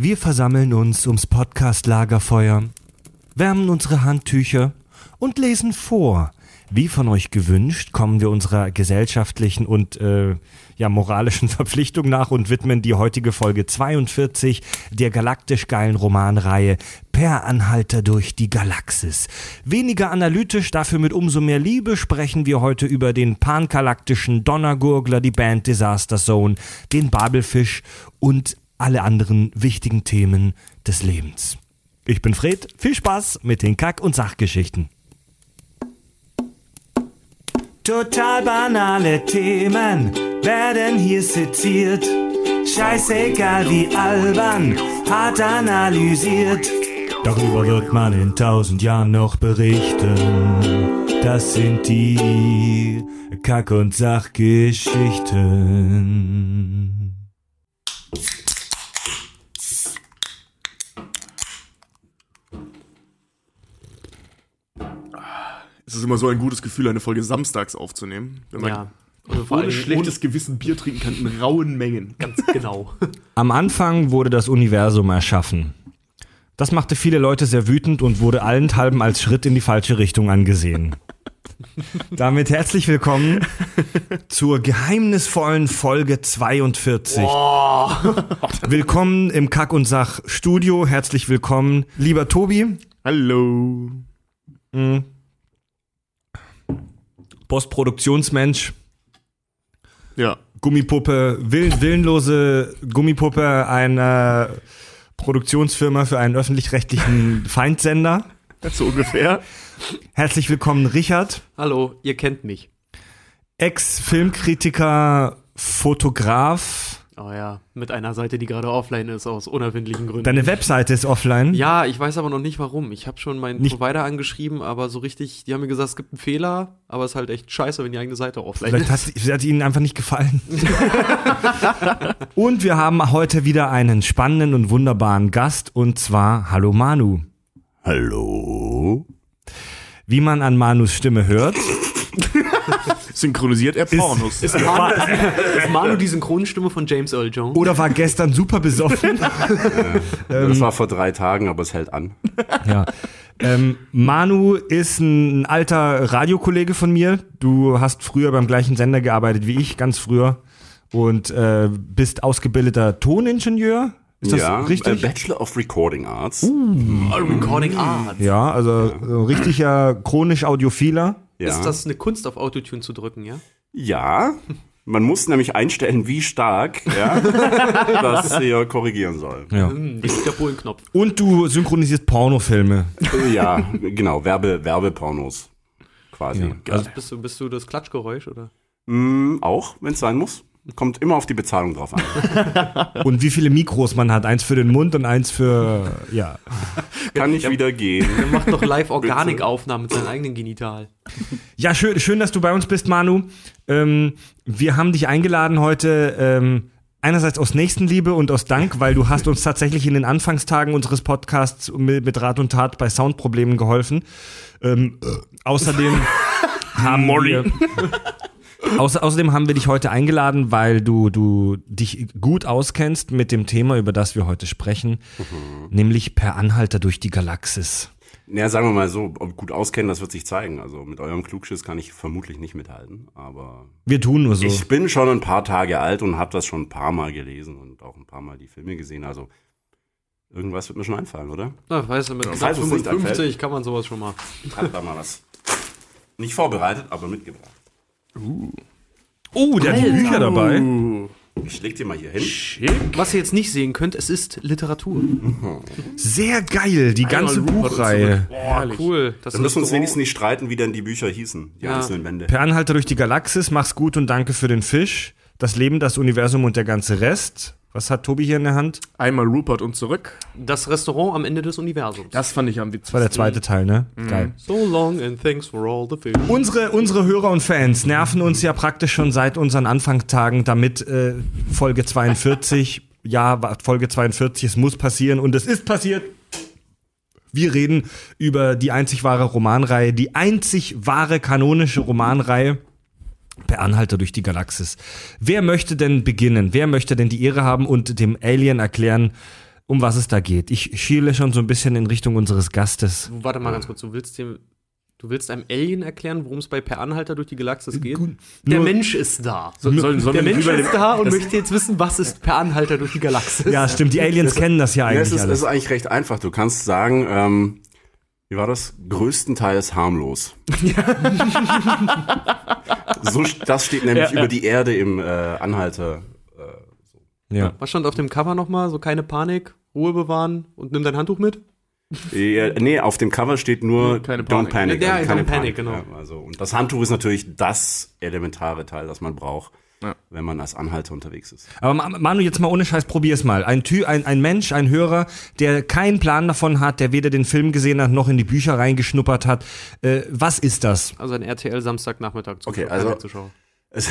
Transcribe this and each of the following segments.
Wir versammeln uns ums Podcast-Lagerfeuer, wärmen unsere Handtücher und lesen vor. Wie von euch gewünscht, kommen wir unserer gesellschaftlichen und äh, ja, moralischen Verpflichtung nach und widmen die heutige Folge 42 der galaktisch geilen Romanreihe Per Anhalter durch die Galaxis. Weniger analytisch, dafür mit umso mehr Liebe sprechen wir heute über den pangalaktischen Donnergurgler, die Band Disaster Zone, den Babelfisch und alle anderen wichtigen Themen des Lebens. Ich bin Fred, viel Spaß mit den Kack- und Sachgeschichten. Total banale Themen werden hier seziert. Scheißegal wie albern, hart analysiert. Darüber wird man in tausend Jahren noch berichten. Das sind die Kack- und Sachgeschichten. Es ist immer so ein gutes Gefühl, eine Folge samstags aufzunehmen. Wenn man Ja. Und vor ohne allem schlechtes Gewissen Bier trinken kann in rauen Mengen. Ganz genau. Am Anfang wurde das Universum erschaffen. Das machte viele Leute sehr wütend und wurde allenthalben als Schritt in die falsche Richtung angesehen. Damit herzlich willkommen zur geheimnisvollen Folge 42. Willkommen im Kack- und Sach-Studio. Herzlich willkommen, lieber Tobi, Hallo. Postproduktionsmensch, Ja. Gummipuppe, will, willenlose Gummipuppe einer Produktionsfirma für einen öffentlich-rechtlichen Feindsender. So ungefähr. Herzlich willkommen, Richard, Hallo, ihr kennt mich. Ex-Filmkritiker, Fotograf. Oh ja, mit einer Seite, die gerade offline ist, aus unerfindlichen Gründen. Deine Webseite ist offline. ja, ich weiß aber noch nicht warum. Ich habe schon meinen Nicht- Provider angeschrieben, aber so richtig, die haben mir gesagt, es gibt einen Fehler, aber es ist halt echt scheiße, wenn die eigene Seite offline Vielleicht ist. hat, sie- hat ihnen einfach nicht gefallen. und wir haben heute wieder einen spannenden und wunderbaren Gast und zwar Hallo Manu. Hallo. Wie man an Manus Stimme hört, Synchronisiert er Pornos. Ist Manu, ist Manu die Synchronstimme von James Earl Jones? oder war gestern super besoffen. Das war vor drei Tagen, aber es hält an. Ja. Ähm, Manu ist ein alter Radiokollege von mir. Du hast früher beim gleichen Sender gearbeitet wie ich, ganz früher. Und äh, bist ausgebildeter Toningenieur. Ist das ja, richtig? äh, Bachelor of Recording Arts. Oh, Recording Art. ja, also äh, richtiger chronisch Audiophiler. Ja. Ist das eine Kunst, auf Autotune zu drücken, ja? ja. Man muss nämlich einstellen, wie stark ja, das hier korrigieren soll. Ja. Hm, der Wiederholen-Knopf. Und du synchronisierst Pornofilme. Ja, genau, Werbe, Werbepornos quasi. Also bist du, bist du das Klatschgeräusch, oder? Mm, auch, wenn es sein muss. Kommt immer auf die Bezahlung drauf an. Und wie viele Mikros man hat. Eins für den Mund und eins für, ja. Kann ich wieder gehen. Er macht noch Live-Organikaufnahmen mit seinem eigenen Genital. Ja, schön, schön, dass du bei uns bist, Manu. Ähm, wir haben dich eingeladen heute, ähm, einerseits aus Nächstenliebe und aus Dank, weil du hast uns tatsächlich in den Anfangstagen unseres Podcasts mit, mit Rat und Tat bei Soundproblemen geholfen. Ähm, äh, außerdem haben wir... Außer, außerdem haben wir dich heute eingeladen, weil du, du dich gut auskennst mit dem Thema, über das wir heute sprechen, nämlich per Anhalter durch die Galaxis. Naja, sagen wir mal so, ob gut auskennen, das wird sich zeigen. Also mit eurem Klugschiss kann ich vermutlich nicht mithalten, aber Wir tun nur so. Ich bin schon ein paar Tage alt und habe das schon ein paar Mal gelesen und auch ein paar Mal die Filme gesehen. Also irgendwas wird mir schon einfallen, oder? Na, weißt du, mit Ja, knapp falls es nicht 55 anfällt. kann man sowas schon mal. Ich habe da mal was nicht vorbereitet, aber mitgebracht. Oh, der hat die Bücher dabei. Ich leg dir mal hier hin. Was ihr jetzt nicht sehen könnt, es ist Literatur. Sehr geil, die ganze Rupert Buchreihe. Boah, cool. Das Dann müssen wir uns wenigstens nicht streiten, wie denn die Bücher hießen, die Ja. einzelnen Bände. Per Anhalter durch die Galaxis, mach's gut und danke für den Fisch. Das Leben, das Universum und der ganze Rest. Was hat Tobi hier in der Hand? Einmal Rupert und zurück. Das Restaurant am Ende des Universums. Das fand ich am Das war der witzigsten. zweite Teil, ne? Geil. So long and thanks for all the fish. Unsere, unsere Hörer und Fans nerven uns ja praktisch schon seit unseren Anfangstagen, damit äh, Folge 42, ja, Folge 42, es muss passieren und es ist passiert. Wir reden über die einzig wahre Romanreihe, die einzig wahre kanonische Romanreihe. Per Anhalter durch die Galaxis. Wer möchte denn beginnen? Wer möchte denn die Ehre haben und dem Alien erklären, um was es da geht. Ich schiele schon so ein bisschen in Richtung unseres Gastes. Du, Warte mal ganz kurz, du willst dem, du willst einem Alien erklären, worum es bei Per Anhalter durch die Galaxis geht? Der nur- Mensch ist da. So, sollen, sollen Der Mensch ist da und möchte jetzt wissen, was ist Per Anhalter durch die Galaxis? Ja, stimmt, die Aliens kennen das ja Ja, es eigentlich ist, es alles. ist eigentlich recht einfach. Du kannst sagen, ähm, wie war das? Größtenteils harmlos. so, das steht nämlich über die Erde im äh, Anhalter. Ja. Was stand auf dem Cover nochmal? So keine Panik, Ruhe bewahren und nimm dein Handtuch mit? Ja, nee, auf dem Cover steht nur Keine Don't Panik. Panic. Ja, also Don't keine Panic, genau. Ja, also, und das Handtuch ist natürlich das elementare Teil, das man braucht, Ja. wenn man als Anhalter unterwegs ist. Aber Ma- Manu, jetzt mal ohne Scheiß, probier's mal. Ein, Tü ein, ein Mensch, ein Hörer, der keinen Plan davon hat, der weder den Film gesehen hat, noch in die Bücher reingeschnuppert hat. Äh, was ist das? Also ein RTL Samstagnachmittag zu Okay, also- Zuschauer. Es,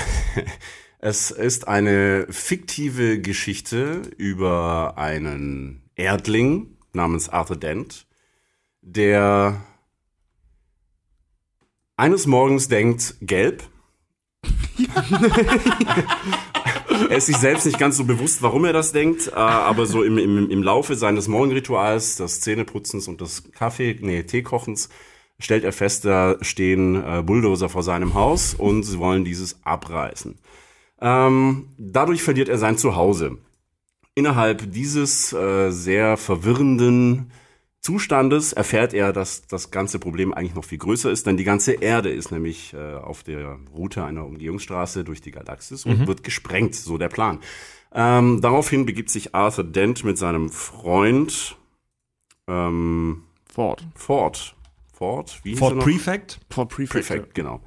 es ist eine fiktive Geschichte über einen Erdling namens Arthur Dent, der eines Morgens denkt, gelb. er ist sich selbst nicht ganz so bewusst, warum er das denkt, äh, aber so im, im, im Laufe seines Morgenrituals, des Zähneputzens und des Kaffee, nee, Teekochens, stellt er fest, da stehen äh, Bulldozer vor seinem Haus und sie wollen dieses abreißen. Ähm, dadurch verliert er sein Zuhause. Innerhalb dieses äh, sehr verwirrenden Zustandes erfährt er, dass das ganze Problem eigentlich noch viel größer ist, denn die ganze Erde ist nämlich äh, auf der Route einer Umgehungsstraße durch die Galaxis und wird gesprengt, so der Plan. Ähm, daraufhin begibt sich Arthur Dent mit seinem Freund ähm, Ford. Ford. Ford, wie er noch? Prefect? Ford Prefect. Perfekt, genau.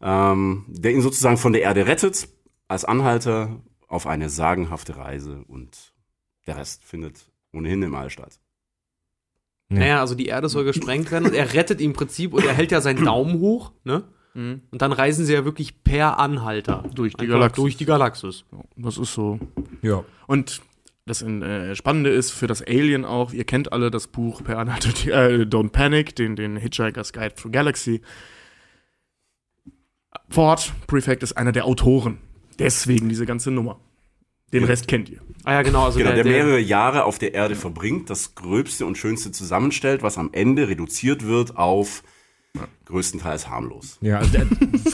Ähm, der ihn sozusagen von der Erde rettet, als Anhalter auf eine sagenhafte Reise und der Rest findet ohnehin im All statt. Ja. Naja, also die Erde soll gesprengt werden und er rettet im Prinzip und er hält ja seinen Daumen hoch, ne? Mhm. Und dann reisen sie ja wirklich per Anhalter. Durch die Galaxis. Durch die Galaxis. Das ist so. Ja. Und das äh, Spannende ist für das Alien auch, ihr kennt alle das Buch Per Anhalter, äh, Don't Panic, den, den Hitchhiker's Guide Through Galaxy. Ford Prefect ist einer der Autoren. Deswegen diese ganze Nummer. Den Rest kennt ihr. Ah ja, genau. Also Genau, der, der, der, mehrere Jahre auf der Erde verbringt, das Gröbste und Schönste zusammenstellt, was am Ende reduziert wird auf größtenteils harmlos. Ja, also der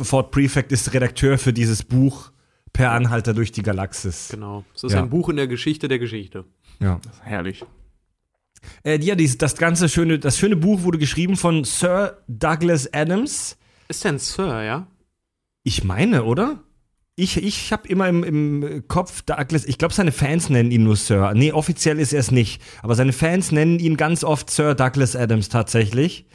Fort Prefect ist Redakteur für dieses Buch Per Anhalter durch die Galaxis. Genau. Es ist Ja. ein Buch in der Geschichte der Geschichte. Ja. Herrlich. Äh, ja, dieses, das ganze schöne, das schöne Buch wurde geschrieben von Sir Douglas Adams. Ist denn Sir, ja? Ich meine, oder? Ich, ich habe immer im, im Kopf Douglas, ich glaube, seine Fans nennen ihn nur Sir. Nee, offiziell ist er es nicht. Aber seine Fans nennen ihn ganz oft Sir Douglas Adams tatsächlich.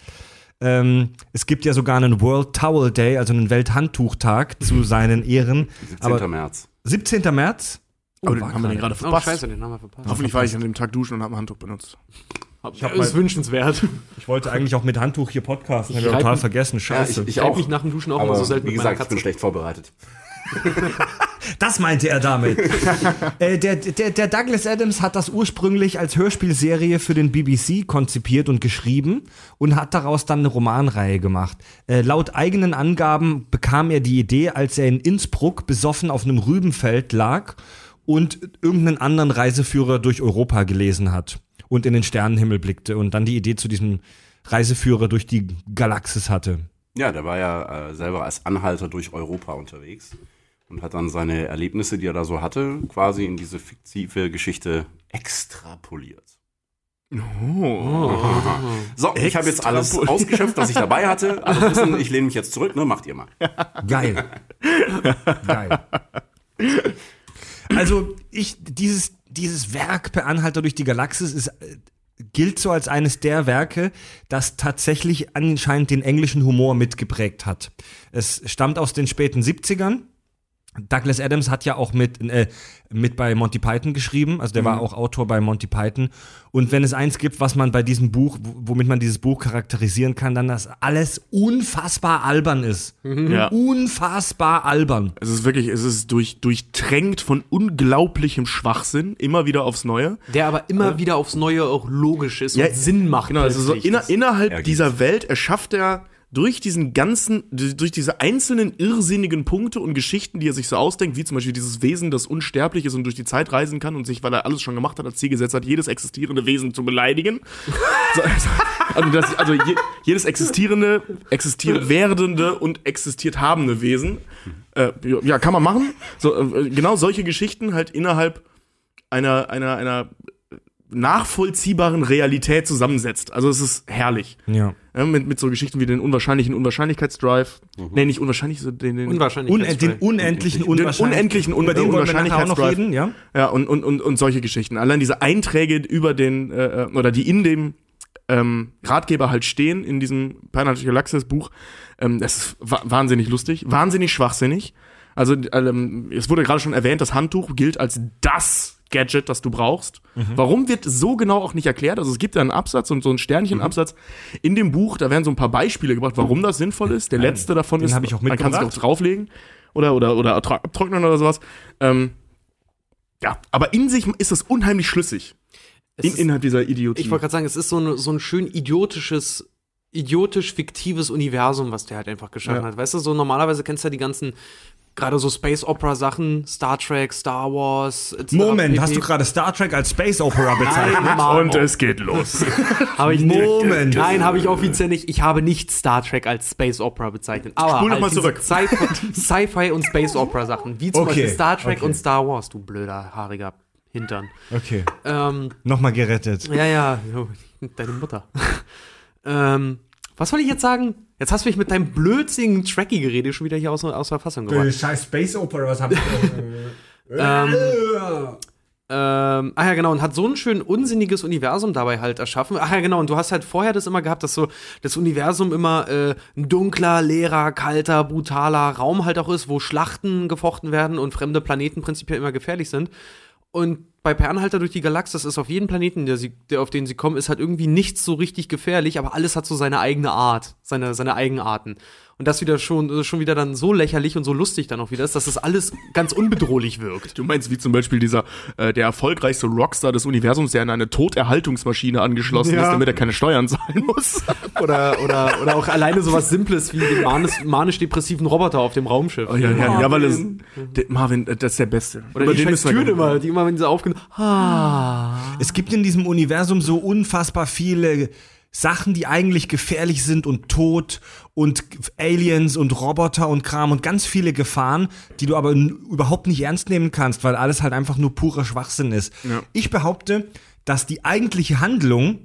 Ähm, es gibt ja sogar einen World Towel Day, also einen Welthandtuchtag zu seinen Ehren. 17. Aber März. 17. März? Oh, Aber den haben wir den gerade. gerade Oh, verpasst. scheiße, den haben wir verpasst. Hoffentlich war ich an dem Tag duschen und habe ein Handtuch benutzt. Ich hab ist wünschenswert. Ich wollte eigentlich auch mit Handtuch hier podcasten, habe Ich total vergessen. Scheiße. ich, Ich halte mich nach dem Duschen auch immer aber so selten wie gesagt, ich bin schlecht vorbereitet. Das meinte er damit. äh, der, der, der Douglas Adams hat das ursprünglich als Hörspielserie für den BBC konzipiert und geschrieben und hat daraus dann eine Romanreihe gemacht. Äh, laut eigenen Angaben bekam er die Idee, als er in Innsbruck besoffen auf einem Rübenfeld lag und irgendeinen anderen Reiseführer durch Europa gelesen hat und in den Sternenhimmel blickte und dann die Idee zu diesem Reiseführer durch die Galaxis hatte. Ja, der war ja äh, selber als Anhalter durch Europa unterwegs und hat dann seine Erlebnisse, die er da so hatte, quasi in diese fiktive Geschichte extrapoliert. Oh. So, ich habe jetzt alles ausgeschöpft, was ich dabei hatte. Also wissen, ich lehne mich jetzt zurück, ne? Macht ihr mal. Geil. Geil. Also, ich, dieses, dieses Werk per Anhalter durch die Galaxis ist, äh, gilt so als eines der Werke, das tatsächlich anscheinend den englischen Humor mitgeprägt hat. Es stammt aus den späten 70ern. Douglas Adams hat ja auch mit, äh, mit bei Monty Python geschrieben, also der war auch Autor bei Monty Python. Und wenn es eins gibt, was man bei diesem Buch, womit man dieses Buch charakterisieren kann, dann, dass alles unfassbar albern ist. Ja. Unfassbar albern. Es ist wirklich, es ist durch, durchtränkt von unglaublichem Schwachsinn, immer wieder aufs Neue. Der aber immer wieder aufs Neue auch logisch ist Ja, und Sinn macht. Genau, also so inner, innerhalb ergibt. dieser Welt erschafft er durch diesen ganzen, durch diese einzelnen irrsinnigen Punkte und Geschichten, die er sich so ausdenkt, wie zum Beispiel dieses Wesen, das unsterblich ist und durch die Zeit reisen kann und sich, weil er alles schon gemacht hat, als Ziel gesetzt hat, jedes existierende Wesen zu beleidigen. so, also, das, also je, jedes existierende, existiert werdende und existiert habende Wesen. Äh, ja, kann man machen. So, äh, genau solche Geschichten halt innerhalb einer, einer, einer nachvollziehbaren Realität zusammensetzt. Also es ist herrlich. Ja. Ja, mit, mit so Geschichten wie den unwahrscheinlichen Unwahrscheinlichkeitsdrive. Nee, nicht unwahrscheinlich, so den, den, Unwahrscheinlich. Un den unendlichen den Unwahrscheinlich- unendlichen Un Über den Unwahrscheinlichkeitsdrive. reden, ja? Ja, und, und, und, und solche Geschichten. Allein diese Einträge über den, äh, oder die in dem ähm, Ratgeber halt stehen, in diesem Pineapple Galaxis Buch, ähm, das ist wa wahnsinnig lustig, wahnsinnig schwachsinnig. Also, ähm, es wurde gerade schon erwähnt, das Handtuch gilt als das Gadget, das du brauchst. Mhm. Warum wird so genau auch nicht erklärt? Also es gibt da einen Absatz und so einen Sternchenabsatz in dem Buch, da werden so ein paar Beispiele gebracht, warum das sinnvoll ist. Der letzte davon den ist, ich auch man kann sich auch drauflegen oder, oder, oder abtrocknen oder sowas. Ähm, ja, aber in sich ist das unheimlich schlüssig. Es In, ist- innerhalb dieser Idiotie. Ich wollte gerade sagen, es ist so, ein- so ein schön idiotisches, idiotisch fiktives Universum, was der halt einfach geschaffen Ja. hat. Weißt du, so normalerweise kennst du ja die ganzen, gerade so Space Opera Sachen, Star Trek, Star Wars. etc. Moment, hast du gerade Star Trek als Space Opera bezeichnet? Nein, Mann. und es geht los. Habe ich Moment. Nein, habe ich offiziell nicht. Ich habe nicht Star Trek als Space Opera bezeichnet. Aber Spul noch halt zurück. Sci- Sci-Fi und Space Opera Sachen, wie zum Okay, Beispiel Star Trek okay. und Star Wars, du blöder, haariger Hintern. Okay, Ähm, nochmal gerettet. ja, ja, deine Mutter. ähm, was soll ich jetzt sagen? Jetzt hast du mich mit deinem blödsinnigen Tracky-Gerede schon wieder hier aus, aus der Fassung gebracht. scheiß Space Opera, was hab ich Ähm, Ähm, ach ja, genau, und hat so ein schön unsinniges Universum dabei halt erschaffen. Ach ja, genau, und du hast halt vorher das immer gehabt, dass so das Universum immer äh, ein dunkler, leerer, kalter, brutaler Raum halt auch ist, wo Schlachten gefochten werden und fremde Planeten prinzipiell immer gefährlich sind. Und bei Per Anhalter durch die Galaxis ist auf jedem Planeten, der sie, der, auf den sie kommen, ist halt irgendwie nichts so richtig gefährlich, aber alles hat so seine eigene Art, seine, seine Eigenarten. Und das wieder schon, das schon wieder dann so lächerlich und so lustig dann auch wieder ist, dass das alles ganz unbedrohlich wirkt. Du meinst wie zum Beispiel dieser, äh, der erfolgreichste Rockstar des Universums, der an eine Toterhaltungsmaschine angeschlossen Ja. ist, damit er keine Steuern zahlen muss. Oder, oder, oder auch alleine sowas Simples wie den manisch- manisch-depressiven Roboter auf dem Raumschiff. Oh, ja, ja, ja, weil es, der, Marvin, äh, das ist der Beste. Oder die scheiß Türen immer, die immer, wenn sie aufgehen. Ah. Es gibt in diesem Universum so unfassbar viele Sachen, die eigentlich gefährlich sind und tot und Aliens und Roboter und Kram und ganz viele Gefahren, die du aber überhaupt nicht ernst nehmen kannst, weil alles halt einfach nur purer Schwachsinn ist. Ja. Ich behaupte, dass die eigentliche Handlung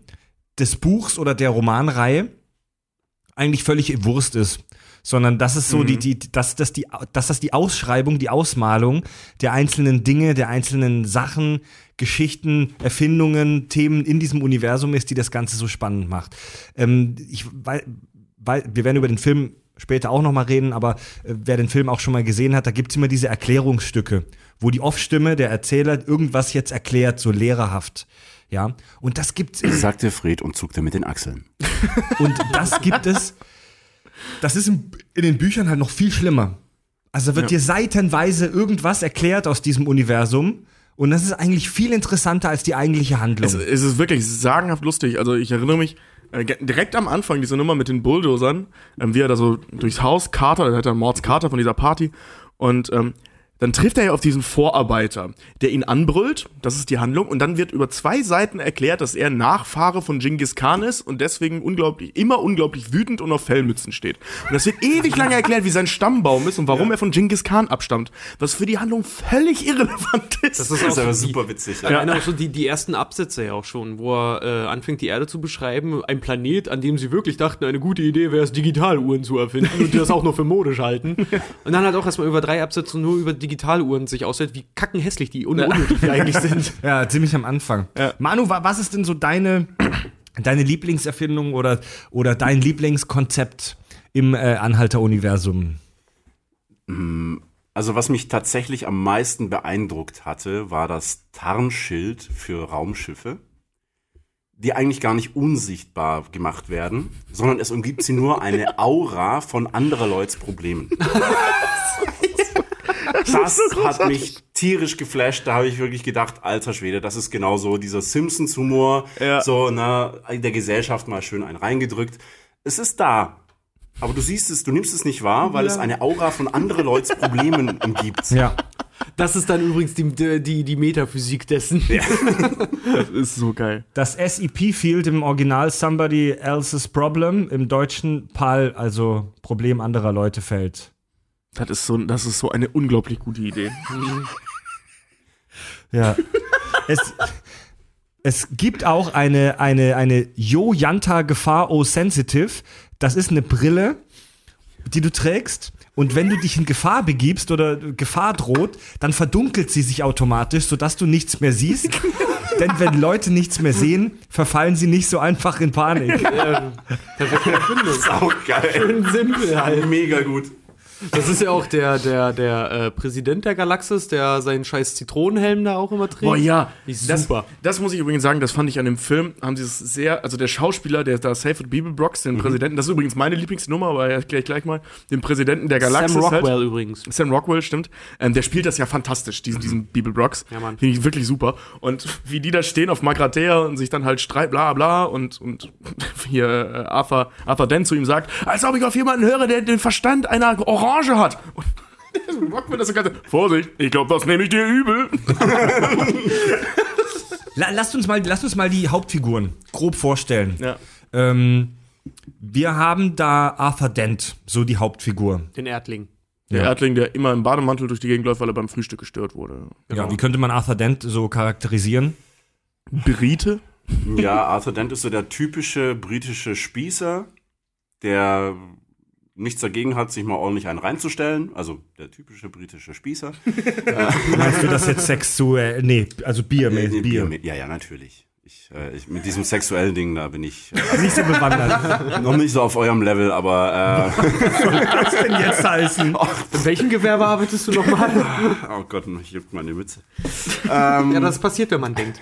des Buchs oder der Romanreihe eigentlich völlig Wurst ist. Sondern das ist so die, die, dass, dass, die, dass das die Ausschreibung, die Ausmalung der einzelnen Dinge, der einzelnen Sachen, Geschichten, Erfindungen, Themen in diesem Universum ist, die das Ganze so spannend macht. Ähm, ich, weil, weil, wir werden über den Film später auch noch mal reden, aber äh, wer den Film auch schon mal gesehen hat, da gibt's immer diese Erklärungsstücke, wo die Off-Stimme, der Erzähler, irgendwas jetzt erklärt, so lehrerhaft. Ja, und das gibt's sagte Fred und zuckte mit den Achseln. und das gibt es. Das ist in, in den Büchern halt noch viel schlimmer. Also wird dir seitenweise irgendwas erklärt aus diesem Universum. Und das ist eigentlich viel interessanter als die eigentliche Handlung. Es, es ist wirklich sagenhaft lustig. Also ich erinnere mich äh, direkt am Anfang diese Nummer mit den Bulldozern, ähm, wie er da so durchs Haus Carter, der hat dann Mords Carter von dieser Party und ähm, dann trifft er ja auf diesen Vorarbeiter, der ihn anbrüllt, das ist die Handlung, und dann wird über zwei Seiten erklärt, dass er Nachfahre von Genghis Khan ist und deswegen unglaublich, immer unglaublich wütend und auf Fellmützen steht. Und das wird ewig lange erklärt, wie sein Stammbaum ist und warum er von Genghis Khan abstammt, was für die Handlung völlig irrelevant ist. Das ist Das auch ist aber die- super witzig. Ja. Genau, so die, die ersten Absätze ja auch schon, wo er äh, anfängt, die Erde zu beschreiben. Ein Planet, an dem sie wirklich dachten, eine gute Idee wäre es, Digitaluhren zu erfinden und die das auch noch für modisch halten. Und dann halt auch erstmal über drei Absätze nur über Digitaluhren sich aussieht, wie kackenhässlich die und unnötig die eigentlich sind. Ja, ziemlich am Anfang. Ja. Manu, wa- was ist denn so deine, deine Lieblingserfindung oder, oder dein Lieblingskonzept im äh, Anhalter-Universum? Also was mich tatsächlich am meisten beeindruckt hatte, war das Tarnschild für Raumschiffe, die eigentlich gar nicht unsichtbar gemacht werden, sondern es umgibt sie nur eine Aura von anderer Leuts Problemen. Das hat mich tierisch geflasht. Da habe ich wirklich gedacht, alter Schwede, das ist genau so dieser Simpsons-Humor, Ja. so ne, der Gesellschaft mal schön einen reingedrückt. Es ist da. Aber du siehst es, du nimmst es nicht wahr, weil es eine Aura von anderen Leuts Problemen umgibt. Ja. Das ist dann übrigens die, die, die Metaphysik dessen. Das ist so geil. Das SEP-Field im Original Somebody Else's Problem, im Deutschen PAL, also Problem anderer Leute fällt. Das ist so, das ist so eine unglaublich gute Idee. Ja. es, es gibt auch eine, eine, eine Yo Yanta Gefahr O Sensitive. Das ist eine Brille, die du trägst. Und wenn du dich in Gefahr begibst oder Gefahr droht, dann verdunkelt sie sich automatisch, sodass du nichts mehr siehst. Denn wenn Leute nichts mehr sehen, verfallen sie nicht so einfach in Panik. Sau geil. Schön simpel halt. Mega gut. Das ist ja auch der, der, der äh, Präsident der Galaxis, der seinen scheiß Zitronenhelm da auch immer trägt. Boah, ja. Das, super. Das muss ich übrigens sagen, das fand ich an dem Film, haben sie es sehr, also der Schauspieler, der da Safe at Beeble Brocks, den Präsidenten, das ist übrigens meine Lieblingsnummer, aber erkläre ich gleich mal, den Präsidenten der Galaxis Sam Rockwell halt. übrigens. Sam Rockwell, stimmt. Ähm, der spielt das ja fantastisch, diesen, diesen Beeble Brocks. Ja, Mann. Finde ich wirklich super. Und wie die da stehen auf Magrathea und sich dann halt streiten, bla bla und, und hier äh, Arthur, Arthur Dent zu ihm sagt, als ob ich auf jemanden höre, der den Verstand einer Orange hat. Und Rockwell das so ganz, Vorsicht, ich glaube, das nehme ich dir übel. La lasst, uns mal, lasst uns mal die Hauptfiguren grob vorstellen. Ja. Ähm, wir haben da Arthur Dent, so die Hauptfigur. Den Erdling. Der Ja. Erdling, der immer im Bademantel durch die Gegend läuft, weil er beim Frühstück gestört wurde. Ja, wie könnte man Arthur Dent so charakterisieren? Brite? Ja, Arthur Dent ist so der typische britische Spießer, der nichts dagegen hat, sich mal ordentlich einen reinzustellen. Also der typische britische Spießer. Meinst du das jetzt sexuell? Nee, also Bier, Nee, Bier. Bier mit- Ja, ja, natürlich. Ich, äh, ich, mit diesem sexuellen Ding, da bin ich äh, Nicht so bewandert. noch nicht so auf eurem Level, aber Was denn jetzt heißen? In welchem Gewerbe arbeitest du nochmal? äh, oh Gott, ich juckt meine Mütze. ähm, ja, das passiert, wenn man denkt.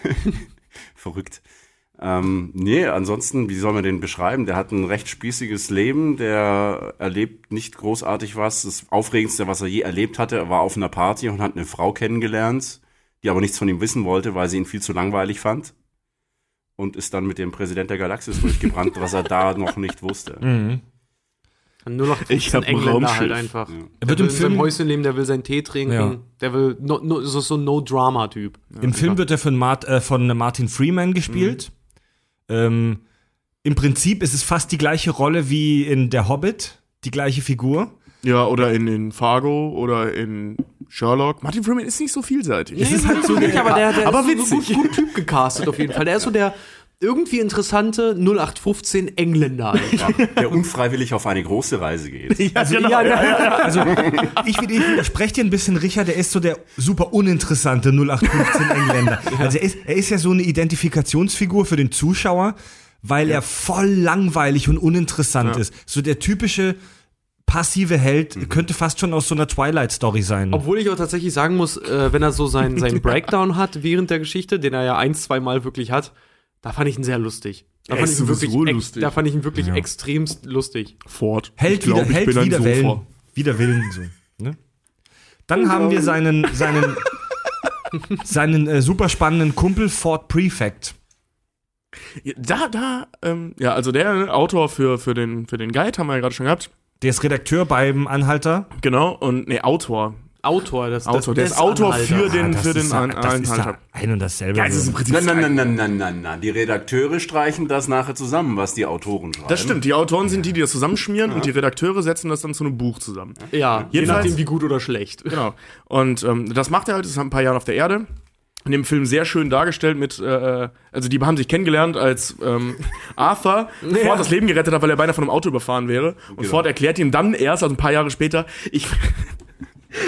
verrückt. Ähm, nee, ansonsten, wie soll man den beschreiben? Der hat ein recht spießiges Leben, der erlebt nicht großartig was. Das Aufregendste, was er je erlebt hatte, er war auf einer Party und hat eine Frau kennengelernt, die aber nichts von ihm wissen wollte, weil sie ihn viel zu langweilig fand. Und ist dann mit dem Präsident der Galaxis durchgebrannt, was er da noch nicht wusste. Mhm. Nur noch Ich hab ein Engländer Raumschiff. halt einfach. Ja. Er Der wird will im in seinem Film, Häuschen leben, der will seinen Tee trinken, Ja. der will no, no, so, so No-Drama-Typ. Im Film wird er von, Mart, äh, von Martin Freeman gespielt. Ähm, Im Prinzip ist es fast die gleiche Rolle wie in Der Hobbit, die gleiche Figur. Ja, oder in, in Fargo oder in Sherlock. Martin Freeman ist nicht so vielseitig. Es ist halt so nicht, aber der, der aber ist so witzig. gut, gut Typ gecastet auf jeden Fall. Der ist so der irgendwie interessante 0815 Engländer einfach. Der unfreiwillig auf eine große Reise geht. Also, ja, also ich, will- ich widerspreche dir ein bisschen, Richard, der ist so der super uninteressante 0815 Engländer. Also er ist, er ist ja so eine Identifikationsfigur für den Zuschauer, weil er voll langweilig und uninteressant Ja. ist. So der typische passive Held könnte fast schon aus so einer Twilight-Story sein. Obwohl ich auch tatsächlich sagen muss, äh, wenn er so seinen seinen Breakdown hat während der Geschichte, den er ja ein, zwei Mal wirklich hat, da fand ich ihn sehr lustig. Da fand ich ihn wirklich, ex- lustig. da fand ich ihn wirklich extremst lustig. Ford. Held Ich glaub, wieder, ich Held bin ein wider Sofa. Willen. Wider Willen, so. Ne? Dann haben wir seinen, seinen, seinen äh, super spannenden Kumpel Ford Prefect. Ja, Da, da, ähm, ja, also der ne, Autor für, für, den, für den Guide haben wir ja gerade schon gehabt. Der ist Redakteur beim Anhalter. Genau, und nee, Autor. Autor, das, Autor. Der des ist Autor Anhalter. für den, Ah, für den ist ja, An- das ist ja Anhalter. ein und dasselbe. Ja, das ist im Prinzip. Nein, nein, nein, nein, nein, nein, nein. Die Redakteure streichen das nachher zusammen, was die Autoren schreiben. Das stimmt, die Autoren sind die, die das zusammenschmieren und die Redakteure setzen das dann zu einem Buch zusammen. Ja, je nachdem, wie gut oder schlecht. Genau. Und ähm, das macht er halt, das ist ein paar Jahre auf der Erde. In dem Film sehr schön dargestellt mit, äh, also die haben sich kennengelernt, als ähm, Arthur Ford das Leben gerettet hat, weil er beinahe von einem Auto überfahren wäre. Und Genau. Ford erklärt ihm dann erst, also ein paar Jahre später, ich,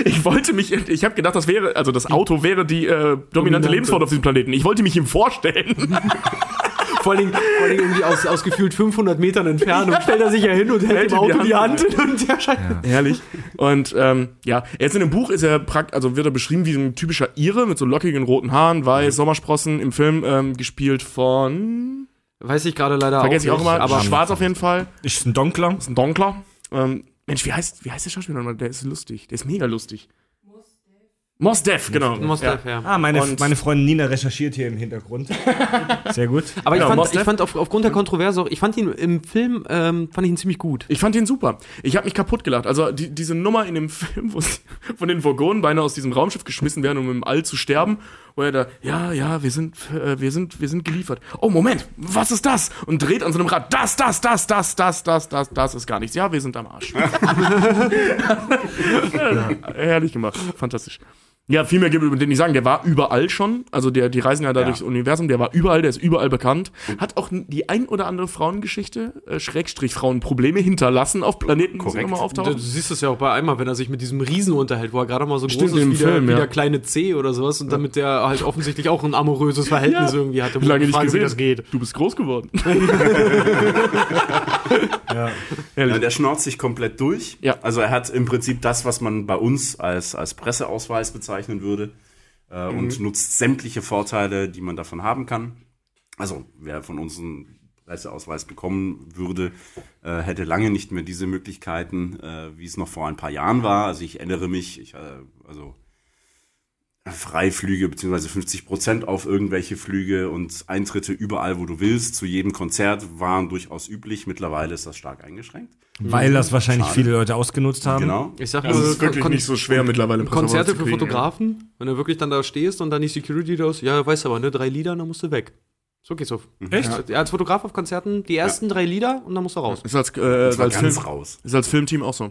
ich wollte mich, ich habe gedacht, das wäre, also das Auto wäre die äh, dominante, Dominante. Lebensform auf diesem Planeten. Ich wollte mich ihm vorstellen. Vor allen Dingen, vor allen Dingen irgendwie aus, aus gefühlt 500 Metern Entfernung stellt er sich ja hin und hält Hält dem ihm die Auto die Hand, Hand und der scheint. Herrlich. Und ähm, ja, jetzt in dem Buch ist er prakt, also wird er beschrieben wie so ein typischer Ire mit so lockigen roten Haaren, weiß, Sommersprossen im Film ähm, gespielt von Weiß ich gerade leider vergesse ich auch immer, aber schwarz auf jeden Fall, Ist ein Donkler. ist ein Donkler. Ähm, Mensch, wie heißt wie heißt der Schauspieler nochmal? Der ist lustig, der ist mega lustig. Mos Def, genau. Mos Def, ja. Ah, meine, Und- meine Freundin Nina recherchiert hier im Hintergrund. Sehr gut. Aber ich Genau, fand, ich fand auf, aufgrund der Kontroverse auch, ich fand ihn im Film, ähm, fand ich ihn ziemlich gut. Ich fand ihn super. Ich habe mich kaputt gelacht. Also die, diese Nummer in dem Film, wo sie von den Vogonen beinahe aus diesem Raumschiff geschmissen werden, um im All zu sterben, wo er da, ja, ja, wir sind, äh, wir sind, wir sind geliefert. Oh Moment, was ist das? Und dreht an so einem Rad. Das, das, das, das, das, das, das, das ist gar nichts. Ja, wir sind am Arsch. ja, herrlich gemacht, fantastisch. Ja, viel mehr gibt es über den nicht sagen. Der war überall schon. Also der, die reisen ja da Ja. durchs Universum. Der war überall, der ist überall bekannt. Hat auch die ein oder andere Frauengeschichte, äh, Schrägstrich Frauenprobleme hinterlassen auf Planeten, Korrekt. immer Du, auftauchen. du siehst es ja auch bei einmal, wenn er sich mit diesem Riesen unterhält, wo er gerade mal so Stimmt, groß ist wie, Film, der, wie ja. der kleine C oder sowas und damit der halt offensichtlich auch ein amoröses Verhältnis Ja. irgendwie hatte. wo Lange ich nicht frage, gesehen. Wie das geht. Du bist groß geworden. Ja. Ja, der schnauzt sich komplett durch. Ja. Also er hat im Prinzip das, was man bei uns als, als Presseausweis bezeichnen würde äh, Mhm. und nutzt sämtliche Vorteile, die man davon haben kann. Also wer von uns einen Presseausweis bekommen würde, äh, hätte lange nicht mehr diese Möglichkeiten, äh, wie es noch vor ein paar Jahren war. Also ich erinnere mich, ich, äh, also Freiflüge beziehungsweise 50 Prozent auf irgendwelche Flüge und Eintritte überall, wo du willst, zu jedem Konzert waren durchaus üblich. Mittlerweile ist das stark eingeschränkt. Weil das wahrscheinlich Schade. viele Leute ausgenutzt haben. Genau. Ich sag Also nur, es ist wirklich Kon- nicht so schwer mittlerweile. Konzerte für Fotografen, wenn du wirklich dann da stehst und dann die Security da ist, ja, weißt du aber, ne, drei Lieder, dann musst du weg. So geht's auf. Echt? Ja, als Fotograf auf Konzerten die ersten drei Lieder und dann musst du raus. Ja. Ist als, äh, Das als, Film, raus. ist als Filmteam auch so.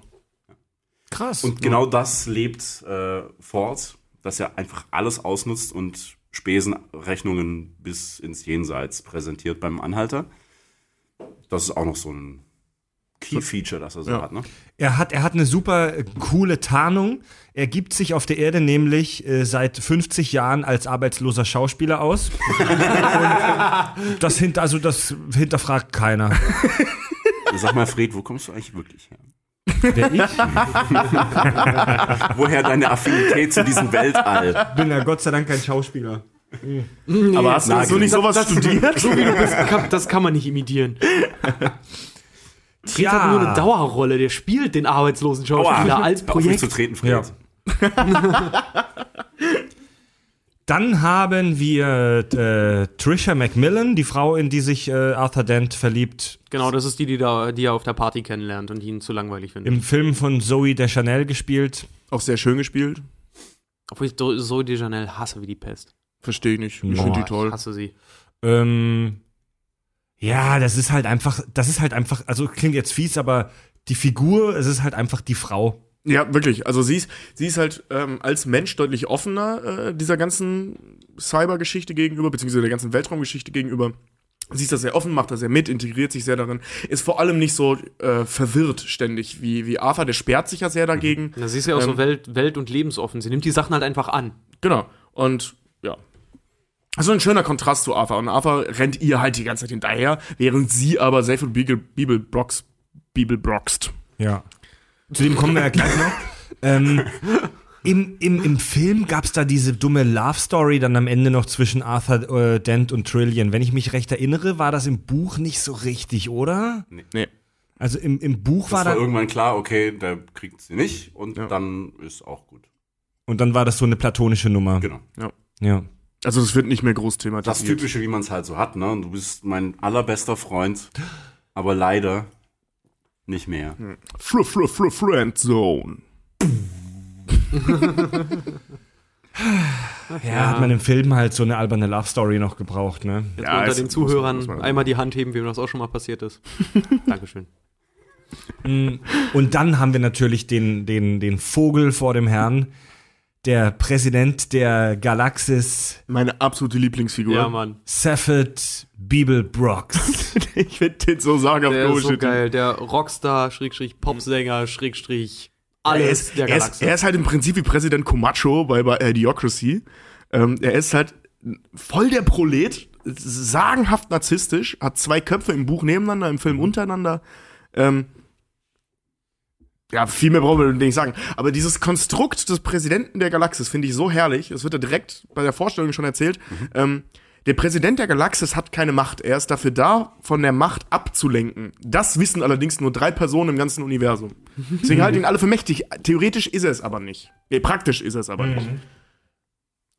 Krass. Und genau das lebt äh, fort, dass er einfach alles ausnutzt und Spesenrechnungen bis ins Jenseits präsentiert beim Anhalter. Das ist auch noch so ein Key-Feature, das er so Ja. hat. Ne? Er hat, er hat eine super coole Tarnung. Er gibt sich auf der Erde nämlich äh, seit 50 Jahren als arbeitsloser Schauspieler aus. Das, hinter, also das hinterfragt keiner. Sag mal, Fred, wo kommst du eigentlich wirklich her? Wer ich Woher deine Affinität zu diesem Weltall? bin ja Gott sei Dank kein Schauspieler. Aber hast du so nicht das- sowas das- studiert? So wie du bist, kann, das kann man nicht imitieren. Fred hat nur eine Dauerrolle, der spielt den arbeitslosen Schauspieler als Hör auf mich Projekt. zu treten, Fred. Ja. Dann haben wir äh, Trisha Macmillan, die Frau, in die sich äh, Arthur Dent verliebt, Genau, das ist die, die, da, die er auf der Party kennenlernt und ihn zu langweilig findet. im Film von Zoe Deschanel gespielt. Auch sehr schön gespielt. Obwohl ich Zoe de Janelle hasse wie die Pest. Verstehe ich nicht. Ich finde die Ich toll. hasse sie. Ähm, ja, das ist halt einfach, das ist halt einfach, also klingt jetzt fies, aber die Figur, es ist halt einfach die Frau. Ja, wirklich. Also sie ist, sie ist halt ähm, als Mensch deutlich offener äh, dieser ganzen Cyber-Geschichte gegenüber, beziehungsweise der ganzen Weltraumgeschichte gegenüber. Sie ist da sehr offen, macht da sehr mit, integriert sich sehr darin, ist vor allem nicht so äh, verwirrt ständig wie, wie Arthur, der sperrt sich ja sehr dagegen. Na, sie ist ja auch so Ähm, welt-, welt- und lebensoffen. Sie nimmt die Sachen halt einfach an. Genau. Und ja. Also ein schöner Kontrast zu Arthur. Und Arthur rennt ihr halt die ganze Zeit hinterher, während sie aber sehr viel Bibel, Bibel, broxt. Ja. Zu dem kommen wir ja gleich noch. ähm, im, im, Im Film gab es da diese dumme Love-Story dann am Ende noch zwischen Arthur äh, Dent und Trillian. Wenn ich mich recht erinnere, war das im Buch nicht so richtig, oder? Nee. Also im, im Buch Das war war da. irgendwann klar, okay, der kriegt sie nicht und Ja. dann ist auch gut. Und dann war das so eine platonische Nummer. Genau. Ja. Also das wird nicht mehr groß Das thematisiert. Typische, wie man es halt so hat, ne? Und Du bist mein allerbester Freund, aber leider nicht mehr. Fl fl fl Friend Zone. ja. hat man im Film halt so eine alberne Love-Story noch gebraucht, ne? Jetzt Ja, unter den muss man- Zuhörern muss man- einmal die Hand heben, wem das auch schon mal passiert ist. Dankeschön. Und dann haben wir natürlich den, den, den Vogel vor dem Herrn, der Präsident der Galaxis, Meine absolute Lieblingsfigur. Ja, Mann. Safford Beeblebrox. ich finde den so sagenhaft Der ist so geil. Der Rockstar, Schrägstrich, Popsänger, Schrägstrich, Er alles ist, der er, ist, Galaxie. er ist halt im Prinzip wie Präsident Comacho bei, bei Idiocracy. Ähm, er ist halt voll der Prolet, sagenhaft narzisstisch, hat zwei Köpfe im Buch nebeneinander, im Film untereinander. Ähm, ja, viel mehr brauchen wir nicht sagen. Aber dieses Konstrukt des Präsidenten der Galaxis finde ich so herrlich. Das wird ja direkt bei der Vorstellung schon erzählt. Ähm, Der Präsident der Galaxis hat keine Macht. Er ist dafür da, von der Macht abzulenken. Das wissen allerdings nur drei Personen im ganzen Universum. Deswegen halten ihn alle für mächtig. Theoretisch ist er es aber nicht. Nee, praktisch ist er es aber nicht.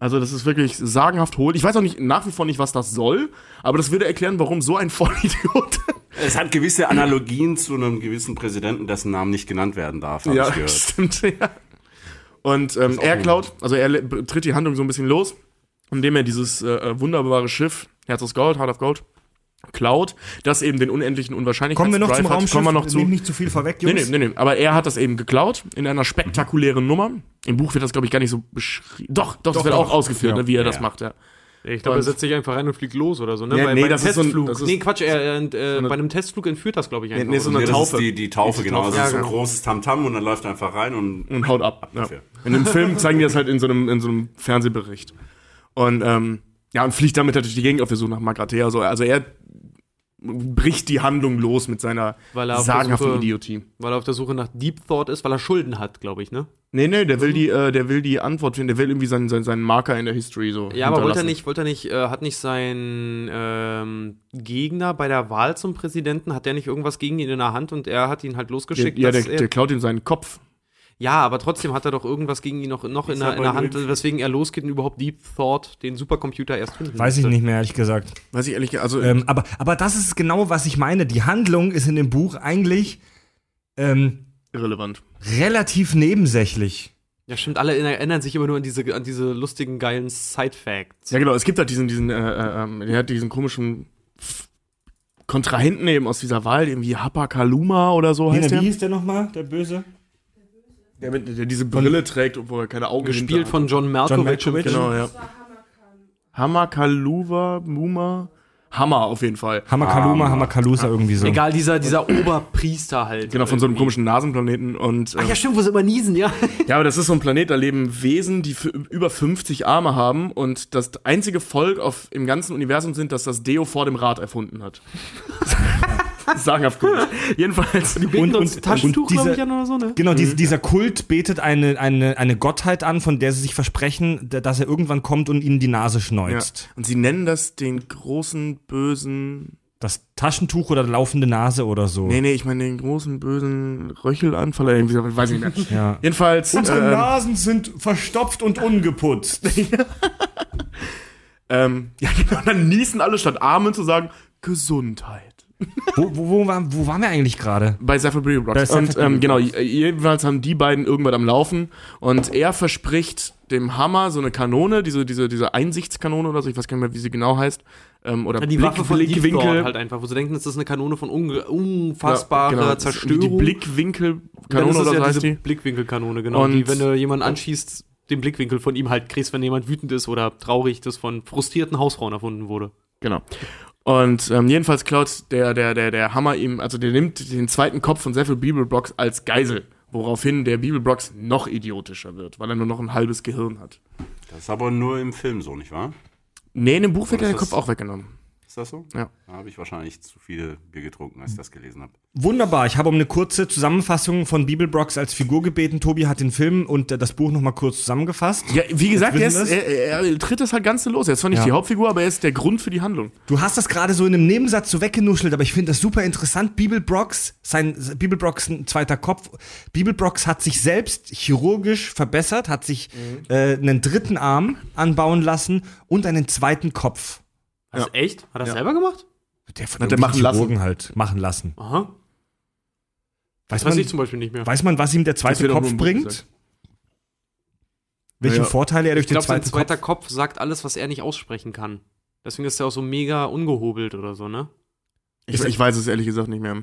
Also, das ist wirklich sagenhaft hohl. Ich weiß auch nicht, nach wie vor nicht, was das soll, aber das würde erklären, warum so ein Vollidiot. Es hat gewisse Analogien zu einem gewissen Präsidenten, dessen Namen nicht genannt werden darf, habe ich gehört. stimmt, ja. Und ähm, er klaut, also er tritt die Handlung so ein bisschen los, indem er dieses äh, äh, wunderbare Schiff, Herz aus Gold, Heart of Gold, klaut, das eben den unendlichen Unwahrscheinlichkeitsdrive Kommen wir noch zum hat. Raumschiff? Kommen wir noch zu. Nicht zu viel vorweg, Nee, Jungs. nee, nee, nee. Aber er hat das eben geklaut in einer spektakulären Nummer. Im Buch wird das, glaube ich, gar nicht so beschrieben. Doch, doch, das Doch, wird doch. auch ausgeführt, Ja. ne, wie er Ja, das ja. macht, ja. Ich glaube, er setzt sich einfach rein und fliegt los oder so, ne? Nee, bei, nee, bei einem das ist so ein- Testflug. das ist- nee, Quatsch, er, äh, eine- bei einem Testflug entführt das, glaube ich, einfach. nee, so eine Nee, das Taufe. ist die, die Taufe, genau. Also Ja, es ist so ein genau. großes Tamtam und dann läuft er einfach rein und und haut ab. Ja. dafür. In dem Film zeigen die das halt in so einem, in so einem Fernsehbericht. Und ähm, ja, und fliegt damit natürlich die Gegend auf der Suche nach Magrathea. So. Also er bricht die Handlung los mit seiner er der sagenhaften Suche- Idiotie. Weil er auf der Suche nach Deep Thought ist, weil er Schulden hat, glaube ich, ne? Nee, nee, der will die, äh, der will die Antwort finden, der will irgendwie seinen, seinen, seinen Marker in der History so. Ja, aber wollte er nicht, wollte er nicht, äh, hat nicht sein ähm, Gegner bei der Wahl zum Präsidenten, hat der nicht irgendwas gegen ihn in der Hand und er hat ihn halt Der, losgeschickt? ja, der, dass er, der klaut ihm seinen Kopf. Ja, aber trotzdem hat er doch irgendwas gegen ihn noch, noch in, der, in der Hand, weswegen er losgeht und überhaupt Deep Thought, den Supercomputer erst finden Weiß ich nicht mehr, ehrlich gesagt. Weiß ich ehrlich, also Ähm, aber, aber das ist genau, was ich meine. Die Handlung ist in dem Buch eigentlich ähm, irrelevant. relativ nebensächlich. Ja, stimmt, alle erinnern sich immer nur an diese, an diese lustigen, geilen Side-Facts. Ja, genau, es gibt halt diesen, diesen, äh, äh, ähm, der hat diesen komischen F- Kontrahenten eben aus dieser Wahl, irgendwie Hapakaluma oder so heißt Nina, der. wie hieß der nochmal, der Böse? Der, mit, der diese Brille trägt, obwohl er keine Augen Gespielt hat. von John Malkovich. Malkovich. Genau, ja. Hamakaluva, Muma. Hammer auf jeden Fall. Hamakaluma, Ah, Hamakalusa irgendwie so. Egal, dieser, dieser Oberpriester halt. Genau, von so einem komischen Nasenplaneten. Und, ähm, Ach ja, stimmt, wo sie immer niesen, ja. Ja, aber das ist so ein Planet, da leben Wesen, die für über 50 Arme haben und das einzige Volk auf, im ganzen Universum sind, das das Deo vor dem Rad erfunden hat. Sagenhaft gut. Jedenfalls. Die beten Und- uns und- Taschentuch, und diese- glaube ich, an oder so, ne? Genau, dies, dieser Kult betet eine, eine, eine Gottheit an, von der sie sich versprechen, dass er irgendwann kommt und ihnen die Nase Ja. schneuzt. Und sie nennen das den großen bösen. Das Taschentuch oder laufende Nase oder so. Nee, nee, ich meine den großen bösen Röchelanfall oder irgendwie, so, weiß ich nicht mehr. Ja. Jedenfalls. Unsere ähm, Nasen sind verstopft und ungeputzt. ähm, ja, genau, dann niesen alle statt Amen zu sagen, Gesundheit. Wo, wo, wo, war, wo waren wir eigentlich gerade? Bei Zephyr Blocks. Zephyr Und ähm, genau, jedenfalls haben die beiden irgendwann am Laufen und er verspricht dem Hammer so eine Kanone, diese, diese, diese Einsichtskanone oder so, ich weiß gar nicht mehr, wie sie genau heißt. Ähm, oder Die Waffe von Blickwinkel. halt einfach, wo sie denken, das ist eine Kanone von unge unfassbarer Ja, genau, Zerstörung. Die Blickwinkelkanone oder so ja heißt diese die. Blickwinkelkanone, genau. Und- die, wenn du jemanden anschießt, den Blickwinkel von ihm halt kriegst, wenn jemand wütend ist oder traurig, das von frustrierten Hausfrauen erfunden wurde. Genau. Und ähm, jedenfalls klaut der, der, der, der Hammer ihm, also der nimmt den zweiten Kopf von Zephyr Bibelblocks als Geisel, woraufhin der Bibelblocks noch idiotischer wird, weil er nur noch ein halbes Gehirn hat. Das ist aber nur im Film so, nicht wahr? Nee, in dem Buch wird der Kopf auch weggenommen. Ist das so? Ja. Da habe ich wahrscheinlich zu viel Bier getrunken, als ich das gelesen habe. Wunderbar, ich habe um eine kurze Zusammenfassung von Bibelbrox als Figur gebeten. Tobi hat den Film und äh, das Buch nochmal kurz zusammengefasst. Ja, wie gesagt, er, ist, er, er tritt das halt ganz los. Er ist zwar nicht Ja. die Hauptfigur, aber er ist der Grund für die Handlung. Du hast das gerade so in einem Nebensatz so weggenuschelt, aber ich finde das super interessant. Bibelbrox, sein Bibelbrox ein zweiter Kopf. Bibelbrox hat sich selbst chirurgisch verbessert, hat sich äh, einen dritten Arm anbauen lassen und einen zweiten Kopf. Was, Ja. echt? Hat er das Ja. selber gemacht? Der von Hat er irgendwelchen machen lassen. Chirurgen halt machen lassen. Aha. Weiß Das weiß man, ich zum Beispiel nicht mehr. weiß man, was ihm der zweite Kopf bringt? gesagt. Welche Ja. Vorteile er durch Ich den sein zweiten zweiter Kopf? Kopf. sagt alles, was er nicht aussprechen kann. Deswegen ist er auch so mega ungehobelt oder so, ne? Ich, ich weiß es ehrlich gesagt nicht mehr,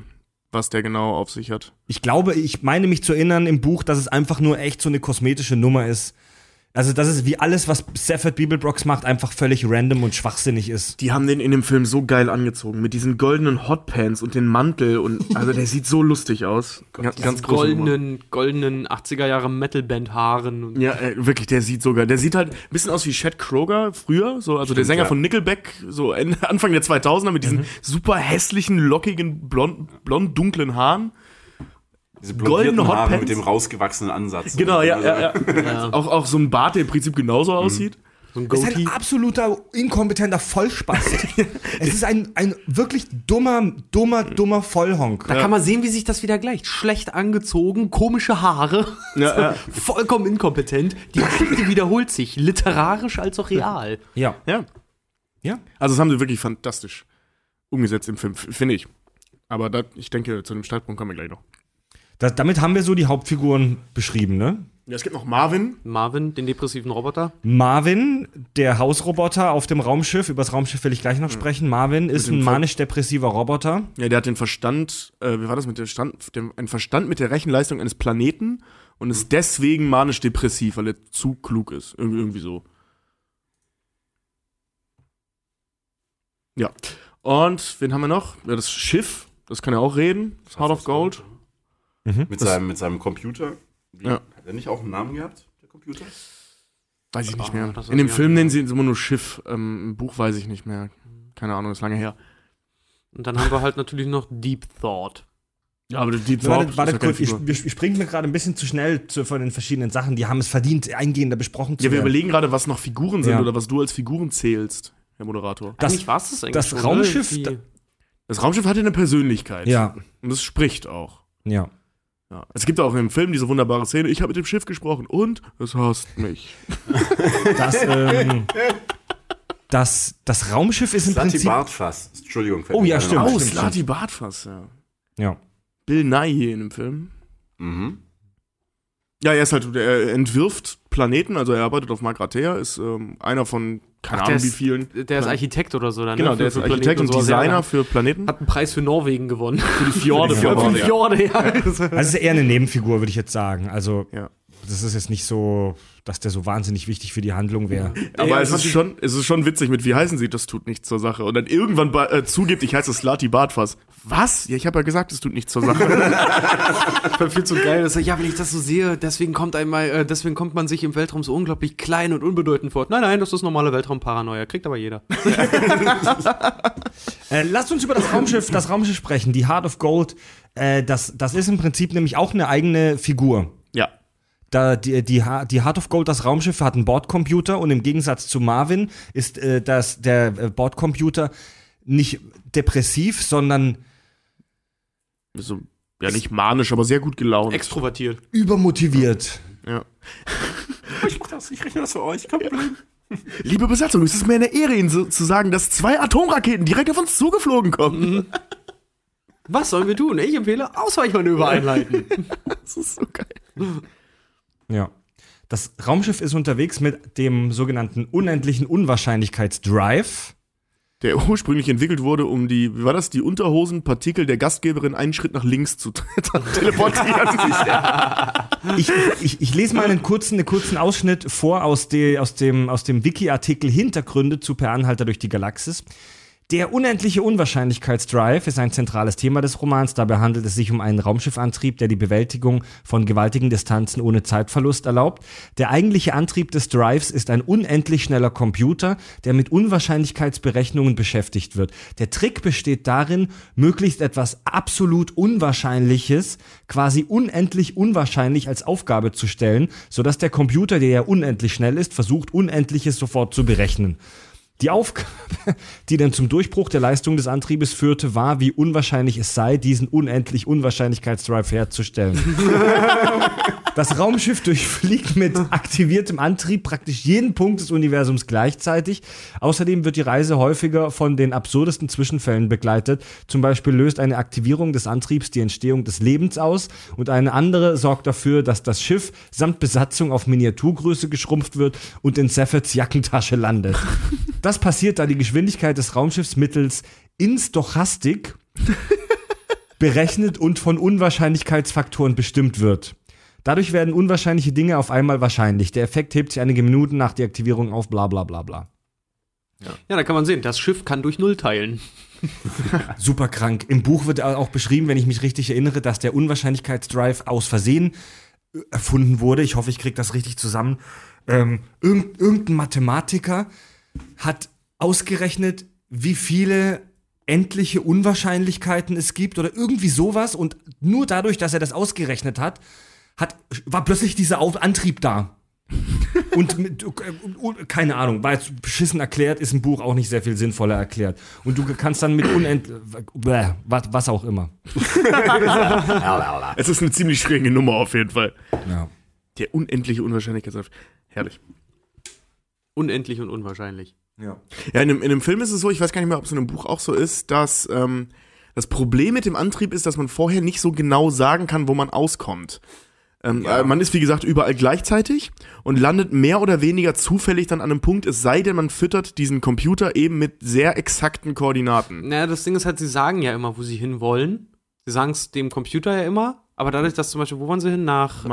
was der genau auf sich hat. Ich glaube, ich meine mich zu erinnern im Buch, dass es einfach nur echt so eine kosmetische Nummer ist. Also, dass es wie alles, was Stafford Bibelbrox macht, einfach völlig random und schwachsinnig ist. Die haben den in dem Film so geil angezogen, mit diesen goldenen Hotpants und den Mantel und also der sieht so lustig aus. Ganz, ganz goldenen, goldenen 80er Jahre Metalband-Haaren. und- Ja, äh, wirklich, der sieht so geil. Der sieht halt ein bisschen aus wie Chad Kroger früher, so, also der Stimmt, Sänger ja. von Nickelback, so Ende, Anfang der 2000er mit diesen Mhm. super hässlichen, lockigen, blond, blond dunklen Haaren. Diese Goldene blondierten Haare Hotpants? mit dem rausgewachsenen Ansatz. Genau, ja, Also, ja, ja. Auch, auch so ein Bart, der im Prinzip genauso aussieht. So ein Es ist Goatee. ein absoluter inkompetenter Vollspast. es ist ein, ein wirklich dummer, dummer, dummer Vollhonk. Da kann man sehen, wie sich das wieder gleicht. Schlecht angezogen, komische Haare, Ja, ja. vollkommen inkompetent. Die Geschichte wiederholt sich, literarisch als auch real. Ja. ja. Ja. Also das haben sie wirklich fantastisch umgesetzt im Film, finde ich. Aber da, ich denke, zu dem Startpunkt kommen wir gleich noch. Das, damit haben wir so die Hauptfiguren beschrieben, ne? Ja, es gibt noch Marvin. Marvin, den depressiven Roboter. Marvin, der Hausroboter auf dem Raumschiff, über das Raumschiff will ich gleich noch sprechen. Marvin ist ein Ver- manisch-depressiver Roboter. Ja, der hat den Verstand, äh, wie war das mit dem Stand, dem, ein Verstand mit der Rechenleistung eines Planeten und ist deswegen manisch-depressiv, weil er zu klug ist. Irgendwie, irgendwie so. Ja. Und wen haben wir noch? Ja, das Schiff, das kann ja auch reden. Das Heart of Gold. Mit seinem, mit seinem Computer. Wie, Ja. Hat er nicht auch einen Namen gehabt, der Computer? Weiß ich nicht mehr. In dem ich Film nennen sie es immer nur Schiff. Ähm, Im Buch weiß ich nicht mehr. Keine Ahnung, ist lange her. Und dann haben wir halt natürlich noch Deep Thought. Ja, aber die Warte, warte ist ja keine kurz, ich, wir springen mir gerade ein bisschen zu schnell zu, von den verschiedenen Sachen. Die haben es verdient, eingehender besprochen zu Ja, wir werden. überlegen gerade, was noch Figuren sind Ja. oder was du als Figuren zählst, Herr Moderator. Das- Eigentlich war's das eigentlich das schon, Raumschiff, da- Das Raumschiff hatte eine Persönlichkeit. Ja, Und das spricht auch. ja. Ja. Es gibt auch im Film diese wunderbare Szene, ich habe mit dem Schiff gesprochen und es hasst mich. Das, ähm, das, das Raumschiff ist im Slati Prinzip. Bartfass. Entschuldigung. Oh ja, stimmt. Oh, ein. Slati Bartfass, ja. Ja. Bill Nye in dem Film. Mhm. Ja, er ist halt, er entwirft Planeten, also er arbeitet auf Magratea, ist ähm, einer von, keine Ach, der Ahnung wie ist- vielen. Der ist Architekt oder so dann. Genau, ne? der Für- ist für Architekt Planeten und. Ja, Designer für Planeten. Hat einen Preis für Norwegen gewonnen. Für die Fjorde. Für für die. Fjorde, ja. Also ist eher eine Nebenfigur, würde ich jetzt sagen. Also Ja. das ist jetzt nicht so, dass der so wahnsinnig wichtig für die Handlung wäre. Aber es, das ist schon, es ist schon witzig mit, wie heißen sie, das tut nichts zur Sache. Und dann irgendwann äh, zugibt, ich heiße Slati Bartfass. Was? Ja, ich habe ja gesagt, es tut nichts zur Sache. Ich viel zu geil. Das, ja, wenn ich das so sehe, deswegen kommt einmal, äh, deswegen kommt man sich im Weltraum so unglaublich klein und unbedeutend vor. Nein, nein, das ist normale Weltraumparanoia. Kriegt aber jeder. Äh, lasst uns über das Raumschiff, das Raumschiff sprechen. Die Heart of Gold. Äh, das, das ist im Prinzip nämlich auch eine eigene Figur. Da die, die, die Heart of Gold, das Raumschiff, hat einen Bordcomputer und im Gegensatz zu Marvin ist äh, das, der äh, Bordcomputer nicht depressiv, sondern So, ja, nicht manisch, aber sehr gut gelaunt. Extrovertiert. übermotiviert. Ja. Ich, das, ich rechne das für euch. Kein Problem. Liebe Besatzung, es ist mir eine Ehre, Ihnen so, zu sagen, dass zwei Atomraketen direkt auf uns zugeflogen kommen. Was sollen wir tun? Ich empfehle Ausweichmanöver einleiten. Das ist so geil. Ja. Das Raumschiff ist unterwegs mit dem sogenannten unendlichen Unwahrscheinlichkeitsdrive. Der ursprünglich entwickelt wurde, um die, wie war das, die Unterhosenpartikel der Gastgeberin einen Schritt nach links zu teleportieren. Ich, ich, ich lese mal einen kurzen, einen kurzen Ausschnitt vor aus, de, aus dem, aus dem Wiki-Artikel Hintergründe zu Per Anhalter durch die Galaxis. Der unendliche Unwahrscheinlichkeitsdrive ist ein zentrales Thema des Romans. Dabei handelt es sich um einen Raumschiffantrieb, der die Bewältigung von gewaltigen Distanzen ohne Zeitverlust erlaubt. Der eigentliche Antrieb des Drives ist ein unendlich schneller Computer, der mit Unwahrscheinlichkeitsberechnungen beschäftigt wird. Der Trick besteht darin, möglichst etwas absolut Unwahrscheinliches, quasi unendlich unwahrscheinlich als Aufgabe zu stellen, sodass der Computer, der ja unendlich schnell ist, versucht, Unendliches sofort zu berechnen. Die Aufgabe, die dann zum Durchbruch der Leistung des Antriebes führte, war, wie unwahrscheinlich es sei, diesen unendlich Unwahrscheinlichkeitsdrive herzustellen. Das Raumschiff durchfliegt mit aktiviertem Antrieb praktisch jeden Punkt des Universums gleichzeitig. Außerdem wird die Reise häufiger von den absurdesten Zwischenfällen begleitet. Zum Beispiel löst eine Aktivierung des Antriebs die Entstehung des Lebens aus und eine andere sorgt dafür, dass das Schiff samt Besatzung auf Miniaturgröße geschrumpft wird und in Seffords Jackentasche landet. Das passiert, da die Geschwindigkeit des Raumschiffs mittels Instochastik berechnet und von Unwahrscheinlichkeitsfaktoren bestimmt wird. Dadurch werden unwahrscheinliche Dinge auf einmal wahrscheinlich. Der Effekt hebt sich einige Minuten nach der Aktivierung auf, bla bla bla bla. Ja, da kann man sehen, das Schiff kann durch Null teilen. Super krank. Im Buch wird auch beschrieben, wenn ich mich richtig erinnere, dass der Unwahrscheinlichkeitsdrive aus Versehen äh, erfunden wurde. Ich hoffe, ich kriege das richtig zusammen. Ähm, irgend, irgendein Mathematiker hat ausgerechnet, wie viele endliche Unwahrscheinlichkeiten es gibt oder irgendwie sowas und nur dadurch, dass er das ausgerechnet hat, hat war plötzlich dieser Auf Antrieb da. Und mit, äh, und- keine Ahnung, war jetzt beschissen erklärt, ist ein Buch auch nicht sehr viel sinnvoller erklärt. Und du kannst dann mit unend, was, was auch immer. Es ist eine ziemlich schräge Nummer auf jeden Fall. Ja. Der unendliche Unwahrscheinlichkeitsgrad. Herrlich. Unendlich und unwahrscheinlich. Ja. Ja, in dem, in dem Film ist es so, ich weiß gar nicht mehr, ob es in einem Buch auch so ist, dass ähm, das Problem mit dem Antrieb ist, dass man vorher nicht so genau sagen kann, wo man auskommt. Ähm, Ja. äh, man ist, wie gesagt, überall gleichzeitig und landet mehr oder weniger zufällig dann an einem Punkt, es sei denn, man füttert diesen Computer eben mit sehr exakten Koordinaten. Naja, das Ding ist halt, sie sagen ja immer, wo sie hin wollen. Sie sagen es dem Computer ja immer, aber dadurch, dass zum Beispiel, wo wollen sie hin? Nach äh,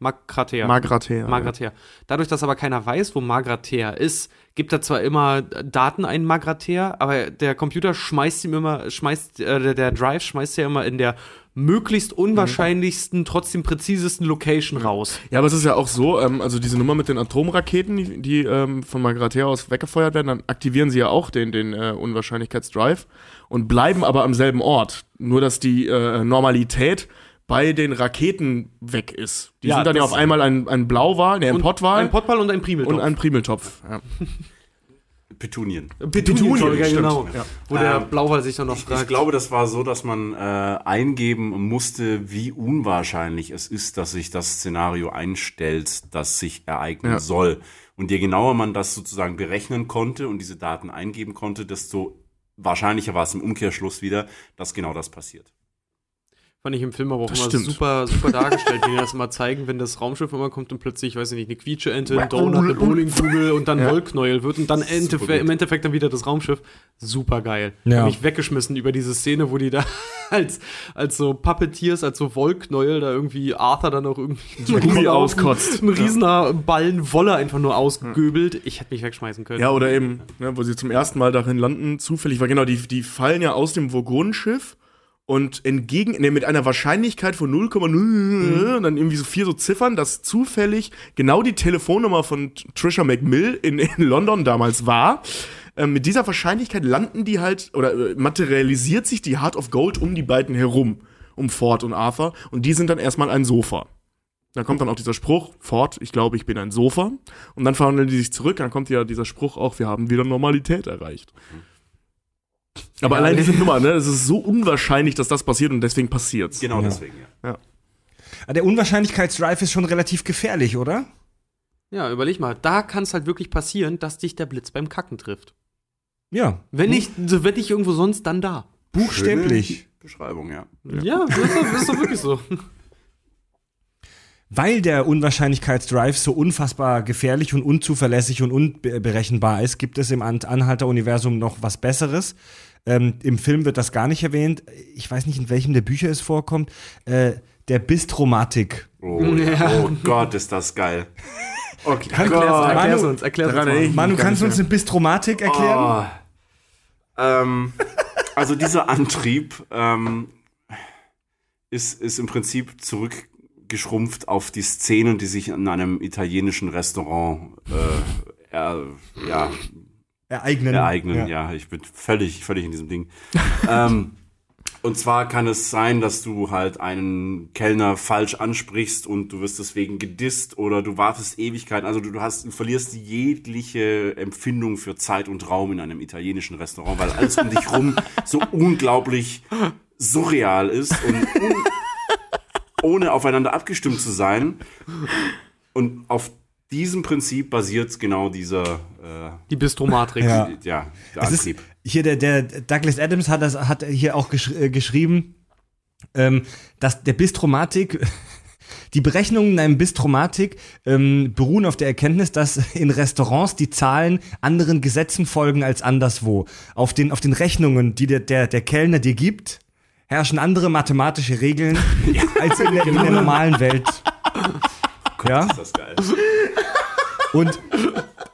Magrathea. Magrathea. Magrathea. Magrathea. Dadurch, dass aber keiner weiß, wo Magrathea ist, gibt er zwar immer Daten ein Magrathea, aber der Computer schmeißt ihm immer, schmeißt, äh, der, der Drive schmeißt ja immer in der möglichst unwahrscheinlichsten, trotzdem präzisesten Location raus. Ja, aber es ist ja auch so, ähm, also diese Nummer mit den Atomraketen, die, die ähm, von Magrathea aus weggefeuert werden, dann aktivieren sie ja auch den, den äh, Unwahrscheinlichkeitsdrive und bleiben aber am selben Ort. Nur, dass die äh, Normalität bei den Raketen weg ist. Die Ja, sind dann ja auf einmal ein, ein Blauwal, ne, ein Und Pottwal Ein Pottball und ein Primeltopf. und ein Primeltopf. Ja. Petunien. Petunien, stimmt. genau. Ja. Wo der Ähm, Blauwal sich dann noch Ich, fragt. ich glaube, das war so, dass man äh, eingeben musste, wie unwahrscheinlich es ist, dass sich das Szenario einstellt, das sich ereignen Ja. soll. Und je genauer man das sozusagen berechnen konnte und diese Daten eingeben konnte, desto wahrscheinlicher war es im Umkehrschluss wieder, dass genau das passiert. Fand ich im Film aber auch Das immer stimmt. super, super dargestellt, wie die das immer zeigen, wenn das Raumschiff immer kommt und plötzlich, weiß ich nicht, eine Quietscheente, ein Donut, eine Bowlingkugel und dann Ja. Wollknäuel wird und dann Endeffekt, gut. im Endeffekt dann wieder das Raumschiff. Super geil. Ja. Hab mich weggeschmissen über diese Szene, wo die da als, als so Puppeteers, als so Wollknäuel da irgendwie Arthur dann auch irgendwie Gummi Riesenhaufen- auskotzt. Ein riesener Ballen Wolle einfach nur ausgegöbelt. Ich hätte mich wegschmeißen können. Ja, oder eben, ne, wo sie zum ersten Mal darin landen, zufällig, weil genau, die, die fallen ja aus dem Vogonenschiff und entgegen, ne, mit einer Wahrscheinlichkeit von 0,0 und dann irgendwie so vier so Ziffern, dass zufällig genau die Telefonnummer von Trisha McMill in, in London damals war. Ähm, mit dieser Wahrscheinlichkeit landen die halt, oder äh, materialisiert sich die Heart of Gold um die beiden herum, um Ford und Arthur, und die sind dann erstmal ein Sofa. Dann kommt dann auch dieser Spruch, Ford, ich glaube, ich bin ein Sofa. Und dann verwandeln die sich zurück, dann kommt ja dieser Spruch auch, wir haben wieder Normalität erreicht. Aber Ja, allein diese Nummer, ne, es ist so unwahrscheinlich, dass das passiert und deswegen passiert's. Genau Ja. deswegen, ja. Ah, Der Unwahrscheinlichkeitsdrive ist schon relativ gefährlich, oder? Ja, überleg mal, da kann es halt wirklich passieren, dass dich der Blitz beim Kacken trifft. Ja. Wenn nicht, so wenn nicht irgendwo sonst, dann da. Buchstäblich. Schöne Beschreibung, ja. Ja, das ist doch wirklich so. Weil der Unwahrscheinlichkeitsdrive so unfassbar gefährlich und unzuverlässig und unberechenbar ist, gibt es im An Anhalter-Universum noch was Besseres. Ähm, Im Film wird das gar nicht erwähnt. Ich weiß nicht, in welchem der Bücher es vorkommt. Äh, der Bistromatik. Oh, ja. oh Gott, ist das geil. Okay. Erklär's, Manu- erklär's uns, erklär's uns Manu, mich gar kannst du nicht uns eine Bistromatik erklären? Oh. Ähm, also dieser Antrieb ähm, ist, ist im Prinzip zurückgeschrumpft auf die Szenen, die sich in einem italienischen Restaurant äh, er, ja, Ereignen. ereignen. Ja. ich bin völlig, völlig in diesem Ding. ähm, und zwar kann es sein, dass du halt einen Kellner falsch ansprichst und du wirst deswegen gedisst oder du wartest Ewigkeiten. Also du, du hast, du verlierst jegliche Empfindung für Zeit und Raum in einem italienischen Restaurant, weil alles um dich rum so unglaublich surreal ist und un ohne aufeinander abgestimmt zu sein. Und auf diesem Prinzip basiert genau dieser, äh, Die Bistromatrix. Ja. ja, der Es ist, Antrieb. hier der, der Douglas Adams hat das hat hier auch gesch äh, geschrieben, ähm, dass der Bistromatik die Berechnungen in einem Bistromatik ähm, beruhen auf der Erkenntnis, dass in Restaurants die Zahlen anderen Gesetzen folgen als anderswo. Auf den, auf den Rechnungen, die der, der, der Kellner dir gibt, herrschen andere mathematische Regeln als in der, in der normalen Welt. Ja? Ist das geil. Und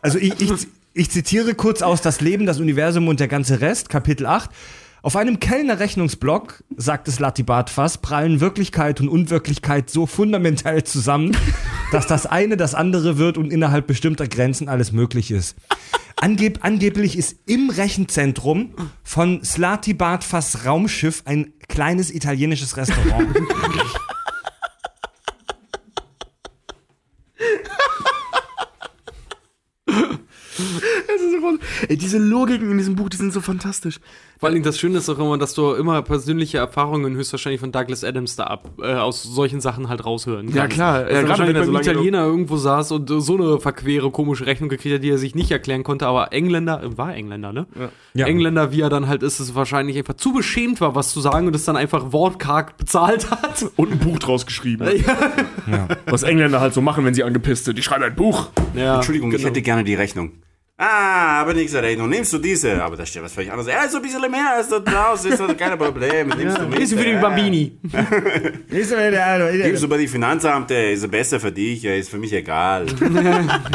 also ich, ich, ich zitiere kurz aus Das Leben, das Universum und der ganze Rest, Kapitel 8. Auf einem Kellner-Rechnungsblock, sagt es Latibat-Fass, prallen Wirklichkeit und Unwirklichkeit so fundamental zusammen, dass das eine das andere wird und innerhalb bestimmter Grenzen alles möglich ist. Angeb angeblich ist im Rechenzentrum von Slatibat-Fass Raumschiff ein kleines italienisches Restaurant. Diese Logiken in diesem Buch, die sind so fantastisch. Vor allen Dingen das Schöne ist auch immer, dass du immer persönliche Erfahrungen höchstwahrscheinlich von Douglas Adams da ab, äh, aus solchen Sachen halt raushören kannst. Ja, klar. Dass Ja, er gerade wenn er beim so Italiener irgendwo saß und so eine verquere, komische Rechnung gekriegt hat, die er sich nicht erklären konnte, aber Engländer, äh, war Engländer, ne? Ja. Engländer, wie er dann halt ist, es wahrscheinlich einfach zu beschämt war, was zu sagen und es dann einfach wortkarg bezahlt hat. Und ein Buch draus geschrieben. Was Engländer halt so machen, wenn sie angepisst sind. Die schreiben ein Buch. Ja, Entschuldigung, ich genau. hätte gerne die Rechnung. Ah, aber nichts Rechnung. Nimmst du diese? Aber da steht was völlig anderes. Ja, so ein bisschen mehr als da draußen, ist doch kein Problem. Nimmst du mit. Ist für die Ja. Bambini. Gibst du bei die Finanzamt, ist besser für dich, ist für mich egal.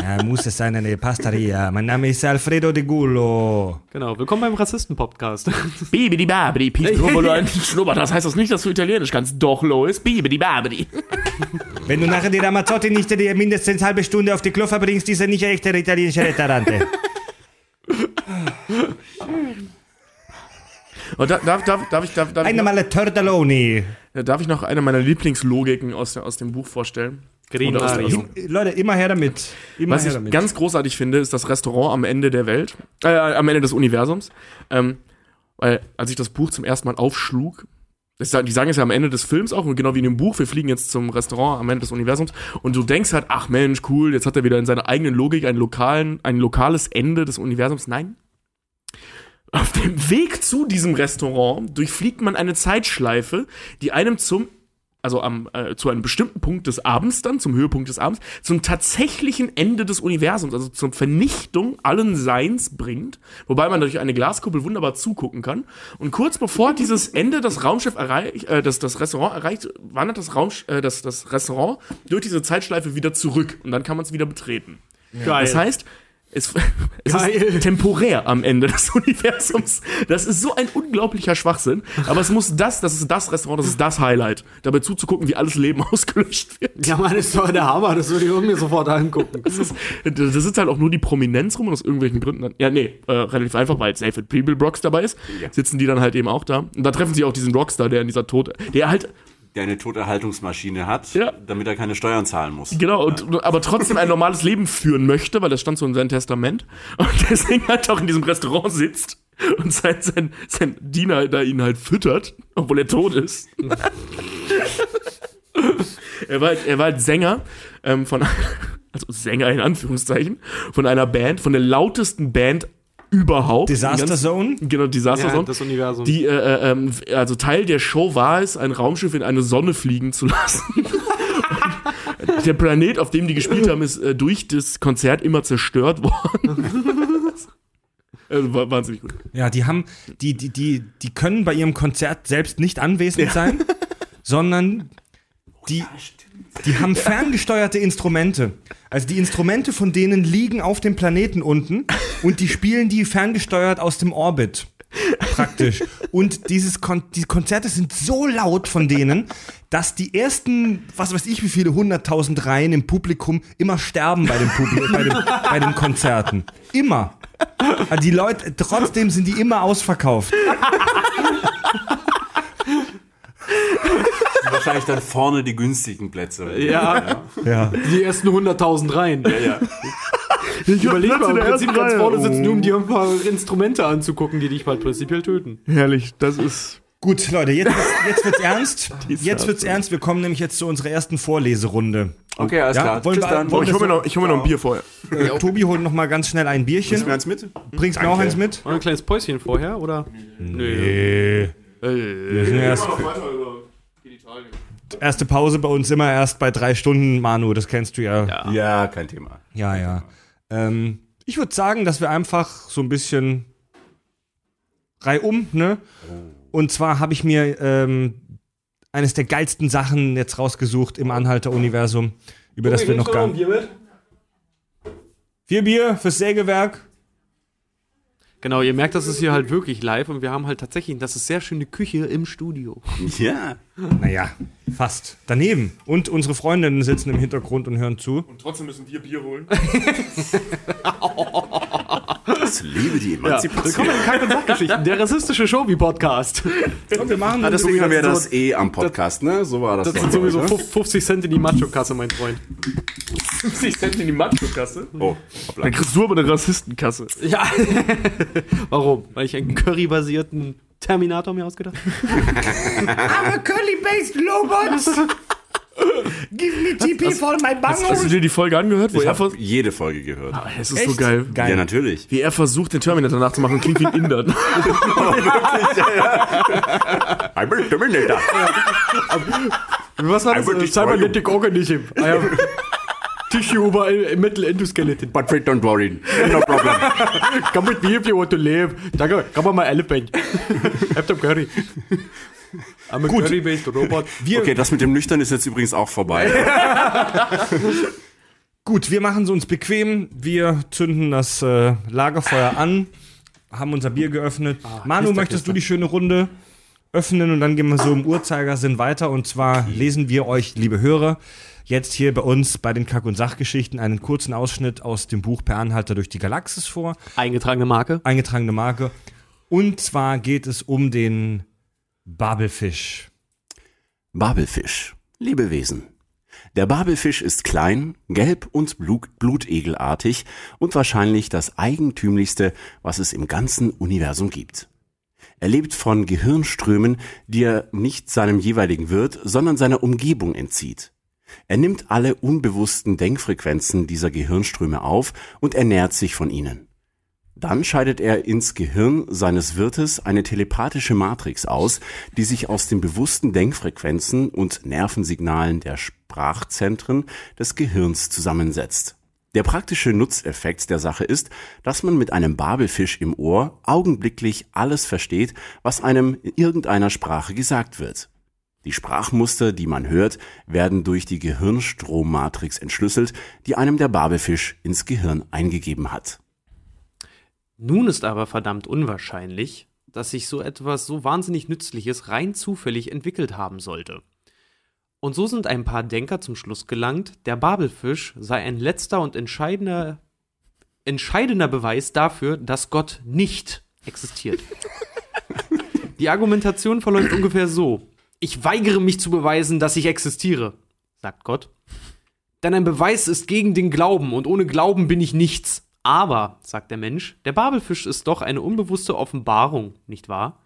Ja, muss es sein eine Pastaria. Mein Name ist Alfredo de Gullo. Genau, willkommen beim Rassisten-Podcast. Bibidi babidi, schnuppert hast, heißt das nicht, dass du Italienisch kannst. Doch, Lois, bibidi babidi. Wenn du nachher die Ramazzotti nicht die mindestens halbe Stunde auf die Klo verbringst, ist er nicht ein echter italienischer Restaurante. Und da, darf, darf, darf, ich, darf, darf, ich Eine noch, Male Tortelloni. darf ich noch eine meiner Lieblingslogiken aus, aus dem Buch vorstellen? Aus, Leute, immer her damit. Immer Was her ich damit. ganz großartig finde, ist das Restaurant am Ende der Welt, äh, am Ende des Universums. Ähm, weil, als ich das Buch zum ersten Mal aufschlug, die sagen es ja am Ende des Films auch, genau wie in dem Buch, wir fliegen jetzt zum Restaurant am Ende des Universums, und du denkst halt, ach Mensch, cool, jetzt hat er wieder in seiner eigenen Logik einen lokalen, ein lokales Ende des Universums. Nein. Auf dem Weg zu diesem Restaurant durchfliegt man eine Zeitschleife, die einem zum also am, äh, zu einem bestimmten Punkt des Abends dann, zum Höhepunkt des Abends, zum tatsächlichen Ende des Universums, also zur Vernichtung allen Seins bringt, wobei man durch eine Glaskuppel wunderbar zugucken kann. Und kurz bevor dieses Ende das Raumschiff erreicht, äh, das, das Restaurant erreicht, wandert das, Raumsch äh, das, das Restaurant durch diese Zeitschleife wieder zurück und dann kann man es wieder betreten. Geil. Das heißt, es, es ist temporär am Ende des Universums. Das ist so ein unglaublicher Schwachsinn. Aber es muss das, das ist das Restaurant, das ist das Highlight. Dabei zuzugucken, wie alles Leben ausgelöscht wird. ja, Mann, ist doch der Hammer, das würde ich irgendwie sofort angucken. Das ist, da sitzt halt auch nur die Prominenz rum und aus irgendwelchen Gründen dann, ja, nee, äh, relativ einfach, weil David People Brocks dabei ist, sitzen die dann halt eben auch da. Und da treffen sie auch diesen Rockstar, der in dieser Tod, der halt, Der eine Toterhaltungsmaschine hat, Ja. damit er keine Steuern zahlen muss. genau, und, aber trotzdem ein normales Leben führen möchte, weil das stand so in seinem Testament. Und deswegen halt auch in diesem Restaurant sitzt und sein, sein, sein Diener da ihn halt füttert, obwohl er tot ist. er, war halt, er war halt Sänger ähm, von, also Sänger in Anführungszeichen, von einer Band, von der lautesten Band überhaupt. Disaster Ganz- Zone? Genau, Disaster Ja, Zone. das Universum. Die, äh, äh, ähm, also Teil der Show war es, ein Raumschiff in eine Sonne fliegen zu lassen. Der Planet, auf dem die gespielt haben, ist äh, durch das Konzert immer zerstört worden. also, wahnsinnig gut. Ja, die haben, die, die, die, die können bei ihrem Konzert selbst nicht anwesend sein, sondern die, die haben ferngesteuerte Instrumente. Also die Instrumente von denen liegen auf dem Planeten unten und die spielen die ferngesteuert aus dem Orbit. Praktisch. Und dieses Kon die Konzerte sind so laut von denen, dass die ersten, was weiß ich, wie viele hunderttausend Reihen im Publikum immer sterben bei den, Publi bei den, bei den Konzerten. Immer. Also die Leute, trotzdem sind die immer ausverkauft. Wahrscheinlich dann vorne die günstigen Plätze. ja, Ja. die ersten 100.000 Reihen. Ja, ja. Ich überlege mal, im der Prinzip ganz vorne sitzen, nur um dir ein paar Instrumente anzugucken, die dich bald prinzipiell töten. Herrlich, das ist. Gut, Leute, jetzt, wird's- jetzt wird's ernst. Jetzt wird's ernst. Wir kommen nämlich jetzt zu unserer ersten Vorleserunde. Okay, alles Ja, klar. wollen Tschüss wir- dann. wollen ich hole mir, noch- ich hol mir noch ein Bier vorher. Äh, Tobi holt noch mal ganz schnell ein Bierchen. Bringst du mir eins mit? Bringst mir auch eins mit? War ein kleines Päuschen vorher, oder? Nee. Wir sind erst, erste Pause bei uns immer erst bei drei Stunden, Manu, das kennst du ja. Ja, Ja, kein Thema. ja. Ähm, ich würde sagen, dass wir einfach so ein bisschen reihum, ne? Und zwar habe ich mir ähm, eines der geilsten Sachen jetzt rausgesucht im Anhalter-Universum, über das wir noch gar nicht. Vier Bier fürs Sägewerk. Genau, ihr merkt, das ist hier halt wirklich live und wir haben halt tatsächlich, das ist sehr schöne Küche im Studio. Ja. Naja, fast. Daneben. Und unsere Freundinnen sitzen im Hintergrund und hören zu. Und trotzdem müssen wir Bier holen. Ich liebe die Emanzipation. Willkommen in Kack- und Sachgeschichten, der rassistische Show-Podcast. Und wir machen Ah, deswegen haben wir das eh am Podcast, ne? So war das. Das sind sowieso ne? 50 Cent in die Macho-Kasse, mein Freund. 50 Cent in die Macho-Kasse. Oh, hoppla. Dann kriegst du aber eine Rassistenkasse. Ja. Warum? Weil ich einen currybasierten Terminator mir ausgedacht habe? I'm a curly-based robot. Give me TP for my Hast du dir die Folge angehört? Wo Ich habe jede Folge gehört. Ah, es ist so geil. Ja, natürlich. Wie er versucht, den Terminator nachzumachen, klingt wie ein Inder. I'm a Terminator. Was war I will destroy you. organism? I have tissue over a metal endoskeleton. But wait, don't worry. No problem. Come with me if you want to live. Danke, come on my elephant. Have some curry. I'm a curry-based robot. Wir, Okay, das mit dem Nüchtern ist jetzt übrigens auch vorbei. Gut, wir machen es uns bequem. Wir zünden das äh, Lagerfeuer an, haben unser Bier geöffnet. Manu, Knister, möchtest du Knister. die schöne Runde öffnen und dann gehen wir so im Uhrzeigersinn weiter. Und zwar lesen wir euch, liebe Hörer, jetzt hier bei uns bei den Kack- und Sachgeschichten einen kurzen Ausschnitt aus dem Buch Per Anhalter durch die Galaxis vor. Eingetragene Marke. Eingetragene Marke. Und zwar geht es um den Babelfisch. Babelfisch. Lebewesen. Der Babelfisch ist klein, gelb und blut blutegelartig und wahrscheinlich das eigentümlichste, was es im ganzen Universum gibt. Er lebt von Gehirnströmen, die er nicht seinem jeweiligen Wirt, sondern seiner Umgebung entzieht. Er nimmt alle unbewussten Denkfrequenzen dieser Gehirnströme auf und ernährt sich von ihnen. Dann scheidet er ins Gehirn seines Wirtes eine telepathische Matrix aus, die sich aus den bewussten Denkfrequenzen und Nervensignalen der Sprachzentren des Gehirns zusammensetzt. Der praktische Nutzeffekt der Sache ist, dass man mit einem Babelfisch im Ohr augenblicklich alles versteht, was einem in irgendeiner Sprache gesagt wird. Die Sprachmuster, die man hört, werden durch die Gehirnstrommatrix entschlüsselt, die einem der Babelfisch ins Gehirn eingegeben hat. Nun ist aber verdammt unwahrscheinlich, dass sich so etwas so wahnsinnig Nützliches rein zufällig entwickelt haben sollte. Und so sind ein paar Denker zum Schluss gelangt, der Babelfisch sei ein letzter und entscheidender, entscheidender Beweis dafür, dass Gott nicht existiert. Die Argumentation verläuft ungefähr so. Ich weigere mich zu beweisen, dass ich existiere, sagt Gott. Denn ein Beweis ist gegen den Glauben und ohne Glauben bin ich nichts. Aber, sagt der Mensch, der Babelfisch ist doch eine unbewusste Offenbarung, nicht wahr?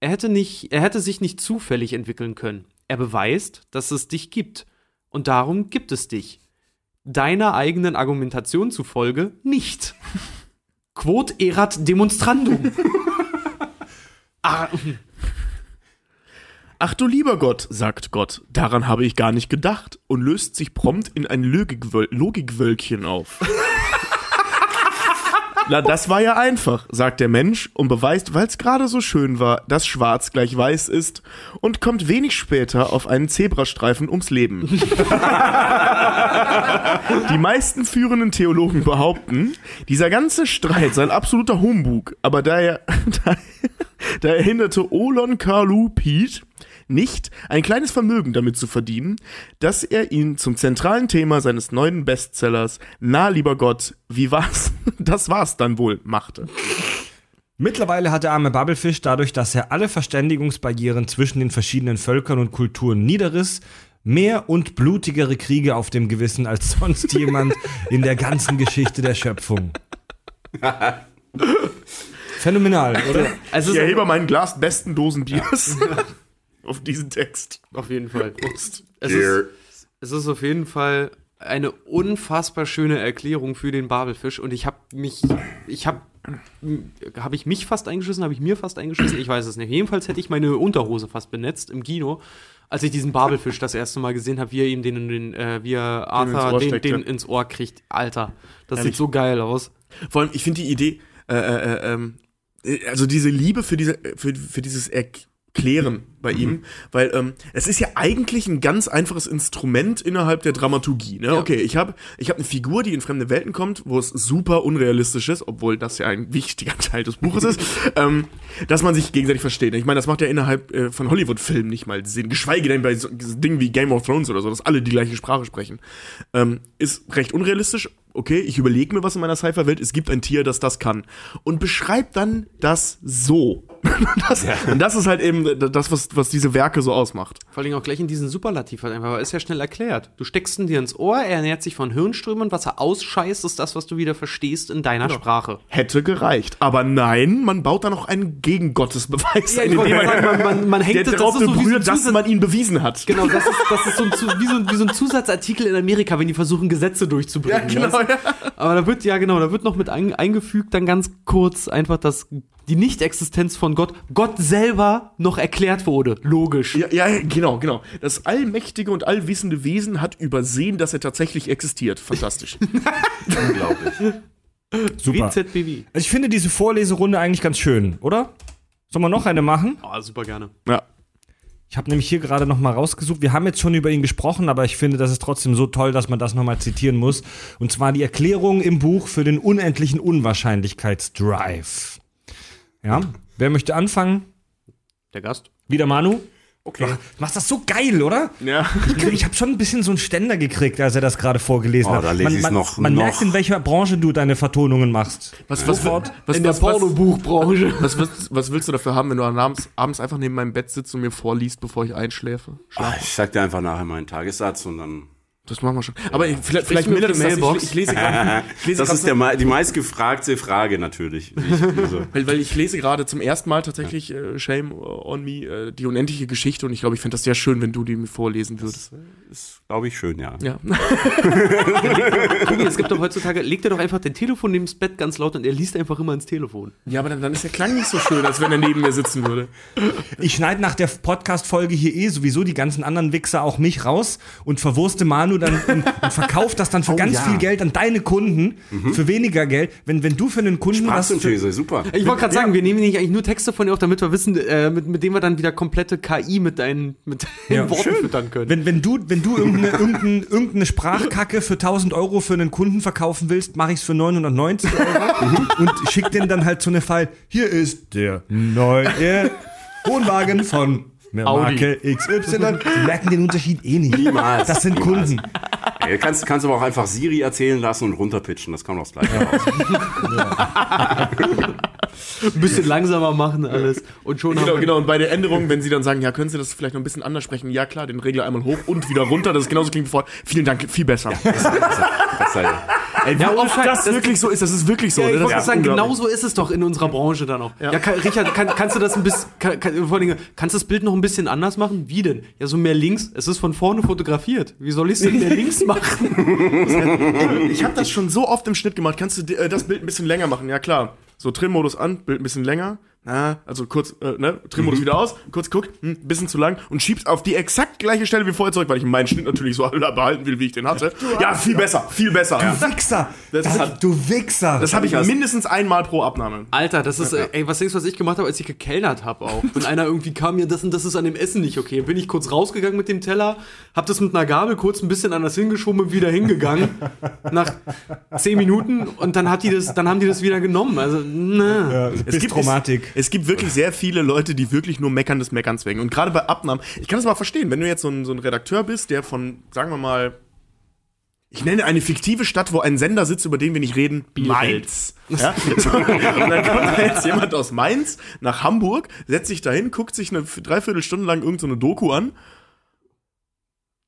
Er hätte, nicht, er hätte sich nicht zufällig entwickeln können. Er beweist, dass es dich gibt. Und darum gibt es dich. Deiner eigenen Argumentation zufolge nicht. Quod erat demonstrandum. ah, Ach du lieber Gott, sagt Gott, daran habe ich gar nicht gedacht und löst sich prompt in ein Logikwöl Logikwölkchen auf. Na, das war ja einfach, sagt der Mensch und beweist, weil es gerade so schön war, dass schwarz gleich weiß ist und kommt wenig später auf einen Zebrastreifen ums Leben. Die meisten führenden Theologen behaupten, dieser ganze Streit sei ein absoluter Humbug, aber da er, da, da er hinderte Olon Karlu Piet nicht, ein kleines Vermögen damit zu verdienen, dass er ihn zum zentralen Thema seines neuen Bestsellers Na, lieber Gott, wie war's? Das war's dann wohl, machte. Mittlerweile hat der arme Babelfisch dadurch, dass er alle Verständigungsbarrieren zwischen den verschiedenen Völkern und Kulturen niederriss, mehr und blutigere Kriege auf dem Gewissen als sonst jemand in der ganzen Geschichte der Schöpfung. Phänomenal, oder? also Ich erhebe mein Glas besten Dosenbiers auf diesen Text. Auf jeden Fall. Es ist, es ist auf jeden Fall eine unfassbar schöne Erklärung für den Babelfisch und ich habe mich, ich habe, habe ich mich fast eingeschissen, habe ich mir fast eingeschissen, ich weiß es nicht. Jedenfalls hätte ich meine Unterhose fast benetzt im Kino, als ich diesen Babelfisch das erste Mal gesehen habe, wie er ihm den, den äh, wie er ins Arthur den, steckt, den ja. ins Ohr kriegt. Alter, das Ehrlich. sieht so geil aus. Vor allem, ich finde die Idee, äh, äh, äh, ähm, äh, also diese Liebe für diese, für, für dieses Erklären bei ihm, weil ähm, es ist ja eigentlich ein ganz einfaches Instrument innerhalb der Dramaturgie. Ne? Okay, ich habe ich hab eine Figur, die in fremde Welten kommt, wo es super unrealistisch ist, obwohl das ja ein wichtiger Teil des Buches ist, ähm, dass man sich gegenseitig versteht. Ich meine, das macht ja innerhalb äh, von Hollywood-Filmen nicht mal Sinn, geschweige denn bei so Dingen wie Game of Thrones oder so, dass alle die gleiche Sprache sprechen. Ähm, ist recht unrealistisch. Okay, ich überlege mir was in meiner Cypher-Welt. Es gibt ein Tier, das das kann. Und beschreibt dann das so. das, Und das ist halt eben das, was, was diese Werke so ausmacht. Vor allem auch gleich in diesen Superlativ halt einfach, weil ist ja schnell erklärt. Du steckst ihn dir ins Ohr, er ernährt sich von Hirnströmen was er ausscheißt, ist das, was du wieder verstehst in deiner Sprache. Hätte gereicht. Aber nein, man baut da noch einen Gegengottesbeweis Ja, ein, sagen, man- man- man hängt der das- das so berührt, dass man ihn bewiesen hat. Genau, das ist, das ist so, ein, wie, so ein, wie so ein Zusatzartikel in Amerika, wenn die versuchen, Gesetze durchzubringen. Ja, genau, ja. Aber da wird, ja genau, da wird noch mit ein, eingefügt, dann ganz kurz einfach, dass die Nichtexistenz von Gott, Gott selber noch erklärt wurde. Logisch. Ja, ja, genau, genau. Das allmächtige und allwissende Wesen hat übersehen, dass er tatsächlich existiert. Fantastisch. Unglaublich. Super. WZBW. Also ich finde diese Vorleserunde eigentlich ganz schön, oder? Sollen wir noch eine machen? Oh, super gerne. ja. Ich habe nämlich hier gerade noch mal rausgesucht. Wir haben jetzt schon über ihn gesprochen, aber ich finde, das ist trotzdem so toll, dass man das noch mal zitieren muss. Und zwar die Erklärung im Buch für den unendlichen Unwahrscheinlichkeitsdrive. Ja, wer möchte anfangen? Der Gast. Wieder Manu? Okay. Du machst das so geil, oder? Ja. Ich, ich habe schon ein bisschen so einen Ständer gekriegt, als er das gerade vorgelesen Oh, hat. da lese man man, noch- man noch. merkt, in welcher Branche du deine Vertonungen machst. Was, was, was, was, in der Pornobuchbranche. was, was, was willst du dafür haben, wenn du abends, abends einfach neben meinem Bett sitzt und mir vorliest, bevor ich einschläfe? Ah, Ich sag dir einfach nachher meinen Tagessatz und dann. Das machen wir schon. Aber ich- vielleicht, vielleicht das. Mailbox. Ich, ich lese gerade. Das ist der, die meistgefragte Frage natürlich. Ich, also, Weil, weil ich lese gerade zum ersten Mal tatsächlich äh, Shame on Me, äh, die unendliche Geschichte und ich glaube, ich fände das sehr schön, wenn du die mir vorlesen würdest. ist, glaube ich, schön, ja. Ja. Guck, es gibt doch heutzutage, legt er doch einfach dein Telefon neben das Bett ganz laut und er liest einfach immer ins Telefon. ja, aber dann, dann ist der Klang nicht so schön, als wenn er neben mir sitzen würde. Ich schneide nach der Podcast-Folge hier eh sowieso die ganzen anderen Wichser auch mich raus und verwurste Manu dann und, und verkauft das dann für ganz ja. viel Geld an deine Kunden, für weniger Geld. Wenn, wenn du für einen Kunden was für, super. Ich wollte gerade sagen, wir nehmen nicht eigentlich nur Texte von dir auf, damit wir wissen, äh, mit, mit dem wir dann wieder komplette KI mit deinen, mit deinen Ja, Worten schön. füttern können. Wenn, wenn du, wenn du irgendeine, irgendeine, irgendeine Sprachkacke für 1000 Euro für einen Kunden verkaufen willst, mache ich es für 990 Euro und schick den dann halt so eine File. Hier ist der neue Wohnwagen von Audi. Marke XY. Die merken den Unterschied eh nicht. Niemals. Das sind Niemals. Kunden. Ey, du kannst, kannst aber auch einfach Siri erzählen lassen und runterpitchen, das kann auch das gleiche raus. Ein bisschen langsamer machen alles. Und schon Genau, genau. Und bei der Änderung, wenn sie dann sagen, ja, können Sie das vielleicht noch ein bisschen anders sprechen? Ja, klar, den Regler einmal hoch und wieder runter. Das ist genauso klingt wie vorher. Vielen Dank, viel besser. Das sei ja. Ey, wie Ja, oft das, das- wirklich so ist, das ist wirklich so. Ja, ich ne? wollte sagen, genau so ist es doch in unserer Branche dann auch. Ja, kann, Richard, kann, kannst du das ein bisschen, kann, kann, vor allem, kannst du das Bild noch ein bisschen anders machen? Wie denn? Ja, so mehr links. Es ist von vorne fotografiert. Wie soll ich es denn mehr links machen? Ich habe das schon so oft im Schnitt gemacht. Kannst du äh, das Bild ein bisschen länger machen? Ja, klar. So, Trimmodus an, Bild ein bisschen länger. Na, also kurz, äh, ne, Trimmodus wieder aus, kurz guck, hm, bisschen zu lang und schiebst auf die exakt gleiche Stelle wie vorher zurück, weil ich meinen Schnitt natürlich so behalten will, wie ich den hatte. Ja, viel besser, viel besser. Ja. Du Wichser. Das Das hat- du Wichser. Das habe ich hab ich mindestens einmal pro Abnahme. Alter, das ist, äh, ey, was denkst du, was ich gemacht habe, als ich gekellnert habe auch? Wenn einer irgendwie kam, mir das und das ist an dem Essen nicht okay. Bin ich kurz rausgegangen mit dem Teller, hab das mit einer Gabel kurz ein bisschen anders hingeschoben und wieder hingegangen. nach zehn Minuten und dann hat die das, dann haben die das wieder genommen. Also, ne. es gibt Traumatik. Es, gibt wirklich sehr viele Leute, die wirklich nur meckern des Meckerns wegen. Und gerade bei Abnahmen, ich kann das mal verstehen, wenn du jetzt so ein, so ein Redakteur bist, der von, sagen wir mal, ich nenne eine fiktive Stadt, wo ein Sender sitzt, über den wir nicht reden, Mainz. Ja? Und dann kommt da jetzt jemand aus Mainz nach Hamburg, setzt sich dahin, guckt sich eine Dreiviertelstunde lang irgendeine so eine Doku an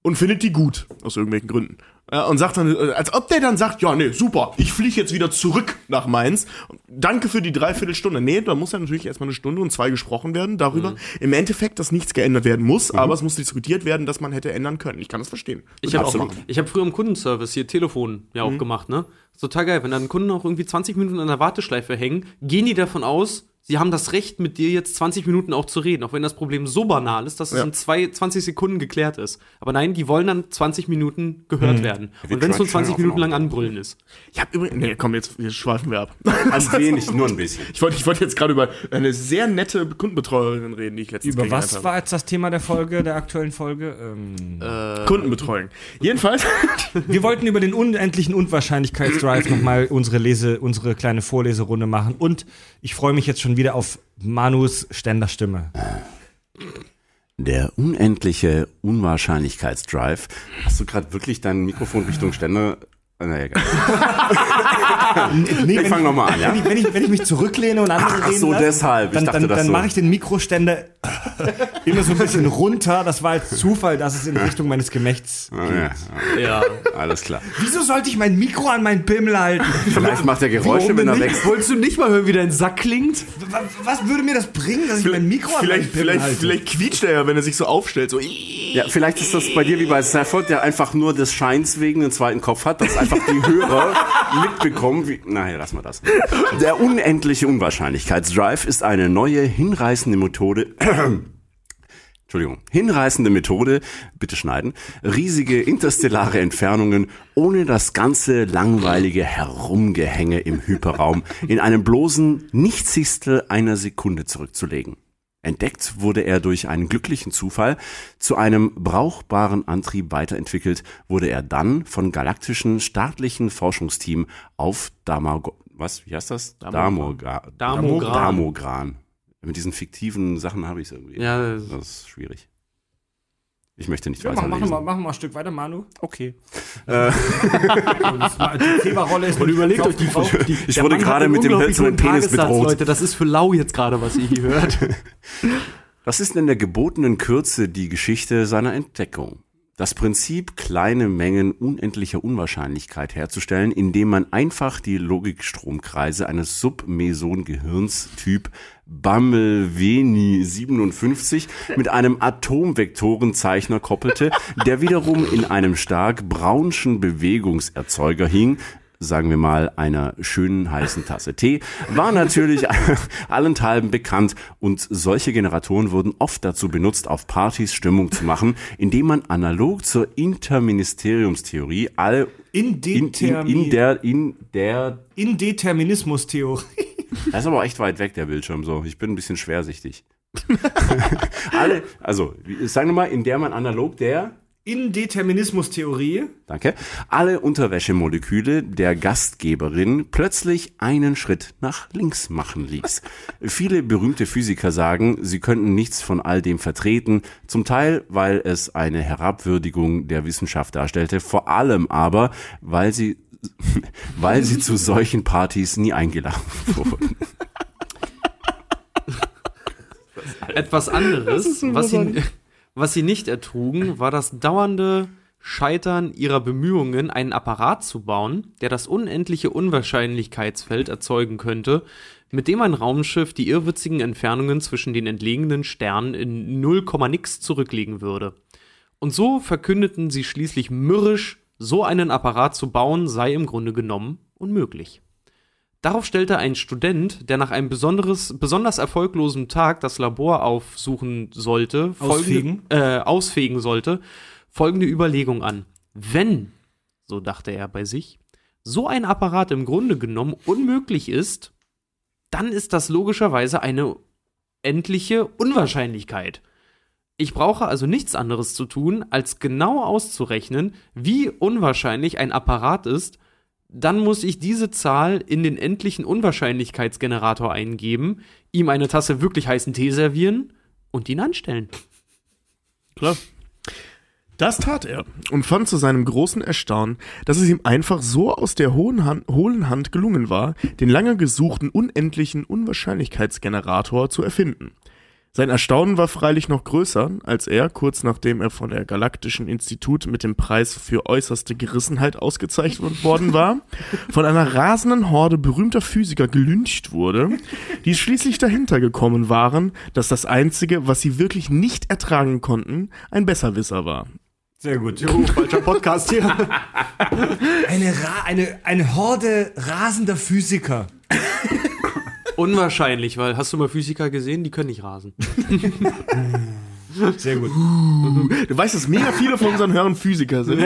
und findet die gut, aus irgendwelchen Gründen. Ja, und sagt dann, äh, als ob der dann sagt, ja, nee, super, ich fliege jetzt wieder zurück nach Mainz. Danke für die Dreiviertelstunde. Nee, da muss ja natürlich erstmal eine Stunde und zwei gesprochen werden darüber. Im Endeffekt, dass nichts geändert werden muss, aber es muss diskutiert werden, dass man hätte ändern können. Ich kann das verstehen. Ich Würde habe auch ich hab früher im Kundenservice hier Telefon ja auch gemacht, ne? Ist total geil. Wenn dann Kunden auch irgendwie 20 Minuten an der Warteschleife hängen, gehen die davon aus, sie haben das Recht, mit dir jetzt 20 Minuten auch zu reden, auch wenn das Problem so banal ist, dass es Ja. in zwei, 20 Sekunden geklärt ist. Aber nein, die wollen dann 20 Minuten gehört werden. Wir Und wenn es nur tratschen 20 auch Minuten lang anbrüllen ist. Ich habe übrigens, nee, komm, jetzt, jetzt schweifen wir ab. Ein wenig, nur ein bisschen. Ich wollte ich wollte jetzt gerade über eine sehr nette Kundenbetreuerin reden, die ich letztens Über kennengelernt was habe. war jetzt das Thema der Folge, der aktuellen Folge? Ähm, Kundenbetreuung. Jedenfalls, wir wollten über den unendlichen Unwahrscheinlichkeitsdrive nochmal unsere Lese, unsere kleine Vorleserunde machen. Und ich freue mich jetzt schon wieder auf Manus Ständerstimme. Der unendliche Unwahrscheinlichkeitsdrive. Hast du gerade wirklich dein Mikrofon Richtung Ständer naja, egal. Nee, Ich fang noch mal an, ja? Wenn ich, wenn, ich, wenn ich mich zurücklehne und andere Ach reden so, lasse, deshalb. Ich dann, dachte, dann, das dann so. mache ich den Mikroständer immer so ein bisschen runter. Das war jetzt Zufall, dass es in Richtung meines Gemächts Ah, ja, Ja. alles klar. Wieso sollte ich mein Mikro an meinen Pimmel halten? Vielleicht macht er Geräusche, wenn er wächst. Wolltest du nicht mal hören, wie dein Sack klingt? Was, was würde mir das bringen, dass ich mein Mikro an meinen Vielleicht, Pimmel vielleicht, halte? vielleicht quietscht er ja, wenn er sich so aufstellt. So. Ja, vielleicht ist das bei dir wie bei Stafford, der einfach nur des Scheins wegen einen zweiten Kopf hat, dass einfach die Hörer mitbekommen. Wie, naja, lass mal das. Der unendliche Unwahrscheinlichkeitsdrive ist eine neue, hinreißende Methode. Entschuldigung, hinreißende Methode, bitte schneiden, riesige interstellare Entfernungen ohne das ganze langweilige Herumgehänge im Hyperraum in einem bloßen Nichtsigstel einer Sekunde zurückzulegen. Entdeckt wurde er durch einen glücklichen Zufall. Zu einem brauchbaren Antrieb weiterentwickelt wurde er dann von galaktischen staatlichen Forschungsteam auf Damago was, wie heißt das? Damogra Damogran. Damogran. Mit diesen fiktiven Sachen habe ich es irgendwie. Ja, das- das ist schwierig. Ich möchte nicht Ja, weiter mach, mach, lesen. mal, mach mal ein Stück weiter, Manu. Okay. War- Die Zeberrolle ist Und überlegt euch die, die Ich wurde Mann gerade mit dem hölzernen Penis bedroht. Leute, das ist für lau jetzt gerade, was ihr hier hört. Das ist in der gebotenen Kürze die Geschichte seiner Entdeckung. Das Prinzip, kleine Mengen unendlicher Unwahrscheinlichkeit herzustellen, indem man einfach die Logikstromkreise eines Submeson-Gehirns Typ Bumblebee 57 mit einem Atomvektorenzeichner koppelte, der wiederum in einem stark braunschen Bewegungserzeuger hing, sagen wir mal, einer schönen heißen Tasse Tee, war natürlich allenthalben bekannt und solche Generatoren wurden oft dazu benutzt, auf Partys Stimmung zu machen, indem man analog zur Interministeriumstheorie alle in, in, in der, in der, Indeterminismus-Theorie. das ist aber echt weit weg, der Bildschirm, so. Ich bin ein bisschen schwersichtig. alle, also, sagen wir mal, in der man analog der, Indeterminismus-Theorie. Danke. Alle Unterwäschemoleküle der Gastgeberin plötzlich einen Schritt nach links machen ließ. Viele berühmte Physiker sagen, sie könnten nichts von all dem vertreten, zum Teil, weil es eine Herabwürdigung der Wissenschaft darstellte, vor allem aber, weil sie weil sie zu solchen Partys nie eingeladen wurden. Etwas anderes, was sie, was sie nicht ertrugen, war das dauernde Scheitern ihrer Bemühungen, einen Apparat zu bauen, der das unendliche Unwahrscheinlichkeitsfeld erzeugen könnte, mit dem ein Raumschiff die irrwitzigen Entfernungen zwischen den entlegenen Sternen in 0, nix zurücklegen würde. Und so verkündeten sie schließlich mürrisch, so einen Apparat zu bauen sei im Grunde genommen unmöglich. Darauf stellte ein Student, der nach einem besonders erfolglosen Tag das Labor aufsuchen sollte, Ausfegen? folgende, äh, ausfegen sollte, folgende Überlegung an. Wenn, so dachte er bei sich, so ein Apparat im Grunde genommen unmöglich ist, dann ist das logischerweise eine endliche Unwahrscheinlichkeit. Ich brauche also nichts anderes zu tun, als genau auszurechnen, wie unwahrscheinlich ein Apparat ist, dann muss ich diese Zahl in den endlichen Unwahrscheinlichkeitsgenerator eingeben, ihm eine Tasse wirklich heißen Tee servieren und ihn anstellen. Klar. Das tat er und fand zu seinem großen Erstaunen, dass es ihm einfach so aus der hohen Hand, hohlen Hand gelungen war, den lange gesuchten unendlichen Unwahrscheinlichkeitsgenerator zu erfinden. Sein Erstaunen war freilich noch größer, als er, kurz nachdem er von der Galaktischen Institut mit dem Preis für äußerste Gerissenheit ausgezeichnet worden war, von einer rasenden Horde berühmter Physiker gelyncht wurde, die schließlich dahinter gekommen waren, dass das Einzige, was sie wirklich nicht ertragen konnten, ein Besserwisser war. Sehr gut. falscher Podcast hier. Eine, Ra eine, eine Horde rasender Physiker. Unwahrscheinlich, weil hast du mal Physiker gesehen? Die können nicht rasen. Sehr gut. Du weißt, dass mega viele von unseren Hörern Physiker sind.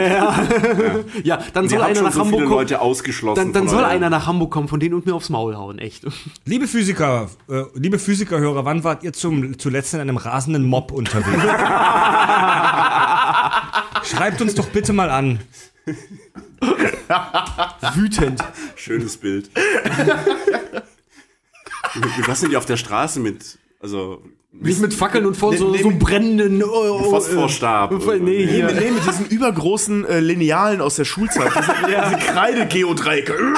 Ja, dann soll einer nach so Hamburg viele kommen. Leute ausgeschlossen. Dann, dann von soll einer nach Hamburg kommen von denen und mir aufs Maul hauen, echt. Liebe Physiker, äh, liebe Physikerhörer, wann wart ihr zum, zuletzt in einem rasenden Mob unterwegs? Schreibt uns doch bitte mal an. Wütend. Schönes Bild. Was sind die auf der Straße mit Also Nicht mit Fackeln und vor so, nee, so mit- brennenden oh, oh, Phosphorstab. äh, Nee, Nee, hier. mit, nee, mit diesen übergroßen äh, Linealen aus der Schulzeit. Diese, diese Kreide-Geodreiecke.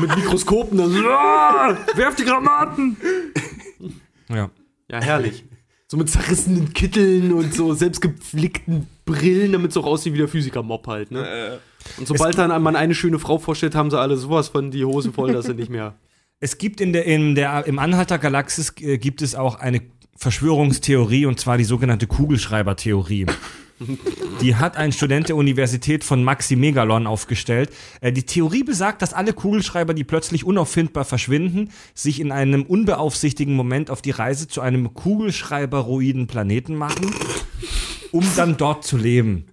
mit Mikroskopen dann. Ah, werf die Granaten! Ja. Ja, herrlich. So mit zerrissenen Kitteln und so selbstgepflegten Brillen, damit es auch aussieht wie der Physiker-Mob halt, ne? Und sobald dann man eine schöne Frau vorstellt, haben sie alle sowas von die Hosen voll, dass sie nicht mehr. Es gibt in der, in der, im Anhalter Galaxis äh, gibt es auch eine Verschwörungstheorie und zwar die sogenannte Kugelschreiber-Theorie. Die hat ein Student der Universität von Maxi Megalon aufgestellt. Äh, die Theorie besagt, dass alle Kugelschreiber, die plötzlich unauffindbar verschwinden, sich in einem unbeaufsichtigten Moment auf die Reise zu einem Kugelschreiberoiden Planeten machen, um dann dort zu leben.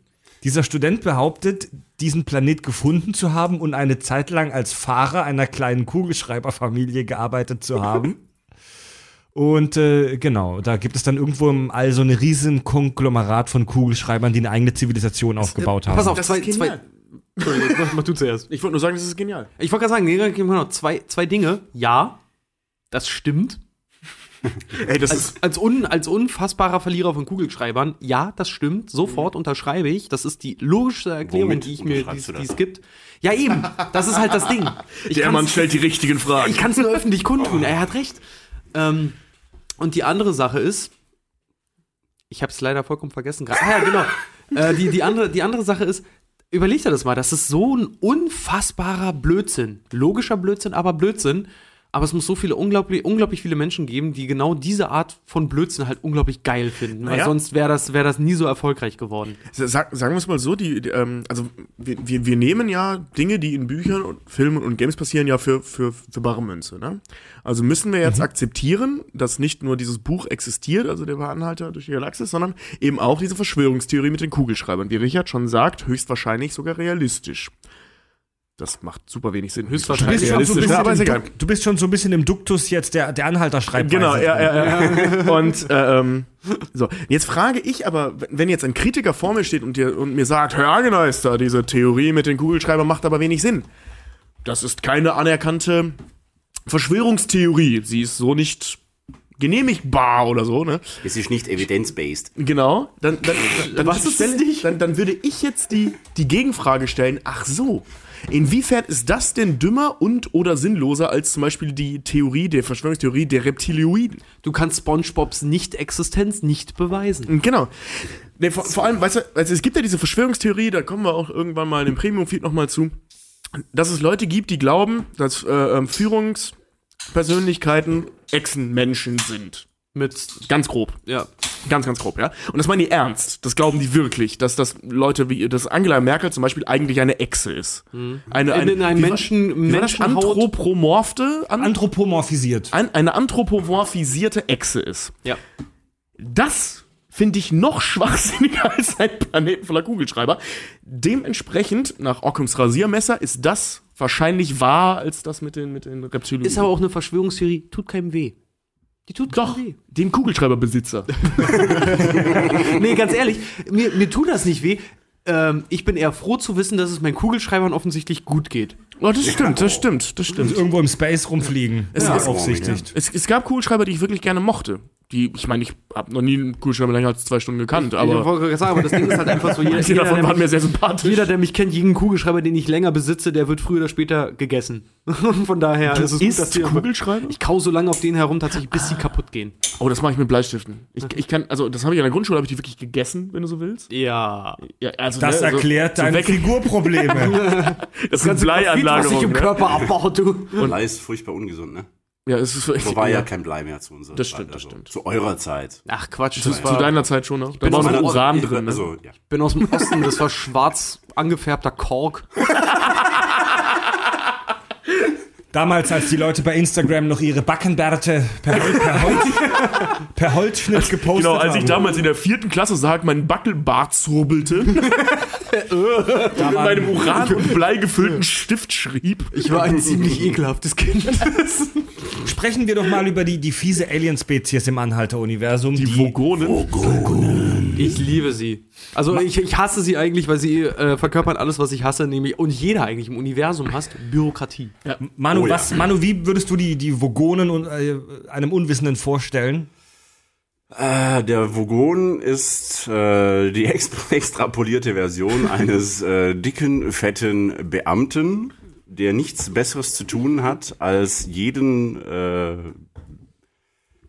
Dieser Student behauptet, diesen Planet gefunden zu haben und eine Zeit lang als Fahrer einer kleinen Kugelschreiberfamilie gearbeitet zu haben. Und äh, genau, da gibt es dann irgendwo im All so eine riesen Konglomerat von Kugelschreibern, die eine eigene Zivilisation aufgebaut haben. Pass auf, Das zwei, ist zwei. genial. Entschuldigung, mach, mach du zuerst. Ich wollte nur sagen, das ist genial. Ich wollte gerade sagen, genau, zwei, zwei Dinge. Ja, das stimmt. Ey, das Als, ist. als, un, als unfassbarer Verlierer von Kugelschreibern, ja, das stimmt. Sofort unterschreibe ich. Das ist die logischste Erklärung, Womit die ich mir, die es gibt. Ja, eben. Das ist halt das Ding. Ich Der Mann stellt die richtigen Fragen. Ich kann es nur öffentlich kundtun. Er hat recht. Ähm, und die andere Sache ist, ich habe es leider vollkommen vergessen gerade. Ah ja, genau. äh, die, die, andere, die andere Sache ist, überleg dir das mal, das ist so ein unfassbarer Blödsinn. Logischer Blödsinn, aber Blödsinn. Aber es muss so viele unglaublich, unglaublich viele Menschen geben, die genau diese Art von Blödsinn halt unglaublich geil finden. Weil sonst wäre das, wär das nie so erfolgreich geworden. Sag, sagen wir es mal so, die, die, ähm, also wir, wir, wir nehmen ja Dinge, die in Büchern und Filmen und Games passieren, ja für, für, für bare Münze. Ne? Also müssen wir jetzt akzeptieren, dass nicht nur dieses Buch existiert, also der Anhalter durch die Galaxis, sondern eben auch diese Verschwörungstheorie mit den Kugelschreibern. Wie Richard schon sagt, höchstwahrscheinlich sogar realistisch. Das macht super wenig Sinn. Du Höchstwahrscheinlich bist, schon so aber ist bisschen im egal. Du bist schon so ein bisschen im Duktus jetzt der, der Anhalterschreibweise. Genau, ja, ja, ja. Und äh, ähm, so, jetzt frage ich aber, wenn jetzt ein Kritiker vor mir steht und, dir, und mir sagt, Herr Ageneister, diese Theorie mit den Kugelschreibern macht aber wenig Sinn. Das ist keine anerkannte Verschwörungstheorie. Sie ist so nicht genehmigbar oder so, ne? Es ist nicht evidence-based. Genau. Dann, dann, dann, dann, Was ist nicht? Dann, dann würde ich jetzt die, die Gegenfrage stellen, ach so, inwiefern ist das denn dümmer und oder sinnloser als zum Beispiel die Theorie, der Verschwörungstheorie der Reptilioiden? Du kannst SpongeBobs Nicht-Existenz nicht beweisen. Genau. Nee, vor, vor allem, weißt du, also es gibt ja diese Verschwörungstheorie, da kommen wir auch irgendwann mal in dem Premium-Feed nochmal zu, dass es Leute gibt, die glauben, dass äh, ähm, Führungspersönlichkeiten Echsenmenschen sind. Mit, Ganz grob. ja, Ganz, ganz grob, ja. Und das meinen die ernst. Das glauben die wirklich, dass das Leute wie, dass Angela Merkel zum Beispiel eigentlich eine Echse ist. Eine, In- in einem Menschen- Anthropomorphe, an, Anthropomorphisiert. an, eine anthropomorphisierte Echse ist. ja. Das finde ich noch schwachsinniger als ein Planeten voller Kugelschreiber. Dementsprechend, nach Occams Rasiermesser, ist das wahrscheinlich wahr als das mit den, mit den Reptilien. Ist aber auch eine Verschwörungstheorie, tut keinem weh. Die tut Doch, weh. dem Kugelschreiberbesitzer. Nee, ganz ehrlich, mir, mir tut das nicht weh. Ähm, ich bin eher froh zu wissen, dass es meinen Kugelschreibern offensichtlich gut geht. Oh, das stimmt, das stimmt, das Und stimmt. irgendwo im Space rumfliegen. Es Ja, ist- aufsichtigt. Es, es gab Kugelschreiber, die ich wirklich gerne mochte. Die, ich meine, ich habe noch nie einen Kugelschreiber länger als zwei Stunden gekannt, ich aber wollte gerade sagen, aber das Ding ist halt einfach so, jeder, jeder, davon waren mir sehr sympathisch. jeder, der mich kennt, jeden Kugelschreiber, den ich länger besitze, der wird früher oder später gegessen. Von daher ist es gut, dass die Kugelschreiber? Ich kau so lange auf denen herum, tatsächlich, bis sie kaputt gehen. Oh, das mache ich mit Bleistiften. Ich, ich kann, also das habe ich in der Grundschule, habe ich die wirklich gegessen, wenn du so willst. Ja. Ja, also, Das ne, also, erklärt so deine weg- Figurprobleme. Das sind Bleianlagerungen. was sich im ne? Körper abbaut, du. Blei ist furchtbar ungesund, ne? Ja, es ist So war ja kein Blei mehr zu unserer Das Zeit. stimmt, das stimmt. Zu eurer Zeit. Ach Quatsch, zu, das zu war, deiner Zeit schon noch. Da war noch Uran Ich- drin. Ne? Also, ja. bin aus dem Osten, das war schwarz angefärbter Kork. Damals, als die Leute bei Instagram noch ihre Backenbärte per, Hol per, Holz, per Holzschnitt gepostet Genau, als ich haben. damals in der vierten Klasse sag, mein Backelbart zurbelte, mit meinem Uran und Blei gefüllten Stift schrieb. Ich war ein ziemlich ekelhaftes Kind. Sprechen wir doch mal über die, die fiese Alien-Spezies im Anhalter-Universum. Die Vogonen. Ich liebe sie. Also ich, ich hasse sie eigentlich, weil sie äh, verkörpern alles, was ich hasse, nämlich und jeder eigentlich im Universum hasst Bürokratie. Manu, Oh ja. was, Manu, wie würdest du die, die Vogonen und, äh, einem Unwissenden vorstellen? Äh, der Vogon ist äh, die extrapolierte Version eines äh, dicken, fetten Beamten, der nichts Besseres zu tun hat, als jeden äh,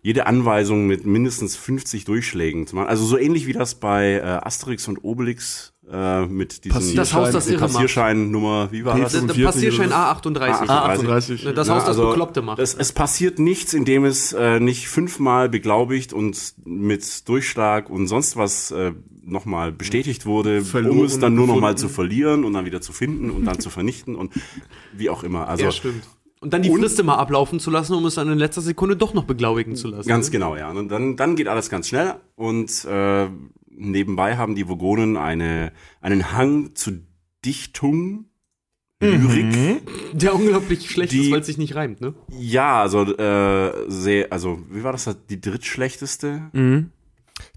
jede Anweisung mit mindestens 50 Durchschlägen zu machen. Also so ähnlich wie das bei äh, Asterix und Obelix äh, mit diesem Das Haus, das irre. Passierschein-Nummer, wie war das? Der, der 45 Passierschein oder A38. A38. Ne, Das Haus, das also, Bekloppte macht. Es, es passiert nichts, indem es äh, nicht fünfmal beglaubigt und mit Durchschlag und sonst was äh, nochmal bestätigt wurde, Verloren um es dann nur nochmal zu verlieren und dann wieder zu finden und dann zu vernichten und wie auch immer. Also ja, stimmt. Und dann die Und- Frist immer ablaufen zu lassen, um es dann in letzter Sekunde doch noch beglaubigen zu lassen. ganz genau, ja. Und dann, dann geht alles ganz schnell und äh, nebenbei haben die Vogonen eine, einen Hang zu Dichtung, Lyrik. Der unglaublich schlecht Die- ist, weil es sich nicht reimt, ne? Ja, also äh, sehr, also wie war das? Die drittschlechteste?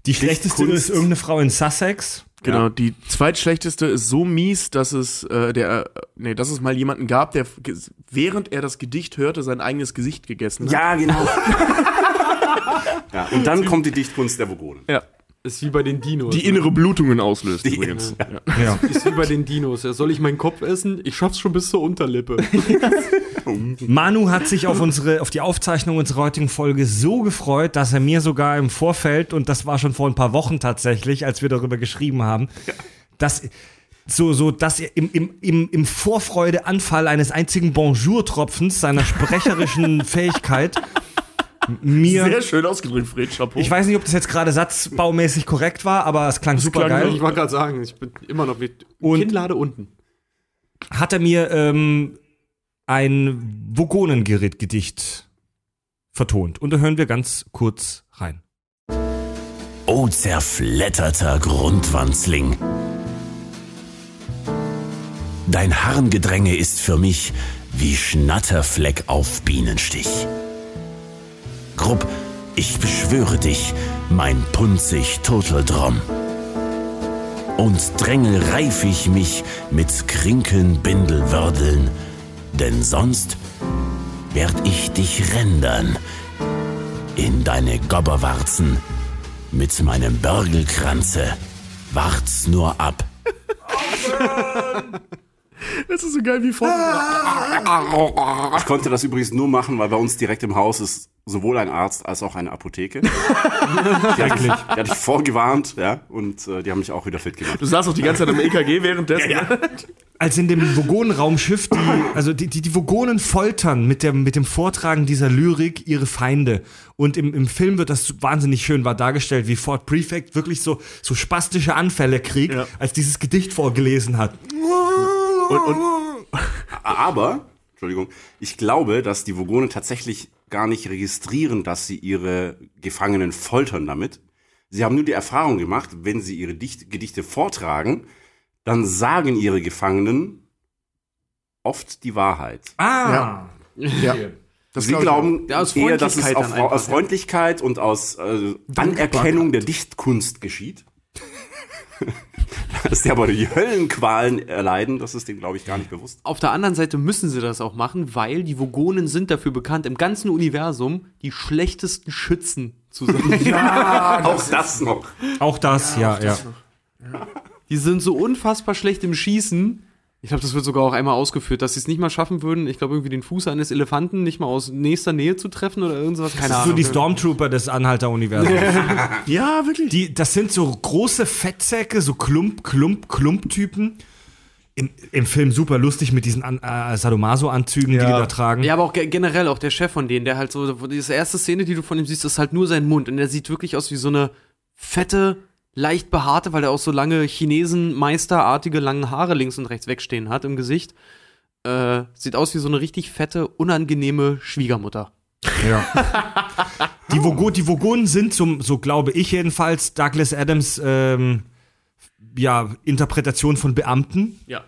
Die schlechteste Kunst. ist irgendeine Frau in Sussex. Genau, Ja. die zweitschlechteste ist so mies, dass es äh, der äh, nee, dass es mal jemanden gab, der während er das Gedicht hörte, sein eigenes Gesicht gegessen hat. Ja, genau. ja, und dann kommt die Dichtkunst der Vogonen. Ja. Ist wie bei den Dinos. Die innere Blutungen auslöst Die- übrigens. Ja. Ja. ist wie bei den Dinos. Ja, soll ich meinen Kopf essen? Ich schaff's schon bis zur Unterlippe. Manu hat sich auf unsere, auf die Aufzeichnung unserer heutigen Folge so gefreut, dass er mir sogar im Vorfeld, und das war schon vor ein paar Wochen tatsächlich, als wir darüber geschrieben haben, dass so, so, dass er im, im, im, im Vorfreudeanfall eines einzigen Bonjour-Tropfens seiner sprecherischen Fähigkeit mir. Sehr schön ausgedrückt, Fred Chapeau. Ich weiß nicht, ob das jetzt gerade satzbaumäßig korrekt war, aber es klang super klang geil. ich wollte gerade sagen, ich bin immer noch mit Und- Kinnlade unten. Hat er mir ähm, ein Vogonengedicht vertont. Und da hören wir ganz kurz rein. O zerfletterter Grundwanzling. Dein Harngedränge ist für mich wie Schnatterfleck auf Bienenstich. Grupp, ich beschwöre dich, mein punzig Turteldrom. Und drängel reif ich mich mit Krinkenbindelwördeln, denn sonst werd ich dich rändern in deine Gobberwarzen mit meinem Börgelkranze. Wart's nur ab. Das ist so geil wie vorhin. Ich konnte das übrigens nur machen, weil bei uns direkt im Haus ist sowohl ein Arzt als auch eine Apotheke. die, hatte ich, die hatte ich vorgewarnt, ja, und äh, die haben mich auch wieder fit gemacht. Du saßt auch die ganze Zeit im EKG währenddessen. Als in dem Vogonenraumschiff, die, also die, die, die Vogonen foltern mit dem, mit dem Vortragen dieser Lyrik ihre Feinde. Und im, im Film wird das wahnsinnig schön war dargestellt, wie Fort Prefect wirklich so, so spastische Anfälle kriegt, Ja. als dieses Gedicht vorgelesen hat. Und, und Aber, Entschuldigung, ich glaube, dass die Vogone tatsächlich gar nicht registrieren, dass sie ihre Gefangenen foltern damit. Sie haben nur die Erfahrung gemacht, wenn sie ihre Dicht Gedichte vortragen, dann sagen ihre Gefangenen oft die Wahrheit. Ah! ja. Das Sie glauben Ja, aus eher, dass es auf, einfach, aus ja. Freundlichkeit und aus äh, Anerkennung der Dichtkunst geschieht. dass die aber die Höllenqualen erleiden, das ist denen, glaube ich, gar nicht bewusst. Auf der anderen Seite müssen sie das auch machen, weil die Vogonen sind dafür bekannt, im ganzen Universum die schlechtesten Schützen zu sein. Auch das noch. Auch das, ja, ja. Die sind so unfassbar schlecht im Schießen. Ich glaube, das wird sogar auch einmal ausgeführt, dass sie es nicht mal schaffen würden, ich glaube, irgendwie den Fuß eines Elefanten nicht mal aus nächster Nähe zu treffen oder irgendwas. Keine Das ist so Ahnung. die Stormtrooper des Anhalter-Universums. Ja, wirklich. Die, das sind so große Fettsäcke, so Klump, Klump, Klump-Typen. Im, Im Film super lustig mit diesen An äh, Sadomaso-Anzügen, die die da tragen. Ja, aber auch ge- generell auch der Chef von denen, der halt so, diese erste Szene, die du von ihm siehst, ist halt nur sein Mund und der sieht wirklich aus wie so eine fette, leicht behaarte, weil er auch so lange Chinesen-Meisterartige lange Haare links und rechts wegstehen hat im Gesicht. Äh, sieht aus wie so eine richtig fette, unangenehme Schwiegermutter. Die, Vogo die Vogonen sind, so, so glaube ich jedenfalls, Douglas Adams ähm, ja, Interpretation von Beamten. Ja.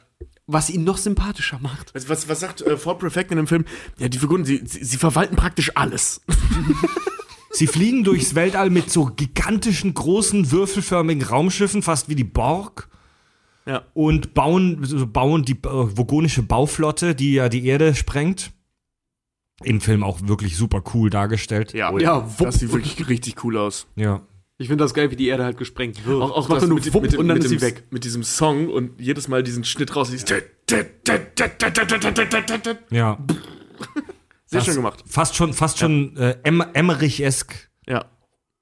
Was ihn noch sympathischer macht. Was, was, was sagt äh, Ford Prefect in dem Film? Ja, die Figuren, sie, sie, sie verwalten praktisch alles. Sie fliegen durchs Weltall mit so gigantischen, großen, würfelförmigen Raumschiffen, fast wie die Borg. Ja. Und bauen, so bauen die äh, vogonische Bauflotte, die ja die Erde sprengt. Im Film auch wirklich super cool dargestellt. Ja, Ja, wupp. das sieht wirklich richtig cool aus. Ja. Ich finde das geil, wie die Erde halt gesprengt wird. Auch, auch Das nur mit, wupp mit, und dann mit ist sie weg. Mit diesem Song und jedes Mal diesen Schnitt raus. Dieses Ja. Sehr Das- schön gemacht. Fast schon, fast schon äh, em Emmerich-esk. Ja.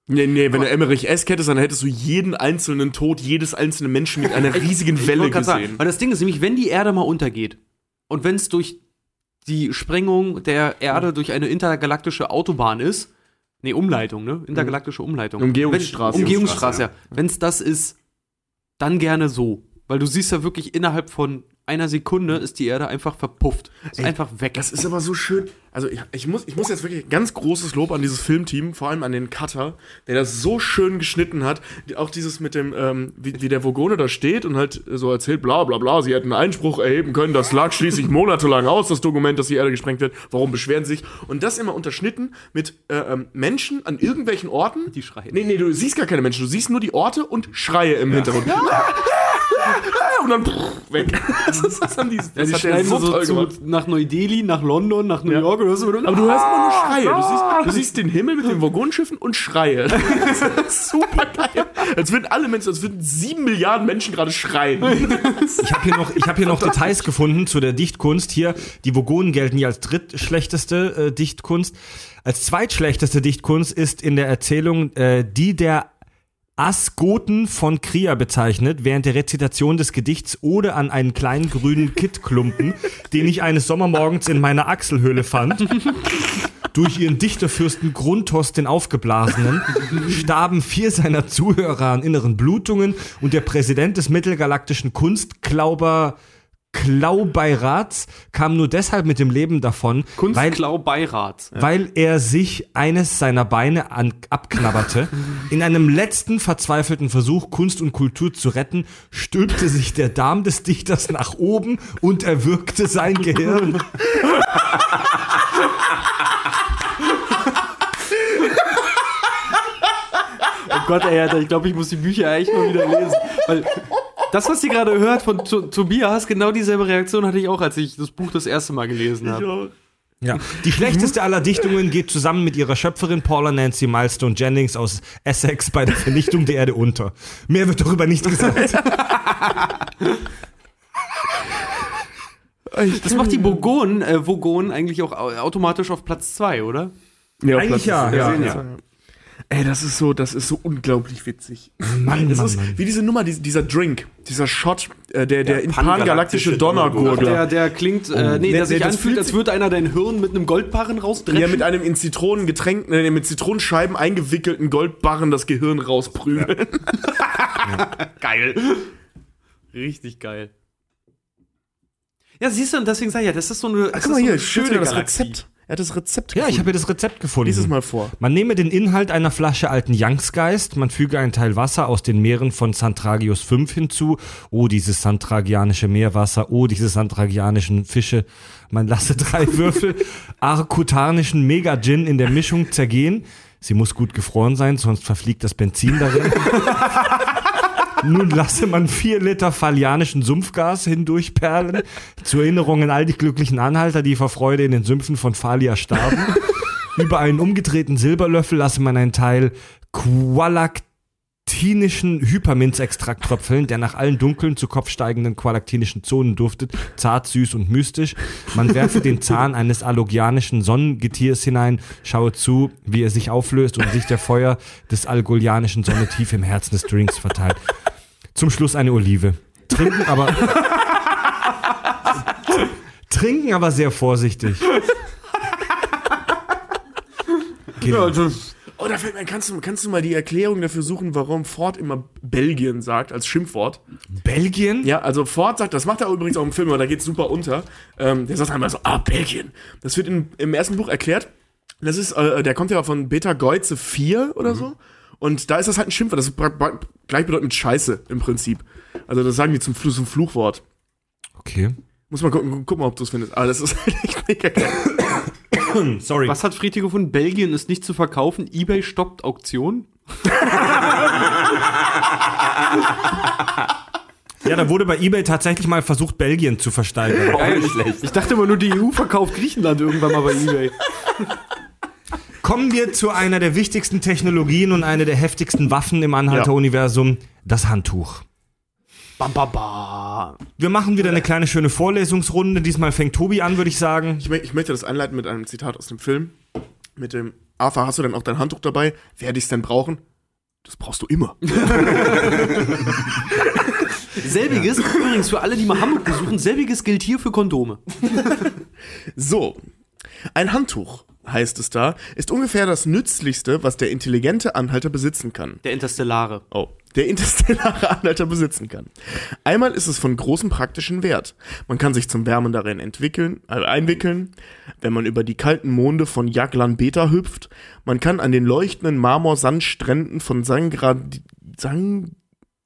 Nee, nee, wenn du Emmerich S hättest, dann hättest du jeden einzelnen Tod jedes einzelnen Menschen mit einer riesigen Welle gesehen. Sagen, weil das Ding ist nämlich, wenn die Erde mal untergeht und wenn es durch die Sprengung der Erde durch eine intergalaktische Autobahn ist, nee, Umleitung, ne? Intergalaktische Umleitung. Umgehungsstraße. Wenn, Umgehungsstraße, Umgehungsstraße, ja. Wenn es das ist, dann gerne so. Weil du siehst ja wirklich innerhalb von einer Sekunde ist die Erde einfach verpufft. Ist Ey, einfach weg. Das ist aber so schön. Also ich, ich, muss, ich muss jetzt wirklich ganz großes Lob an dieses Filmteam, vor allem an den Cutter, der das so schön geschnitten hat. Auch dieses mit dem, ähm, wie, wie der Vogone da steht und halt so erzählt, bla bla bla, sie hätten Einspruch erheben können, das lag schließlich monatelang aus, das Dokument, dass die Erde gesprengt wird. Warum beschweren sie sich? Und das immer unterschnitten mit äh, ähm, Menschen an irgendwelchen Orten. Die schreien. Nee, nee, du siehst gar keine Menschen, du siehst nur die Orte und Schreie im Hintergrund. und dann pff, weg. Das, ist, das, haben die, das ja, die schneiden so so zu, nach Neu-Delhi, nach London, nach New York. Du hörst immer nur, Aber du hörst immer nur Schreie. Du siehst, du siehst den Himmel mit den Waggonschiffen und Schreie. Das ist super geil. Als würden alle Menschen, als würden sieben Milliarden Menschen gerade schreien. Ich habe hier noch, ich hab hier noch Details gefunden zu der Dichtkunst. Hier, die Vogonen gelten hier als drittschlechteste äh, Dichtkunst. Als zweitschlechteste Dichtkunst ist in der Erzählung äh, die der Asgoten von Kria bezeichnet, während der Rezitation des Gedichts Ode an einen kleinen grünen Kittklumpen, den ich eines Sommermorgens in meiner Achselhöhle fand. Durch ihren Dichterfürsten Grunthos den Aufgeblasenen starben vier seiner Zuhörer an inneren Blutungen und der Präsident des mittelgalaktischen Kunstklauber Klaubeirats kam nur deshalb mit dem Leben davon, weil, Kunstklau-Beirat. weil er sich eines seiner Beine an, abknabberte. In einem letzten verzweifelten Versuch, Kunst und Kultur zu retten, stülpte sich der Darm des Dichters nach oben und erwürgte sein Gehirn. Oh Gott, ey, ich glaube, ich muss die Bücher echt mal wieder lesen. Weil das, was ihr gerade hört von to Tobias, genau dieselbe Reaktion hatte ich auch, als ich das Buch das erste Mal gelesen habe. Ja. Die schlechteste aller Dichtungen geht zusammen mit ihrer Schöpferin Paula Nancy Milestone Jennings aus Essex bei der Vernichtung der Erde unter. Mehr wird darüber nicht gesagt. Das macht die Bogon, äh, Vogon eigentlich auch au- automatisch auf Platz 2, oder? Ja, Eigentlich ja, ja, ja. Ey, das ist so, das ist so unglaublich witzig. Mann, Das Mann, ist Mann. wie diese Nummer, die, dieser Drink, dieser Shot, äh, der, der in pangalaktische Donnergurgel. Der, der klingt, äh, nee, Der- der sich der- das anfühlt, fühlt als würde einer dein Hirn mit einem Goldbarren rausdreschen. Ja, mit einem in Zitronengetränk, äh, mit Zitronenscheiben eingewickelten Goldbarren das Gehirn rausprügeln. geil. Richtig geil. Ja, siehst du, und deswegen sag ich ja, das ist so eine, das Guck mal ist so hier, eine schöne schöne das Galaxie. Rezept. Er hat das Rezept Ja, ich gefunden. habe das Rezept gefunden. Lies es mal vor. Man nehme den Inhalt einer Flasche alten Youngsgeist, man füge einen Teil Wasser aus den Meeren von Santragius 5 hinzu. Oh, dieses santragianische Meerwasser, oh, diese santragianischen Fische. Man lasse drei Würfel arkutanischen Mega-Gin in der Mischung zergehen. Sie muss gut gefroren sein, sonst verfliegt das Benzin darin. Nun lasse man vier Liter falianischen Sumpfgas hindurchperlen. Zur Erinnerung an all die glücklichen Anhalter, die vor Freude in den Sümpfen von Falia starben. Über einen umgedrehten Silberlöffel lasse man einen Teil qualaktinischen Hyperminzextrakt tröpfeln, der nach allen dunklen zu Kopf steigenden qualaktinischen Zonen duftet, zart, süß und mystisch. Man werfe den Zahn eines allogianischen Sonnengetiers hinein, schaue zu, wie er sich auflöst und sich der Feuer des algolianischen Sonne tief im Herzen des Drinks verteilt. Zum Schluss eine Olive. Trinken aber. Trinken aber sehr vorsichtig. Genau. Oh, da fällt mir, kannst du, kannst du mal die Erklärung dafür suchen, warum Ford immer Belgien sagt als Schimpfwort? Belgien? Ja, also Ford sagt, das macht er übrigens auch im Film, aber da geht's super unter. Ähm, der sagt einmal so, ah, Belgien. Das wird in, im ersten Buch erklärt. Das ist, äh, der kommt ja von Beta Geuze 4 oder so. Und da ist das halt ein Schimpfwort. Das ist gleichbedeutend mit Scheiße im Prinzip. Also das sagen die zum, zum Fluchwort. Okay. Muss mal gucken, guck mal, ob du es findest. Aber das ist halt echt mega geil. Sorry. Was hat Friedrich gefunden? Belgien ist nicht zu verkaufen. Ebay stoppt Auktion. Ja, da wurde bei eBay tatsächlich mal versucht, Belgien zu versteigern. Nicht schlecht. Ich dachte immer nur, die EU verkauft Griechenland irgendwann mal bei Ebay. Kommen wir zu einer der wichtigsten Technologien und einer der heftigsten Waffen im Anhalter-Universum, das Handtuch. Bam, bam, bam. Wir machen wieder eine kleine schöne Vorlesungsrunde. Diesmal fängt Tobi an, würde ich sagen. Ich, ich möchte das einleiten mit einem Zitat aus dem Film. Mit dem, Arthur, hast du denn auch dein Handtuch dabei? Werde ich es denn brauchen? Das brauchst du immer. Selbiges, übrigens für alle, die mal Hamburg besuchen, selbiges gilt hier für Kondome. So, ein Handtuch, heißt es da, ist ungefähr das Nützlichste, was der intelligente Anhalter besitzen kann. Der Interstellare. Oh, der interstellare Anhalter besitzen kann. Einmal ist es von großem praktischen Wert. Man kann sich zum Wärmen darin entwickeln, äh, einwickeln, wenn man über die kalten Monde von Jaglan Beta hüpft. Man kann an den leuchtenden Marmorsandstränden von Sangra, Sang,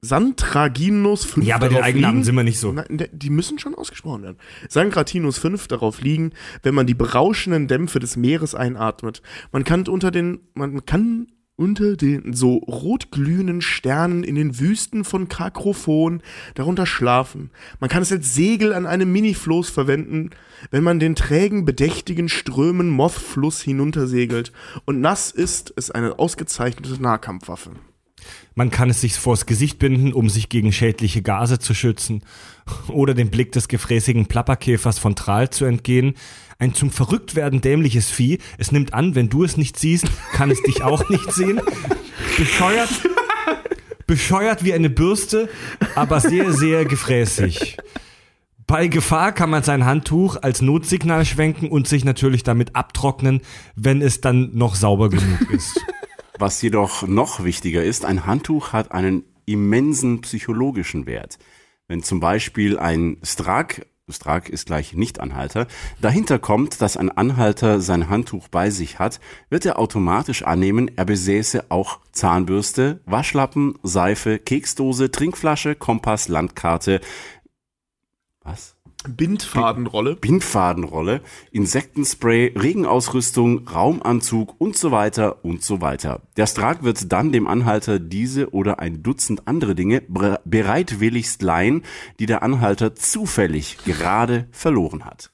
Santraginus 5 Ja, bei den darauf Eigennamen liegen. sind wir nicht so. Nein, der- die müssen schon ausgesprochen werden. Sangratinus 5 darauf liegen, wenn man die berauschenden Dämpfe des Meeres einatmet. Man kann unter den, man kann unter den so rotglühenden Sternen in den Wüsten von Kakrophon darunter schlafen. Man kann es als Segel an einem Minifloß verwenden, wenn man den trägen, bedächtigen Strömen Mothfluss hinuntersegelt. Und nass ist es eine ausgezeichnete Nahkampfwaffe. Man kann es sich vors Gesicht binden, um sich gegen schädliche Gase zu schützen oder dem Blick des gefräßigen Plapperkäfers von Tral zu entgehen. Ein zum Verrücktwerden dämliches Vieh. Es nimmt an, wenn du es nicht siehst, kann es dich auch nicht sehen. Bescheuert, bescheuert wie eine Bürste, aber sehr, sehr gefräßig. Bei Gefahr kann man sein Handtuch als Notsignal schwenken und sich natürlich damit abtrocknen, wenn es dann noch sauber genug ist. Was jedoch noch wichtiger ist, ein Handtuch hat einen immensen psychologischen Wert. Wenn zum Beispiel ein Strak, Strak ist gleich Nichtanhalter, dahinter kommt, dass ein Anhalter sein Handtuch bei sich hat, wird er automatisch annehmen, er besäße auch Zahnbürste, Waschlappen, Seife, Keksdose, Trinkflasche, Kompass, Landkarte. Was? Bindfadenrolle. Bindfadenrolle, Insektenspray, Regenausrüstung, Raumanzug und so weiter und so weiter. Der Strak wird dann dem Anhalter diese oder ein Dutzend andere Dinge bereitwilligst leihen, die der Anhalter zufällig gerade verloren hat.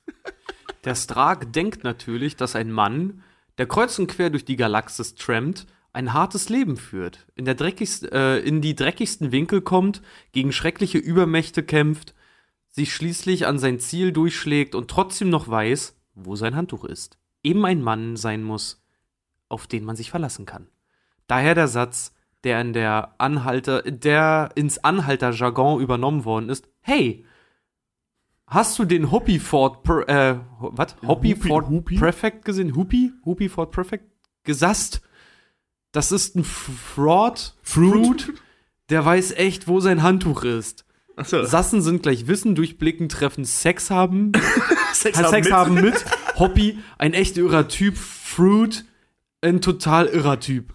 Der Strag denkt natürlich, dass ein Mann, der kreuz und quer durch die Galaxis trampt, ein hartes Leben führt, in, der dreckigst, äh, in die dreckigsten Winkel kommt, gegen schreckliche Übermächte kämpft, sich schließlich an sein Ziel durchschlägt und trotzdem noch weiß, wo sein Handtuch ist. Eben ein Mann sein muss, auf den man sich verlassen kann. Daher der Satz, der in der Anhalter, der ins Anhalter-Jargon übernommen worden ist. Hey, hast du den Hoppy Ford, äh, was? Hoppy Ford Hupi? Prefect gesehen? Hupi? Hupi Ford Prefect? Gesasst? Das ist ein Fraud. Fruit? Der weiß echt, wo sein Handtuch ist. Achso. Sassen sind gleich Wissen, durchblicken, treffen, Sex haben. Sex Sex haben mit. Hobby, ein echt irrer Typ. Fruit, ein total irrer Typ.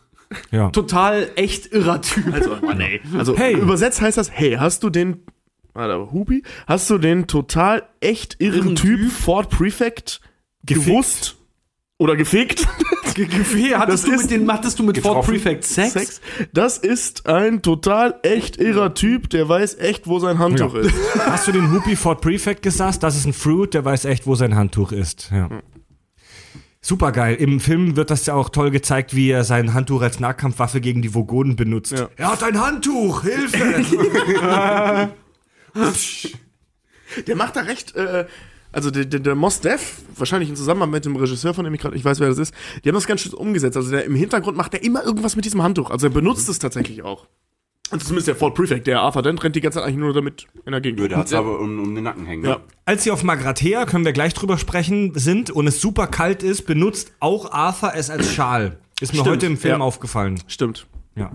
Ja. Total echt irrer Typ. Also, Mann, ey. Also, Hey. übersetzt heißt das, hey, hast du den, warte, Hupi, hast du den total echt irren, Irren Typ, Typ? Ford Prefect Gefickt. gewusst? Oder gefickt? hattest, du ist- mit den, hattest du mit Ford. Prefect Sex? Das ist ein total echt irrer Typ, der weiß echt, wo sein Handtuch Ja. ist. Hast du den Whoopi Ford Prefect gesasst? Das ist ein Fruit, der weiß echt, wo sein Handtuch ist. Ja. Super geil. Im Film wird das ja auch toll gezeigt, wie er sein Handtuch als Nahkampfwaffe gegen die Vogonen benutzt. Ja. Er hat ein Handtuch! Hilfe! Der macht da recht, äh, also der, der, der Mos Def, wahrscheinlich in Zusammenhang mit dem Regisseur, von dem ich gerade, ich weiß, wer das ist, die haben das ganz schön umgesetzt. Also der, im Hintergrund macht er immer irgendwas mit diesem Handtuch. Also er benutzt es tatsächlich auch. Also zumindest der Ford Prefect, der Arthur Dent rennt die ganze Zeit eigentlich nur damit in der Gegend. Nö, der hat's aber um, um den Nacken hängen. ne? Ja. Als sie auf Magrathea, können wir gleich drüber sprechen, sind und es super kalt ist, benutzt auch Arthur es als Schal. Ist mir Stimmt, heute im Film ja. aufgefallen. Stimmt. Ja.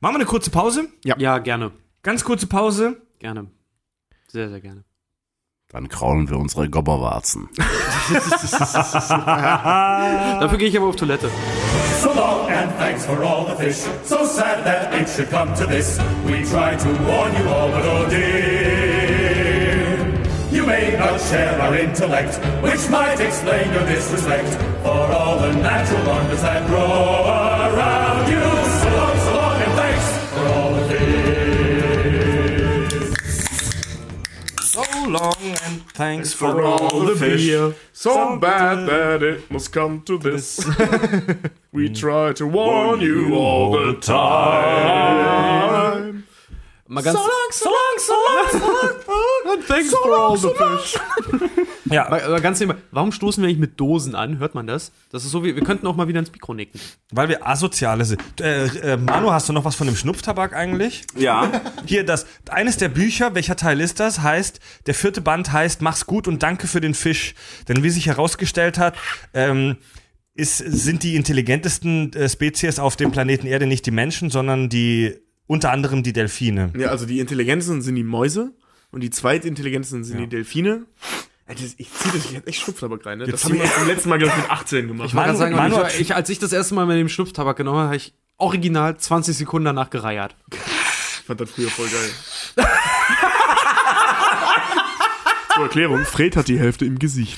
Machen wir eine kurze Pause? Ja, gerne. Ganz kurze Pause. Gerne. Sehr, sehr gerne. Dann kraulen wir unsere Gobberwarzen. Dafür gehe ich aber auf Toilette. So long and thanks for all the fish. So sad that it should come to this. We tried to warn you all, but oh dear. You may not share our intellect, which might explain your disrespect for all the natural wonders that grow long and thanks For all the fish, so bad that it must come to this. We try to warn you all the time. Mal ganz, so long, so long, so long. thanks for all the fish. Ja, Aber, ganz nebenbei, warum stoßen wir eigentlich mit Dosen an? Hört man das? Das ist so wie, wir könnten auch mal wieder ins Mikro nicken. weil wir asoziale sind. Äh, äh, Manu, hast du noch was von dem Schnupftabak eigentlich? Ja, Hier, das, eines der Bücher, welcher Teil ist das? Heißt, der vierte Band heißt Mach's gut und danke für den Fisch. Denn wie sich herausgestellt hat, ähm, ist, sind die intelligentesten äh, Spezies auf dem Planeten Erde nicht die Menschen, sondern die, unter anderem die Delfine. Ja, also die intelligentesten sind die Mäuse und die zweitintelligentesten sind die Delfine. Ich zieh das jetzt echt Schnupftabak rein, ne? Das haben wir beim letzten Mal, glaube ich, mit 18 gemacht. Ich wollte gerade sagen, Manu ich, ich, als ich das erste Mal mit dem Schnupftabak genommen habe, habe ich original 20 Sekunden danach gereiert. Ich fand das früher voll geil. Zur Erklärung, Fred hat die Hälfte im Gesicht.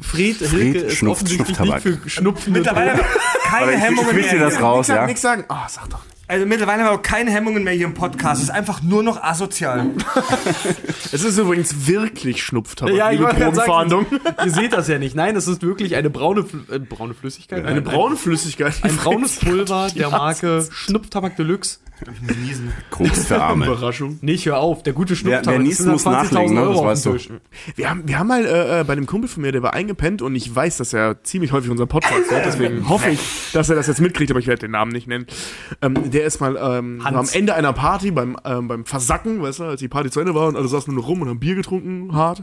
Fred, Hilke ist schnupft offensichtlich Schnupftabak. nicht für Schnupfen. Mittlerweile keine ich, ich Hemmungen wische dir mehr. das raus, ja. Nix sagen. Ah, sag doch nicht. Also mittlerweile haben wir auch keine Hemmungen mehr hier im Podcast. Es ist einfach nur noch asozial. Es ist übrigens wirklich Schnupftabak, Ja, ich liebe sagen, ihr seht das ja nicht. Nein, es ist wirklich eine braune, äh, braune Flüssigkeit. Eine braune Flüssigkeit. Ein braunes Pulver der Marke Schnupftabak Deluxe. Koks für Arme. Überraschung. Nicht, hör auf. Der gute Schnupftabak. wer niest, muss 120.000 nachlegen, ne? Euro Das weißt du. Wir haben, wir haben mal äh, äh, bei einem Kumpel von mir, der war eingepennt und ich weiß, dass er ziemlich häufig unseren Podcast hört, deswegen hoffe ich, dass er das jetzt mitkriegt, aber ich werde den Namen nicht nennen. Ähm, der ist mal ähm, am Ende einer Party beim, ähm, beim Versacken, weißt du, als die Party zu Ende war und alle saßen nur rum und haben Bier getrunken, hart.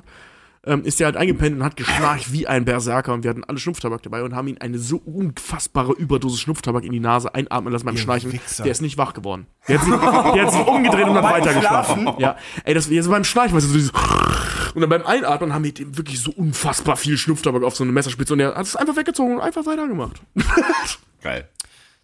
Ähm, ist der halt eingepennt und hat geschnarcht wie ein Berserker und wir hatten alle Schnupftabak dabei und haben ihn eine so unfassbare Überdosis Schnupftabak in die Nase einatmen lassen beim Schnarchen. Wichser. Der ist nicht wach geworden. Der hat sich, der hat sich umgedreht und hat weitergeschlafen. Ja, ey, das jetzt beim Schnarchen, weißt du, so dieses und dann beim Einatmen haben wir dem wirklich so unfassbar viel Schnupftabak auf so eine Messerspitze und er hat es einfach weggezogen und einfach weitergemacht. Geil.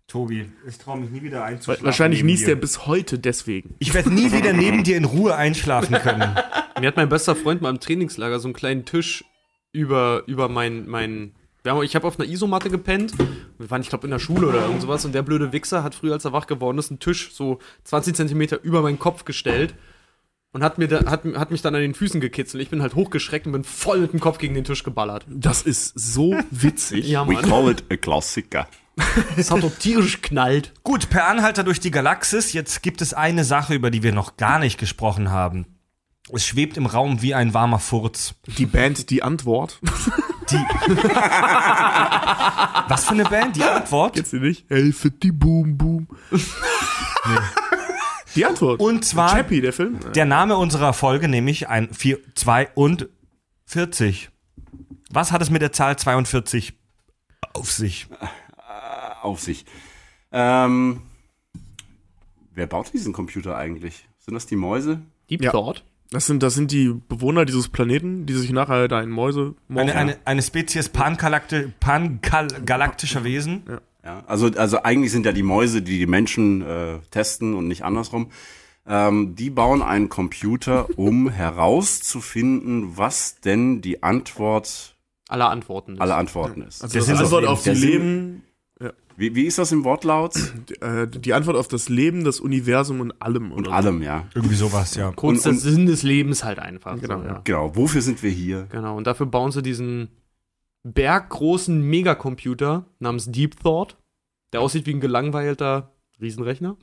Tobi, ich traue mich nie wieder einzuschlafen. Wahrscheinlich niest er bis heute deswegen. Ich werde nie wieder neben dir in Ruhe einschlafen können. Mir hat mein bester Freund mal im Trainingslager so einen kleinen Tisch über, über mein, mein haben, ich habe auf einer Isomatte gepennt. Wir waren, ich glaube, in der Schule oder irgend sowas. Und der blöde Wichser hat früher, als er wach geworden ist, einen Tisch so 20 Zentimeter über meinen Kopf gestellt. Und hat, mir da, hat, hat mich dann an den Füßen gekitzelt. Ich bin halt hochgeschreckt und bin voll mit dem Kopf gegen den Tisch geballert. Das ist so witzig. Ja, We Mann. call it a Klassiker. Das hat doch tierisch knallt. Gut, per Anhalter durch die Galaxis. Jetzt gibt es eine Sache, über die wir noch gar nicht gesprochen haben. Es schwebt im Raum wie ein warmer Furz. Die Band Die Antwort. Die. Was für eine Band? Die Antwort. Kennst du nicht? Helfe die Boom Boom. Die Antwort. Und zwar Chappie, der Film. der Name unserer Folge, nämlich ein 4, 42. Was hat es mit der Zahl 42 auf sich? Auf sich. Ähm, wer baut diesen Computer eigentlich? Sind das die Mäuse? Deep Ja. Thought. Das sind, das sind die Bewohner dieses Planeten, die sich nachher da in Mäuse Eine, eine, eine Spezies pangalakti pangalaktischer Wesen. Ja, also, also eigentlich sind ja die Mäuse, die die Menschen äh, testen und nicht andersrum. Ähm, die bauen einen Computer, um herauszufinden, was denn die Antwort Aller Antworten. ist. aller Antworten ist. Also Der das Sinn des Antwort auf die Leben, Wie, wie ist das im Wortlaut? äh, die Antwort auf das Leben, das Universum und allem. Und allem, ja. Irgendwie sowas, ja. Kurz und- der Sinn des Lebens halt einfach. Genau, so, ja. Genau, wofür sind wir hier? Genau, und dafür bauen sie diesen berggroßen Megacomputer namens Deep Thought, der aussieht wie ein gelangweilter Riesenrechner.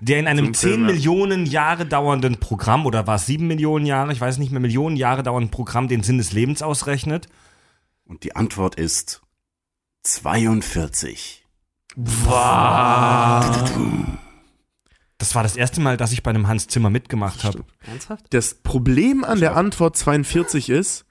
Der in einem Zum 10 Film, ja. Millionen Jahre dauernden Programm, oder war es 7 Millionen Jahre, ich weiß nicht mehr, Millionen Jahre dauernden Programm den Sinn des Lebens ausrechnet. Und die Antwort ist 42. Das war das erste Mal, dass ich bei einem Hans Zimmer mitgemacht habe. Ernsthaft? Das Problem an der Antwort 42 ist,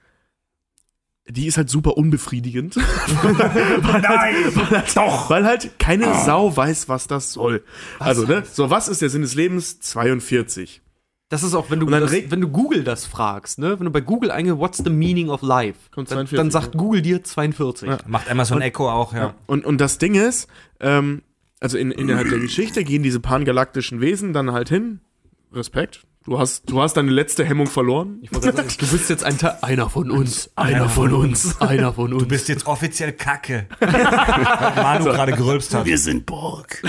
die ist halt super unbefriedigend. weil halt, weil halt, doch. Weil halt keine Sau weiß, was das soll. also, ne? So, was ist der Sinn des Lebens? 42. Das ist auch, wenn du, Und das, wenn du Google das fragst, ne? Wenn du bei Google eingibst, what's the meaning of life? Kommt dann, 42, dann sagt Google dir 42. Ja. Macht Amazon Echo auch, ja. Und, und das Ding ist, ähm, also in, innerhalb der Geschichte gehen diese pangalaktischen Wesen dann halt hin. Respekt, Du hast, du hast deine letzte Hemmung verloren. Sagen, du bist jetzt ein Teil, einer von uns, einer von uns, einer von uns. Du bist jetzt offiziell Kacke. Manu gerade gerülpst hat. Wir sind Borg.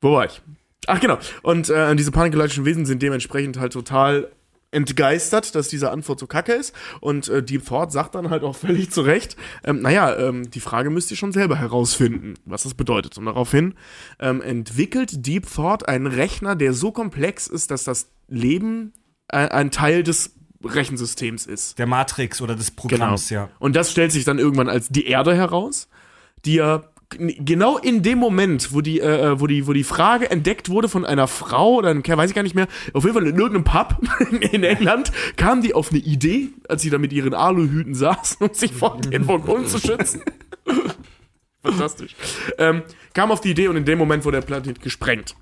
Wo war ich? Ach genau. Und äh, diese panikgeleiteten Wesen sind dementsprechend halt total entgeistert, dass diese Antwort so kacke ist. Und äh, Deep Thought sagt dann halt auch völlig zu Recht, ähm, naja, ähm, die Frage müsst ihr schon selber herausfinden, was das bedeutet. Und daraufhin ähm, entwickelt Deep Thought einen Rechner, der so komplex ist, dass das Leben äh, ein Teil des Rechensystems ist. Der Matrix oder des Programms, ja. Und das stellt sich dann irgendwann als die Erde heraus, die ja genau in dem Moment, wo die, äh, wo die, wo die Frage entdeckt wurde von einer Frau oder einem Kerl, weiß ich gar nicht mehr, auf jeden Fall in irgendeinem Pub in England, kam die auf eine Idee, als sie da mit ihren Aluhüten saß, um sich vor den Vulkanen zu schützen. Fantastisch. Ähm, kam auf die Idee und in dem Moment wurde der Planet gesprengt.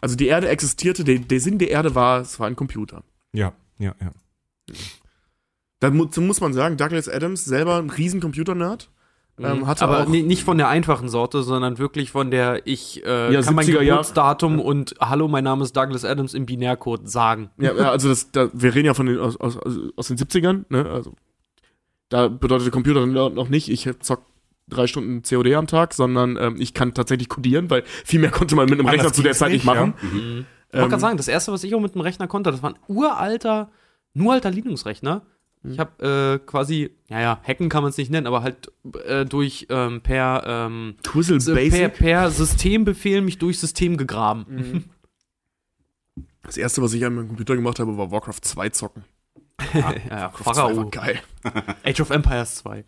Also die Erde existierte, der, der Sinn der Erde war, es war ein Computer. Ja, ja, ja. Da mu muss man sagen, Douglas Adams, selber ein riesen Computer-Nerd, ähm, hatte aber nicht von der einfachen Sorte, sondern wirklich von der ich äh, Ja, kann mein 70er Jahre. Geburtsdatum und Hallo, mein Name ist Douglas Adams im Binärcode sagen. Ja, ja also das, da, wir reden ja von den, aus, aus, aus den 70ern, ne? Also da bedeutete Computer dann noch nicht, ich zock drei Stunden COD am Tag, sondern ähm, ich kann tatsächlich codieren, weil viel mehr konnte man mit einem Rechner zu der Zeit nicht nicht, machen. Ich wollte Ähm, gerade sagen, das erste, was ich auch mit dem Rechner konnte, das war ein uralter, nur alter Linux-Rechner. Ich habe äh, quasi, naja, hacken kann man es nicht nennen, aber halt äh, durch ähm, per, ähm, Twizzle per, Basic. per Systembefehl mich durch System gegraben. Das erste, was ich an meinem Computer gemacht habe, war Warcraft 2 zocken. Ja, ja, Warcraft 2 war Pharao. geil. Age of Empires 2.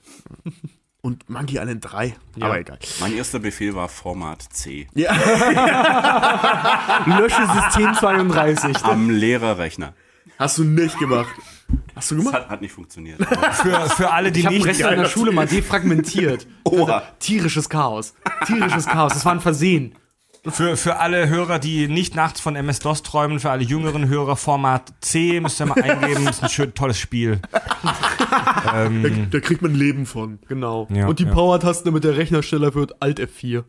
Und Monkey Island 3. Ja. Aber egal. Mein erster Befehl war Format C. Lösche System 32. Am Lehrerrechner. Hast du nicht gemacht. Hast du Das gemacht? hat, hat nicht funktioniert. Für, für alle, die Ich habe nicht. Rechner in der Schule mal defragmentiert. Oha. Tierisches Chaos. Tierisches Chaos. Das war ein Versehen. Für, für alle Hörer, die nicht nachts von MS-DOS träumen, für alle jüngeren Hörer, Format C müsst ihr mal eingeben. ist ein schön tolles Spiel. Da, da kriegt man Leben von. Genau. Ja, Und die ja. Power-Taste mit der Rechnersteller wird Alt F4.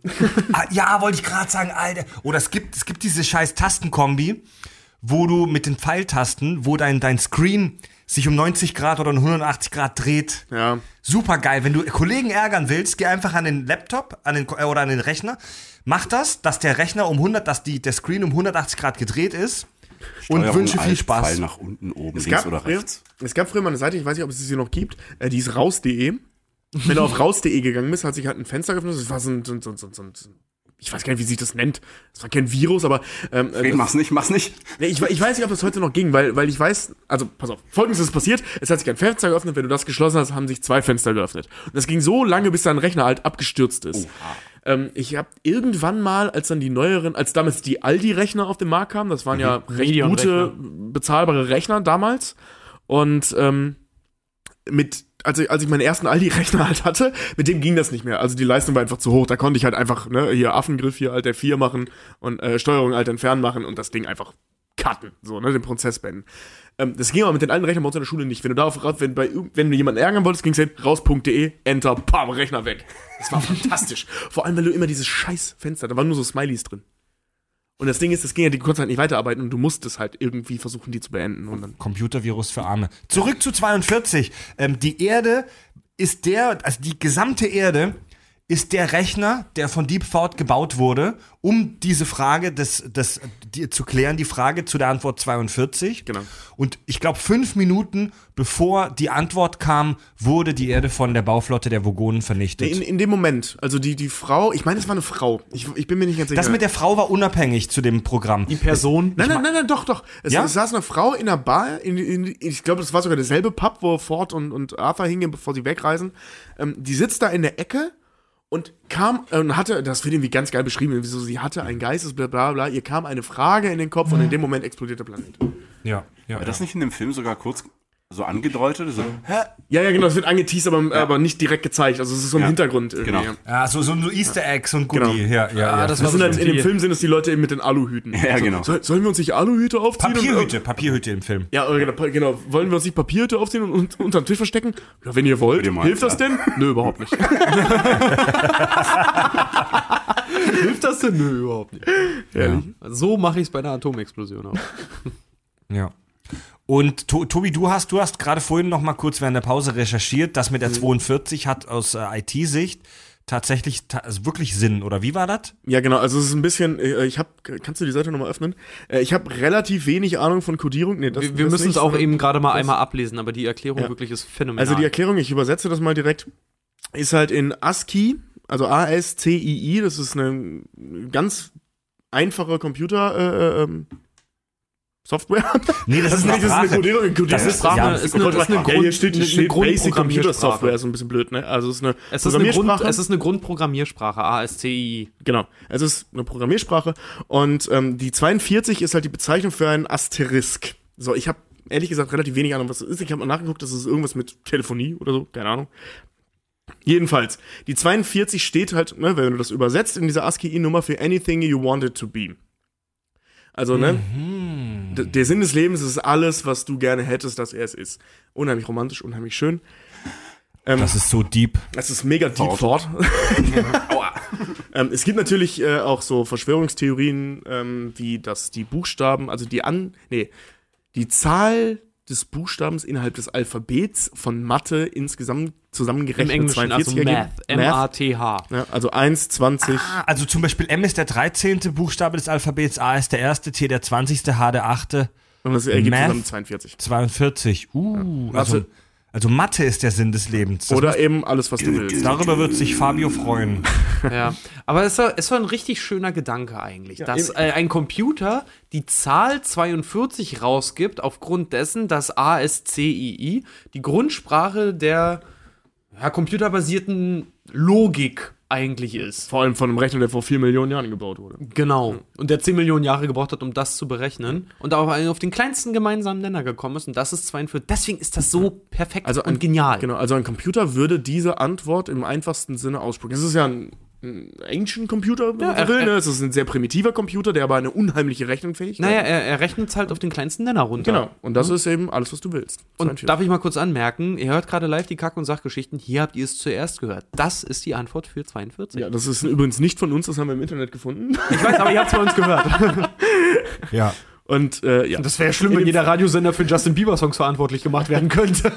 Ah, ja, wollte ich gerade sagen, Alter. Oder es gibt, es gibt diese scheiß Tastenkombi, wo du mit den Pfeiltasten, wo dein, dein Screen sich um 90 Grad oder um 180 Grad dreht. Ja. Super geil. Wenn du Kollegen ärgern willst, geh einfach an den Laptop an den, äh, oder an den Rechner. Mach das, dass der Rechner um 100, dass die, der Screen um 180 Grad gedreht ist. Und Steuerung wünsche viel Spaß. Pfeil nach unten, oben, Es links gab, oder früher, rechts. es gab früher mal eine Seite, ich weiß nicht, ob es sie noch gibt, äh, die ist raus.de. Wenn du auf raus.de gegangen bist, hat sich halt ein Fenster geöffnet. Das war so ein, so ein, so ein, so ein, so ein ich weiß gar nicht, wie sich das nennt. Das war kein Virus, aber ähm, äh, Red, mach's nicht, mach's nicht. Nee, ich, ich weiß nicht, ob das heute noch ging, weil, weil ich weiß, also pass auf, folgendes ist passiert, es hat sich ein Fenster geöffnet, wenn du das geschlossen hast, haben sich zwei Fenster geöffnet. Und das ging so lange, bis dein Rechner halt abgestürzt ist. Ähm, ich habe irgendwann mal, als dann die neueren, als damals die Aldi-Rechner auf den Markt kamen, das waren ja recht Medion-Rechner. gute, bezahlbare Rechner damals. Und ähm, mit, als ich, als ich meinen ersten Aldi-Rechner halt hatte, mit dem ging das nicht mehr. Also die Leistung war einfach zu hoch. Da konnte ich halt einfach, ne, hier Affengriff hier Alt F4 machen und äh, Steuerung Alt Entfernen machen und das Ding einfach cutten, so, ne, den Prozess beenden. Ähm, das ging aber mit den alten Rechnern bei uns in der Schule nicht. Wenn du darauf, wenn, bei, wenn du jemanden ärgern wolltest, ging's hin, raus.de, enter, pam, Rechner weg. Das war fantastisch. Vor allem, weil du immer dieses scheiß Fenster, da waren nur so Smileys drin. Und das Ding ist, das ging ja, die konntest halt nicht weiterarbeiten und du musstest halt irgendwie versuchen, die zu beenden. Und dann Computervirus für Arme. Zurück zu 42. Ähm, die Erde ist der, also die gesamte Erde ist der Rechner, der von Deep Thought gebaut wurde, um diese Frage des, des, die, zu klären, die Frage zu der Antwort 42. Genau. Und ich glaube, fünf Minuten bevor die Antwort kam, wurde die Erde von der Bauflotte der Vogonen vernichtet. In, in dem Moment, also die, die Frau, ich meine, es war eine Frau. Ich, ich bin mir nicht ganz sicher. das mit der Frau war unabhängig zu dem Programm. Die Person. Nein, nein, nein, nein, doch, doch. Es, Ja? es saß eine Frau in einer Bar, in, in, ich glaube, das war sogar derselbe Pub, wo Ford und, und Arthur hingehen, bevor sie wegreisen. Ähm, die sitzt da in der Ecke und kam und hatte, das wird irgendwie ganz geil beschrieben, wieso sie hatte ein Geistes, bla bla bla, ihr kam eine Frage in den Kopf und in dem Moment explodiert der Planet. Ja, ja. War das nicht in dem Film sogar kurz so angedeutet? So, hä? Ja, ja, genau, es wird angeteased, aber, aber nicht direkt gezeigt. Also es ist so im Ja, Hintergrund irgendwie. genau. Ja. ja, so, so ein Easter Egg, so ein Goodie. Genau. Ja, ja, ja. das Das sind halt, in dem. Film sind es die Leute eben mit den Aluhüten. Ja, so, genau. Soll, sollen wir uns nicht Aluhüte aufziehen? Papierhüte, Papierhüte im Film. Ja, äh, genau, genau. Wollen wir uns nicht Papierhüte aufziehen und, und unter den Tisch verstecken? Ja, wenn ihr wollt. Wenn ihr meint, Hilft das ja. denn? Nö, überhaupt nicht. Hilft das denn? Nö, überhaupt nicht. Ehrlich? So mache ich es bei einer Atomexplosion auch. Ja. Und to Tobi, du hast, du hast gerade vorhin noch mal kurz während der Pause recherchiert, das mit der 42 hat aus äh, IT-Sicht tatsächlich ta also wirklich Sinn, oder wie war das? Ja, genau. Also es ist ein bisschen, äh, ich habe, kannst du die Seite nochmal öffnen? Äh, Ich habe relativ wenig Ahnung von Codierung. Nee, das, Wir, wir müssen es auch eben gerade mal einmal ablesen, aber die Erklärung Ja. wirklich ist phänomenal. Also die Erklärung, ich übersetze das mal direkt, ist halt in ASCII, also A-S-C-I-I, das ist eine ganz einfache Computer, äh, ähm, Software. Nee, das, ist nicht, eine. Codierung. Codierung Das ist- Sprache, ja, ist eine, ist eine, ja, Grund, hier steht, eine, hier steht Basic Computer. Software, ist ein bisschen blöd, ne? Also es ist eine Es ist eine, Grund, es ist eine Grundprogrammiersprache, ASCII. Genau, es ist eine Programmiersprache und ähm, die 42 ist halt die Bezeichnung für einen Asterisk. So, ich habe ehrlich gesagt relativ wenig Ahnung, was das ist. Ich habe mal nachgeguckt, das ist irgendwas mit Telefonie oder so, keine Ahnung. Jedenfalls, die 42 steht halt, ne, wenn du das übersetzt in dieser ASCII-Nummer für anything you want it to be. Also, ne, d- der Sinn des Lebens ist alles, was du gerne hättest, dass er es ist. Unheimlich romantisch, unheimlich schön. Ähm, Das ist so deep. das ist mega deep thought. ähm, es gibt natürlich äh, auch so Verschwörungstheorien, ähm, wie dass die Buchstaben, also die an, nee, die Zahl des Buchstabens innerhalb des Alphabets von Mathe insgesamt Im zusammengerechnet Englischen, also 42 Math. M-A-T-H. Ja, also 1, 20. Ah, also zum Beispiel M ist der 13. Buchstabe des Alphabets, A ist der erste, T der 20., H der 8., und das ergibt Math. zusammen 42. 42. Uh, also, Mathe. Also Mathe ist der Sinn des Lebens. Das Oder eben alles, was du willst. Darüber wird sich Fabio freuen. Ja, aber es war, es war ein richtig schöner Gedanke eigentlich, dass eben. äh, ein Computer die Zahl 42 rausgibt, aufgrund dessen, dass ASCII die Grundsprache der ja, computerbasierten Logik eigentlich ist. Vor allem von einem Rechner, der vor 4 Millionen Jahren gebaut wurde. Genau. Und der 10 Millionen Jahre gebraucht hat, um das zu berechnen. Und auch auf den kleinsten gemeinsamen Nenner gekommen ist. Und das ist 42. Deswegen ist das so perfekt Also und ein, genial. Genau, also ein Computer würde diese Antwort im einfachsten Sinne aussprechen. Es ist ja ein Ancient Computer, Ja, so will. er- Ne? Es ist ein sehr primitiver Computer, der aber eine unheimliche Rechnungsfähigkeit Naja, hat. er, er rechnet es halt auf den kleinsten Nenner runter. Genau. Und das ist eben alles, was du willst. Und 42. darf ich mal kurz anmerken, ihr hört gerade live die Kack- und Sachgeschichten, hier habt ihr es zuerst gehört. Das ist die Antwort für 42. ja, das ist übrigens nicht von uns, das haben wir im Internet gefunden. Ich weiß, aber ihr habt es bei uns gehört. Ja. Und äh, ja. Das wäre schlimm, wenn jeder Radiosender für Justin Bieber-Songs verantwortlich gemacht werden könnte.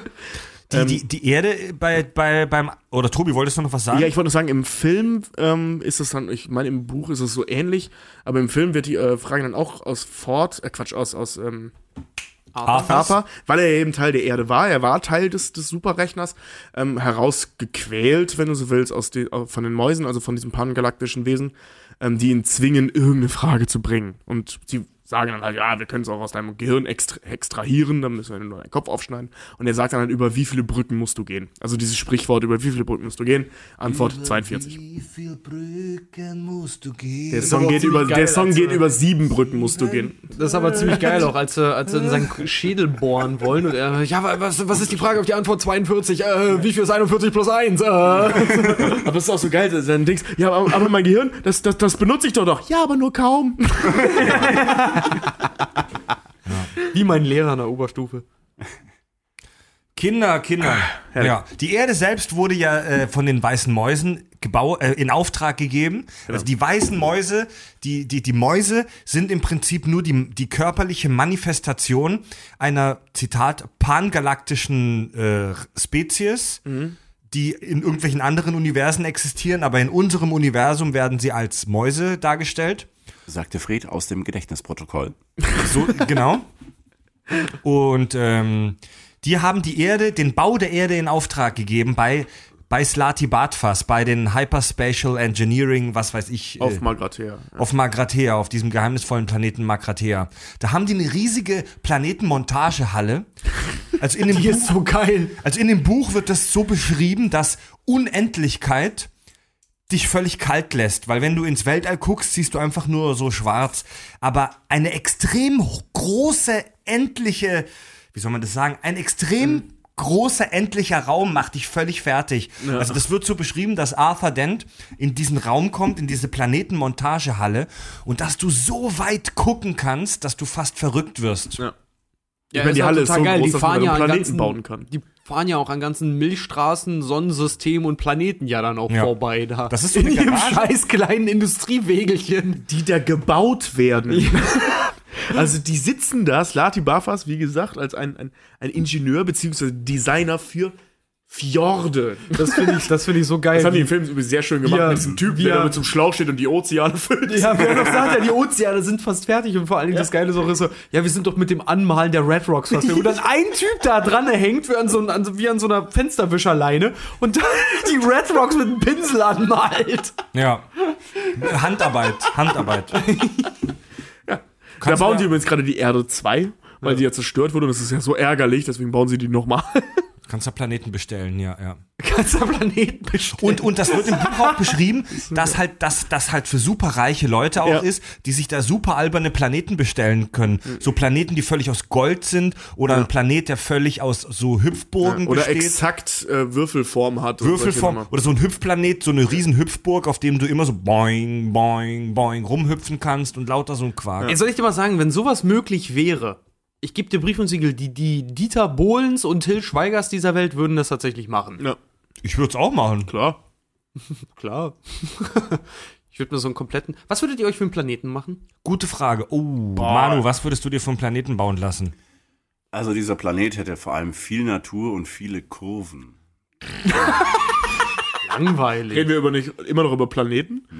Die, die, die Erde bei, bei, beim. Oder Tobi, wolltest du noch was sagen? Ja, ich wollte nur sagen, im Film ähm, ist es dann, ich meine, im Buch ist es so ähnlich, aber im Film wird die äh, Frage dann auch aus Ford, äh, Quatsch, aus, aus ähm, Arthur? Arthur, weil er eben Teil der Erde war, er war Teil des, des Superrechners, ähm, herausgequält, wenn du so willst, aus den, äh, von den Mäusen, also von diesen pangalaktischen Wesen, ähm, die ihn zwingen, irgendeine Frage zu bringen. Und sie sagen dann halt, ja, wir können es auch aus deinem Gehirn extra extrahieren, dann müssen wir nur deinen Kopf aufschneiden. Und er sagt dann halt, über wie viele Brücken musst du gehen? Also dieses Sprichwort, über wie viele Brücken musst du gehen? Antwort 42. Wie viel Brücken musst du gehen? Der Song, geht über, geil, der Song geht über sieben Brücken musst du gehen. Das ist aber ziemlich geil auch, als sie, als sie in seinen Schädel bohren wollen und er, ja, wa- was, was ist die Frage auf die Antwort 42? Äh, wie viel ist 41 plus 1? Äh. Aber das ist auch so geil, dann denkst ja, aber, aber mein Gehirn, das, das, das benutze ich doch doch. Ja, aber nur kaum. Wie mein Lehrer in der Oberstufe. Kinder, Kinder. Ah, ja. Die Erde selbst wurde ja äh, von den weißen Mäusen gebau äh, in Auftrag gegeben. Also die weißen Mäuse, die, die, die Mäuse sind im Prinzip nur die, die körperliche Manifestation einer, Zitat, pangalaktischen äh, Spezies, die in irgendwelchen anderen Universen existieren, aber in unserem Universum werden sie als Mäuse dargestellt. Sagte Fred aus dem Gedächtnisprotokoll. So, genau. Und ähm, die haben die Erde, den Bau der Erde in Auftrag gegeben bei, bei Slati Badfas, bei den Hyperspatial Engineering, was weiß ich. Auf äh, Magrathea. auf Magrathea, auf diesem geheimnisvollen Planeten Magrathea. Da haben die eine riesige Planetenmontagehalle. Also in dem, Die ist Buch, so geil. also in dem Buch wird das so beschrieben, dass Unendlichkeit dich völlig kalt lässt, weil wenn du ins Weltall guckst, siehst du einfach nur so schwarz. Aber eine extrem große, endliche, wie soll man das sagen, ein extrem großer, endlicher Raum macht dich völlig fertig. Also das wird so beschrieben, dass Arthur Dent in diesen Raum kommt, in diese Planetenmontagehalle und dass du so weit gucken kannst, dass du fast verrückt wirst. Ja. Ja, meine, die Halle ist so groß, die dass man ja Planeten ganzen, bauen kann. Die fahren ja auch an ganzen Milchstraßen, Sonnensystemen und Planeten ja dann auch Ja. vorbei da. Das ist so in ihrem Garage. scheiß kleinen Industriewegelchen. die da gebaut werden. Also die sitzen da, Slati Bafas, wie gesagt, als ein, ein, ein Ingenieur bzw. Designer für Fjorde. Das finde ich, das finde ich so geil. Das haben die im Film übrigens sehr schön gemacht Ja, mit diesem Typ, wie der er- da mit so einem Schlauch steht und die Ozeane füllt. Ja, wer noch sagt, ja, die Ozeane sind fast fertig und vor allen Dingen das Geile ist auch ist so, ja, wir sind doch mit dem Anmalen der Red Rocks fast fertig. Und dann ein Typ da dran hängt, wie an so, an, wie an so einer Fensterwischerleine und dann die Red Rocks mit einem Pinsel anmalt. Ja. Handarbeit, Handarbeit. Da Kannst bauen du- sie übrigens gerade die Erde 2, weil die ja zerstört wurde und das ist ja so ärgerlich, deswegen bauen sie die nochmal. Kannst du Planeten bestellen, ja, ja. Ganzer Planeten bestellen. Und, und das wird im Buch auch beschrieben, dass halt das, das halt für super reiche Leute auch Ja. ist, die sich da super alberne Planeten bestellen können. So Planeten, die völlig aus Gold sind oder ein Planet, der völlig aus so Hüpfburgen Oder besteht. exakt äh, Würfelform hat. Würfelform oder so ein Hüpfplanet, so eine riesen Hüpfburg, auf dem du immer so boing, boing, boing rumhüpfen kannst und lauter so ein Quark. Ey, soll ich dir mal sagen, wenn sowas möglich wäre, ich gebe dir Brief und Siegel, die, die Dieter Bohlens und Till Schweigers dieser Welt würden das tatsächlich machen. Ja, Ich würde es auch machen. klar. Klar. ich würde mir so einen kompletten. Was würdet ihr euch für einen Planeten machen? Gute Frage. Oh, Manu, was würdest du dir vom Planeten bauen lassen? Also dieser Planet hätte vor allem viel Natur und viele Kurven. Langweilig. Reden wir über nicht, immer noch über Planeten?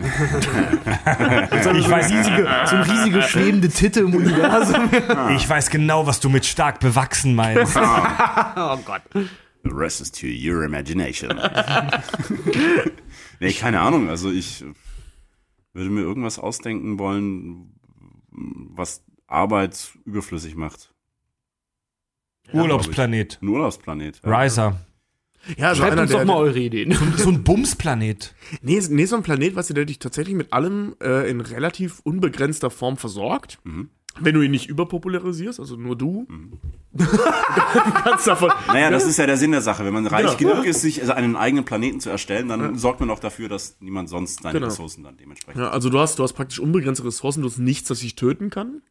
Ich weiß, so eine riesige schwebende Titte im Universum. ich weiß genau, was du mit stark bewachsen meinst. oh Gott. The rest is to your imagination. nee, keine Ahnung. Also ich würde mir irgendwas ausdenken wollen, was Arbeit überflüssig macht. Urlaubsplanet. Ein Urlaubsplanet. ja. Riser. Ja, so Schreibt einer, uns der, doch mal eure Ideen. So ein Bumsplanet. Nee, nee, so ein Planet, weißt du, der dich tatsächlich mit allem äh, in relativ unbegrenzter Form versorgt. Wenn du ihn nicht überpopularisierst, also nur du. du kannst davon. Naja, das ist ja der Sinn der Sache. Wenn man reich Genau. genug ist, sich also einen eigenen Planeten zu erstellen, dann sorgt man auch dafür, dass niemand sonst seine Genau. Ressourcen dann dementsprechend. Ja, also du hast, du hast praktisch unbegrenzte Ressourcen, du hast nichts, das dich töten kann.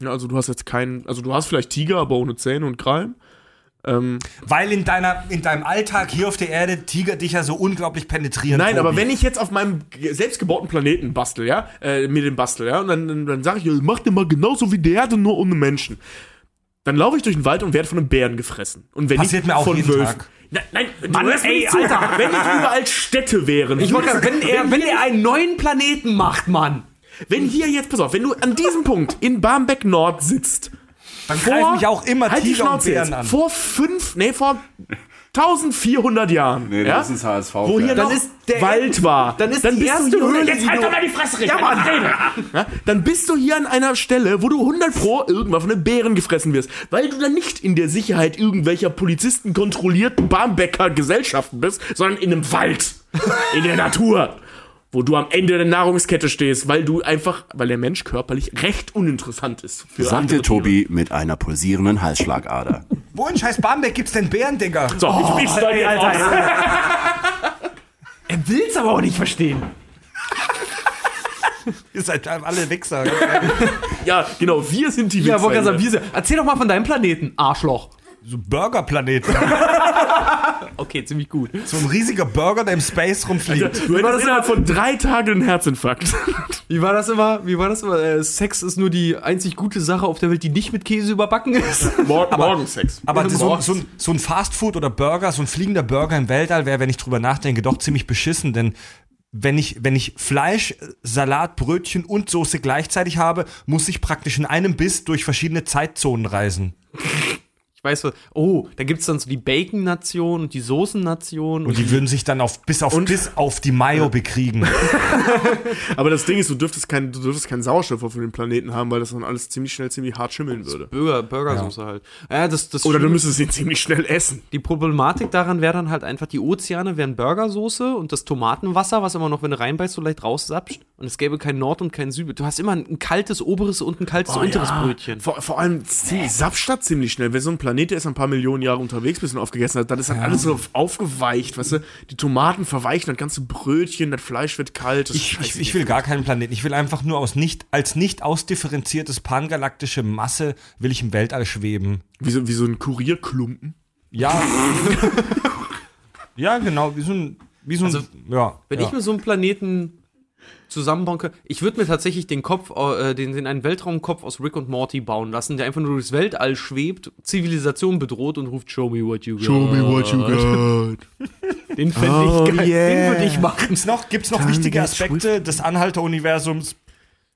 Ja, also du hast jetzt keinen, also du hast vielleicht Tiger, aber ohne Zähne und Krallen. Ähm, Weil in, deiner, in deinem Alltag hier auf der Erde Tiger dich ja so unglaublich penetrieren. nein, Tobi. aber wenn ich jetzt auf meinem ge- selbstgebauten Planeten bastel, ja, äh, mir den bastel, ja, und dann, dann, dann sage ich, mach den mal genauso wie der Erde, nur ohne Menschen. Dann laufe ich durch den Wald und werde von einem Bären gefressen. Und wenn Passiert ich mir auch von jeden Wölfen. Tag. Nein, nein, du Mann, ey. Alter. Wenn nicht überall Städte wären. Ich wollte wenn er, wenn er einen neuen Planeten macht, Mann. Wenn hier jetzt, pass auf, wenn du an diesem Punkt in Barmbek Nord sitzt, dann greifen mich auch immer halt die Tiger und Schnauze Bären an. vor fünf, nee, vor 1400 Jahren, Nee, ja, das ist HSV. wo hier Dann noch ist der- Wald war, dann ist die bist du erste hier, Höhle, jetzt halt du- doch mal die Fresse, Ja, Mann. Ja, dann bist du hier an einer Stelle, wo du 100 pro irgendwann von einem Bären gefressen wirst, weil du dann nicht in der Sicherheit irgendwelcher Polizisten kontrollierten Barmbecker Gesellschaften bist, sondern in einem Wald, in der Natur. Wo du am Ende der Nahrungskette stehst, weil du einfach, weil der Mensch körperlich recht uninteressant ist. Für Sagte Tobi mit einer pulsierenden Halsschlagader. Wo in scheiß Barmbek gibt's denn Bären, Digga? So, ich, ich steig jetzt aus. Er will's aber auch nicht verstehen. Ihr seid alle Wichser. Ja, genau, wir sind die Ja, Wichser wollte gerade sagen, wir sind- erzähl doch mal von deinem Planeten, Arschloch. so Burgerplaneten. Okay, ziemlich gut. So ein riesiger Burger, der im Space rumfliegt. Du war hättest das innerhalb von drei Tagen einen Herzinfarkt. Wie war das immer? Wie war das immer? Äh, Sex ist nur die einzig gute Sache auf der Welt, die nicht mit Käse überbacken ist. Mor Morgensex. Aber so, so, ein- so ein Fastfood oder Burger, so ein fliegender Burger im Weltall wäre, wenn ich drüber nachdenke, doch ziemlich beschissen, denn wenn ich, wenn ich Fleisch, Salat, Brötchen und Soße gleichzeitig habe, muss ich praktisch in einem Biss durch verschiedene Zeitzonen reisen. Ich weiß so, oh, da gibt's dann so die Bacon-Nation und die Soßen-Nation. Und die würden sich dann auf, bis, auf, bis auf die Mayo bekriegen. Aber das Ding ist, du dürftest, kein, du dürftest keinen Sauerstoff auf dem Planeten haben, weil das dann alles ziemlich schnell ziemlich hart schimmeln würde. Burger, Burgersoße halt. Ja, das, das Oder du müsstest ihn ziemlich schnell essen. Die Problematik daran wäre dann halt einfach, die Ozeane wären Burgersoße und das Tomatenwasser, was immer noch, wenn du reinbeißt, so leicht raussapscht. Und es gäbe kein Nord und kein Süd. Du hast immer ein, ein kaltes oberes und ein kaltes unteres Brötchen. Vor, vor allem ziemlich, sapscht das ziemlich schnell. Wenn so ein Planet, der ist ein paar Millionen Jahre unterwegs bist und aufgegessen hat, dann ist dann alles so aufgeweicht, weißt du? Die Tomaten verweichen, das ganze Brötchen, das Fleisch wird kalt. Ich, ich, ich will gar keinen Planeten. Ich will einfach nur aus nicht, als nicht ausdifferenziertes pangalaktische Masse will ich im Weltall schweben. wie, so, wie so ein Kurierklumpen. Ja. ja, genau, wie so ein. Wie so ein Also, ja, Wenn ja. ich mir so einen Planeten zusammenbauen ich würde mir tatsächlich den Kopf, äh, den, den einen Weltraumkopf aus Rick und Morty bauen lassen, der einfach nur durchs Weltall schwebt, Zivilisation bedroht und ruft Show me what you got. Show me what you got. Den fände Oh, ich geil. yeah. Den würde ich machen. Gibt's noch, gibt's noch wichtige Aspekte des Anhalter-Universums,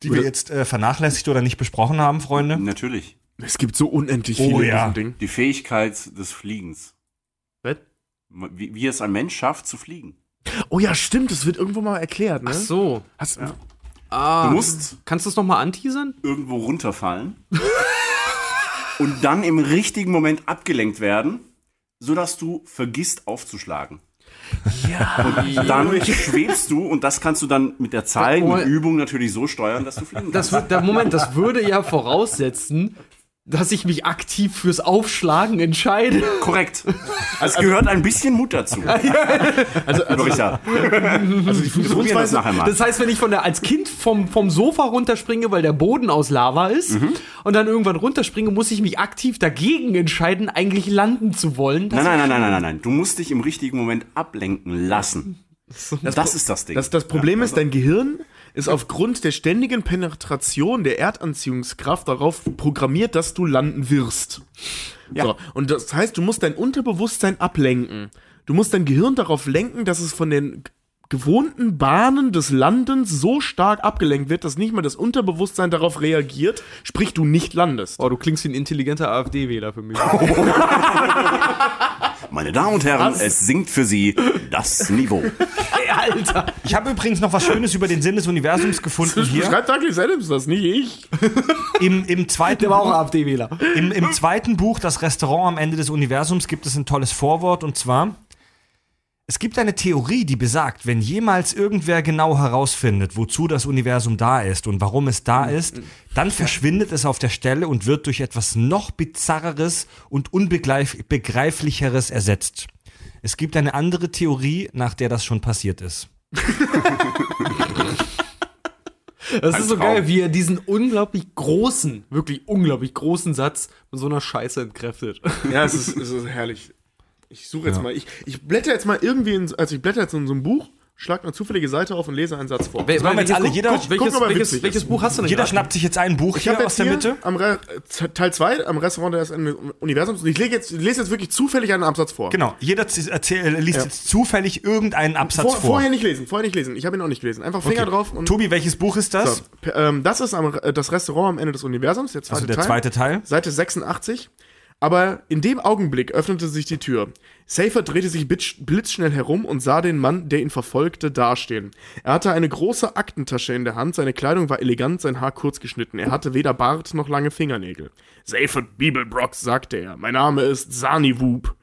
die wir jetzt äh, vernachlässigt oder nicht besprochen haben, Freunde? Natürlich. Es gibt so unendlich Oh, viele in ja. diesem Ding. Die Fähigkeit des Fliegens. Was? Wie, wie es ein Mensch schafft, zu fliegen. Oh ja, stimmt, das wird irgendwo mal erklärt, ne? Ach so. Hast, Ah, Du musst kannst du das nochmal anteasern? irgendwo runterfallen und dann im richtigen Moment abgelenkt werden, sodass du vergisst aufzuschlagen. Ja. Und dann schwebst du und das kannst du dann mit der Zeit, mit Übung natürlich so steuern, dass du fliegen Das kannst. wird, der Moment, das würde ja voraussetzen, dass ich mich aktiv fürs Aufschlagen entscheide. Korrekt. Es gehört ein bisschen Mut dazu. also, also, Richard, also die probieren das Funktionsweise, nachher mal. Das heißt, wenn ich von der, als Kind vom, vom Sofa runterspringe, weil der Boden aus Lava ist, und dann irgendwann runterspringe, muss ich mich aktiv dagegen entscheiden, eigentlich landen zu wollen. Nein, nein, nein, nein, nein, nein, nein. Du musst dich im richtigen Moment ablenken lassen. Das, ist das Ding. Das, das Problem Ja, ist, dein Gehirn ist aufgrund der ständigen Penetration der Erdanziehungskraft darauf programmiert, dass du landen wirst. Ja. So, und das heißt, du musst dein Unterbewusstsein ablenken. Du musst dein Gehirn darauf lenken, dass es von den gewohnten Bahnen des Landens so stark abgelenkt wird, dass nicht mal das Unterbewusstsein darauf reagiert, sprich du nicht landest. Oh, du klingst wie ein intelligenter AfD-Wähler für mich. Meine Damen und Herren, es sinkt für Sie das Niveau. Alter! Ich habe übrigens noch was Schönes über den Sinn des Universums gefunden hier. Schreibt Douglas Adams das, nicht ich. Im, im, zweiten Der war auch AfD-Wähler. im, Im zweiten Buch, Das Restaurant am Ende des Universums, gibt es ein tolles Vorwort und zwar: Es gibt eine Theorie, die besagt, wenn jemals irgendwer genau herausfindet, wozu das Universum da ist und warum es da ist, dann verschwindet es auf der Stelle und wird durch etwas noch bizarreres und unbegreiflicheres ersetzt. Es gibt eine andere Theorie, nach der das schon passiert ist. Das Ein ist so Traum. geil, wie er diesen unglaublich großen, wirklich unglaublich großen Satz mit so einer Scheiße entkräftet. Ja, es ist, es ist herrlich. Ich suche jetzt mal, ich, ich blätter jetzt mal irgendwie, in, also ich blätter jetzt in so ein Buch, schlag eine zufällige Seite auf und lese einen Satz vor. machen wir jetzt alle. Jeder- guck, welches, er welches. Buch hast du denn Jeder gerade? schnappt sich jetzt ein Buch Ich hier aus jetzt der Mitte. am Re Teil 2 am Restaurant des Universums und ich lege jetzt, lese jetzt wirklich zufällig einen Absatz vor. Genau, jeder erzähl, liest Ja. jetzt zufällig irgendeinen Absatz Vor, vor. Vorher nicht lesen, vorher nicht lesen. Ich habe ihn auch nicht gelesen. Einfach Finger Okay. drauf und. Tobi, welches Buch ist das? So, ähm, das ist am, äh, das Restaurant am Ende des Universums, der zweite also der Teil. zweite Teil. Seite 86. Aber in dem Augenblick öffnete sich die Tür. Safer drehte sich blitzschnell herum und sah den Mann, der ihn verfolgte, dastehen. Er hatte eine große Aktentasche in der Hand, seine Kleidung war elegant, sein Haar kurz geschnitten. Er hatte weder Bart noch lange Fingernägel. Safer Bibelbrock, sagte er. Mein Name ist Sani Woop.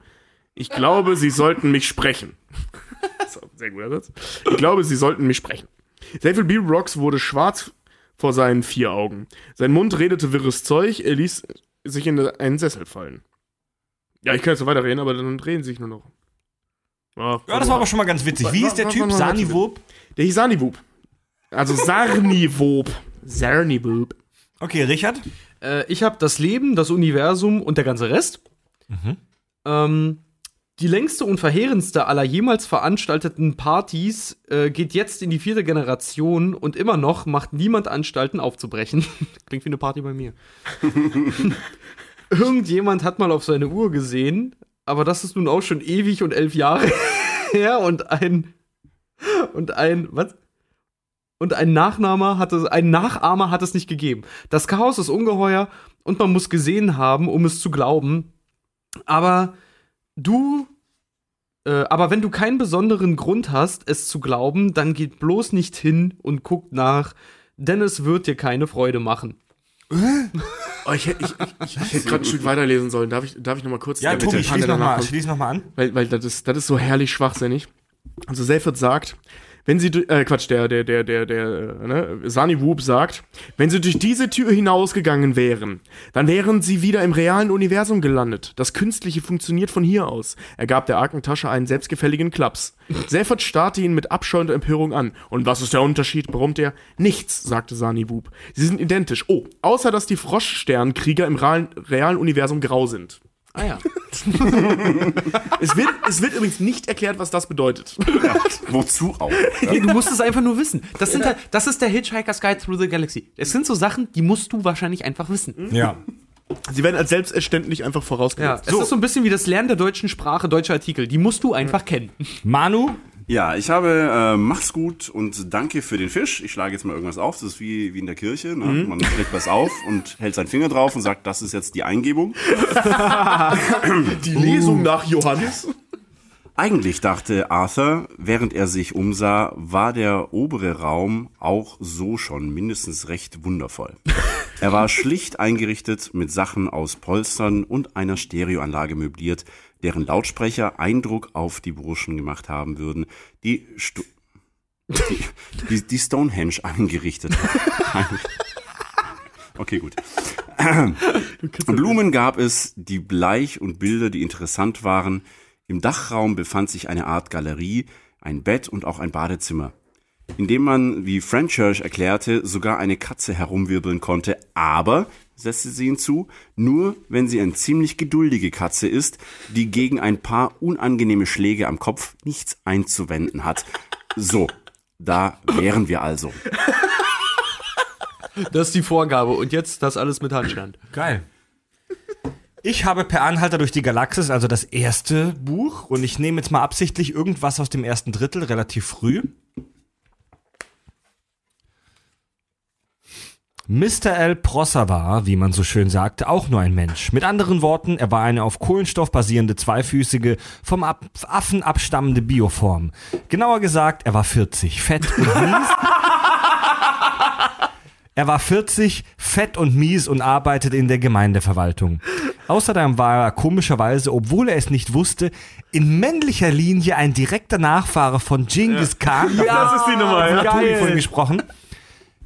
Ich glaube, Sie sollten mich sprechen. so, sehr guter Satz. Ich glaube, Sie sollten mich sprechen. Safer Bibelbrocks wurde schwarz vor seinen vier Augen. Sein Mund redete wirres Zeug, er ließ sich in einen Sessel fallen. Ja, ich kann jetzt so weiterreden, aber dann drehen sie sich nur noch. Ja, Ja, das war aber schon mal ganz witzig. Wie Wa- ist der Typ? wa- wa- Sani Wob? Der hieß Sarniwub. Also Sarniwob. Sarniwob. Okay, Richard? Äh, ich habe das Leben, das Universum und der ganze Rest. Ähm, die längste und verheerendste aller jemals veranstalteten Partys äh, geht jetzt in die vierte Generation und immer noch macht niemand Anstalten aufzubrechen. Klingt wie eine Party bei mir. Irgendjemand hat mal auf seine Uhr gesehen, aber das ist nun auch schon ewig und elf Jahre her und ein und ein was? Und ein Nachnahmer hat es, ein Nachahmer hat es nicht gegeben. Das Chaos ist ungeheuer und man muss gesehen haben, um es zu glauben. Aber du, äh, aber wenn du keinen besonderen Grund hast, es zu glauben, dann geht bloß nicht hin und guckt nach, denn es wird dir keine Freude machen. Oh, ich hätte ich, ich, ich hätte gerade ein Stück weiterlesen sollen. Darf ich, darf ich noch mal kurz? Ja, Tobi, schließ nochmal noch mal an. Weil, weil das ist, das ist so herrlich schwachsinnig. Also Selford sagt, wenn sie, äh, Quatsch, der, der, der, der, der, äh, ne, Sani Whoop sagt, wenn sie durch diese Tür hinausgegangen wären, dann wären sie wieder im realen Universum gelandet. Das Künstliche funktioniert von hier aus. Er gab der Arkentasche einen selbstgefälligen Klaps. Selford starrte ihn mit Abscheu und Empörung an. Und was ist der Unterschied? brummte er. Nichts, sagte Sani Whoop. Sie sind identisch. Oh, außer dass die Froschsternkrieger im realen, realen Universum grau sind. Ah ja. Es wird, es wird übrigens nicht erklärt, was das bedeutet. Wozu auch? Nee, du musst es einfach nur wissen. Das, sind halt, das ist der Hitchhiker's Guide Through the Galaxy. Es sind so Sachen, die musst du wahrscheinlich einfach wissen. Ja. Sie werden als selbstverständlich einfach Ja, vorausgesetzt. es ist so ein bisschen wie das Lernen der deutschen Sprache, deutscher Artikel. Die musst du einfach kennen. Manu, Ja, ich habe äh, mach's gut und danke für den Fisch. Ich schlage jetzt mal irgendwas auf. Das ist wie, wie in der Kirche. Ne? Man schlägt was auf und hält seinen Finger drauf und sagt, das ist jetzt die Eingebung. Die Lesung nach Johannes. Eigentlich dachte Arthur, während er sich umsah, war der obere Raum auch so schon mindestens recht wundervoll. Er war schlicht eingerichtet mit Sachen aus Polstern und einer Stereoanlage möbliert, deren Lautsprecher Eindruck auf die Burschen gemacht haben würden, die, Stu die, die, die Stonehenge eingerichtet haben. Okay, gut. Blumen gab es, die bleich und Bilder, die interessant waren. Im Dachraum befand sich eine Art Galerie, ein Bett und auch ein Badezimmer, in dem man, wie Franchurch erklärte, sogar eine Katze herumwirbeln konnte, aber, setzte sie hinzu, nur wenn sie eine ziemlich geduldige Katze ist, die gegen ein paar unangenehme Schläge am Kopf nichts einzuwenden hat. So, da wären wir also. Das ist die Vorgabe. Und jetzt das alles mit Handstand. Geil. Ich habe Per Anhalter durch die Galaxis, also das erste Buch, und ich nehme jetzt mal absichtlich irgendwas aus dem ersten Drittel, relativ früh. Mr. L. Prosser war, wie man so schön sagte, auch nur ein Mensch. Mit anderen Worten, er war eine auf Kohlenstoff basierende, zweifüßige, vom Ab Affen abstammende Bioform. Genauer gesagt, er war 40, fett und mies. Er war 40, fett und mies und arbeitet in der Gemeindeverwaltung. Außerdem war er komischerweise, obwohl er es nicht wusste, in männlicher Linie ein direkter Nachfahre von Genghis Khan. Das ist die Nummer, ja. Von gesprochen.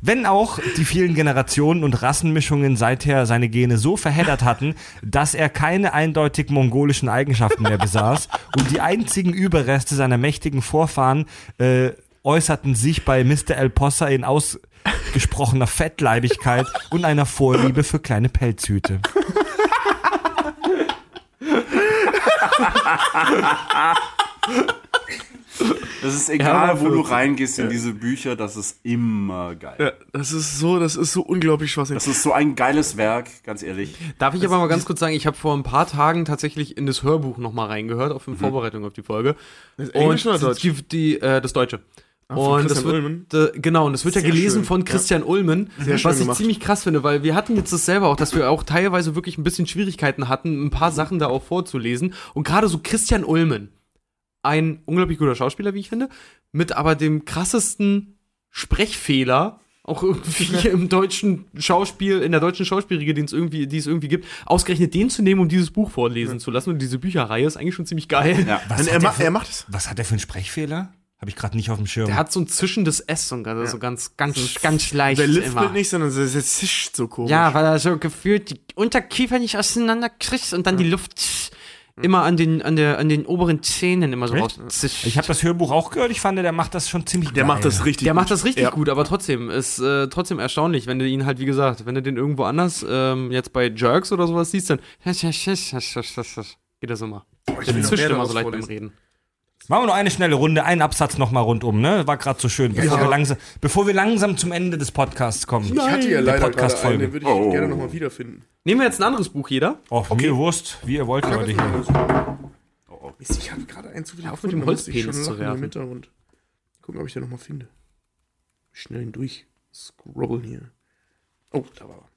Wenn auch die vielen Generationen und Rassenmischungen seither seine Gene so verheddert hatten, dass er keine eindeutig mongolischen Eigenschaften mehr besaß und die einzigen Überreste seiner mächtigen Vorfahren äh, äußerten sich bei Mr. El Possa in ausgesprochener Fettleibigkeit und einer Vorliebe für kleine Pelzhüte. Das ist egal, wo du reingehst in diese Bücher, das ist immer geil. Ja, das ist so, das ist so unglaublich schwachsinnig. Das ist so ein geiles Werk, ganz ehrlich. Darf ich aber mal ganz kurz sagen, ich habe vor ein paar Tagen tatsächlich in das Hörbuch nochmal reingehört, auf in Vorbereitung auf die Folge. Das Englisch oder Deutsch? Die, die, äh, das Deutsche. von und das Christian wird, Ulmen? Äh, genau, und das wird ja Sehr gelesen schön, von ja. Christian Ulmen, Sehr schön was ich gemacht. ziemlich krass finde, weil wir hatten jetzt das selber auch, dass wir auch teilweise wirklich ein bisschen Schwierigkeiten hatten, ein paar Sachen da auch vorzulesen. Und gerade so Christian Ulmen, ein unglaublich guter Schauspieler, wie ich finde, mit aber dem krassesten Sprechfehler, auch irgendwie im deutschen Schauspiel, in der deutschen Schauspielriege, den es irgendwie, die es irgendwie gibt, ausgerechnet den zu nehmen, um dieses Buch vorlesen zu lassen. Und diese Bücherreihe ist eigentlich schon ziemlich geil. Ja. Was er, ma für- er macht es. Was hat er für einen Sprechfehler? Habe ich gerade nicht auf dem Schirm. Der hat so ein zischendes S und also so ganz, ganz, ganz leicht. Der lispelt nicht, sondern der der zischt so komisch. Ja, weil er so gefühlt die Unterkiefer nicht auseinander kriegt und dann die Luft immer an den, an, der, an den oberen Zähnen immer so Echt? raus. zischt. Ich habe das Hörbuch auch gehört. Ich fand, der macht das schon ziemlich Der geil. macht das richtig der gut. macht das richtig Ja. gut, aber trotzdem ist äh, trotzdem erstaunlich, wenn du ihn halt, wie gesagt, wenn du den irgendwo anders, ähm, jetzt bei Jerks oder sowas siehst, dann geht das immer. will Der zischt immer so leicht beim. Reden. Machen wir noch eine schnelle Runde, einen Absatz noch mal rundum, ne? War gerade so schön, bevor, wir langsam, bevor wir langsam zum Ende des Podcasts kommen. Ich hatte ja Der leider gerade einen, Podcast-Folge. den würde ich Oh. gerne nochmal wiederfinden. Nehmen wir jetzt ein anderes Buch, jeder? Oh, mir Wurst, wie ihr wollt, Leute. Hier. Mist, Ich habe gerade einen zu viel Auf mit dem Holzpenis zu werfen. Im Hintergrund. Gucken, ob ich den nochmal finde. Schnell durch. Scrollen hier. Oh, da war er.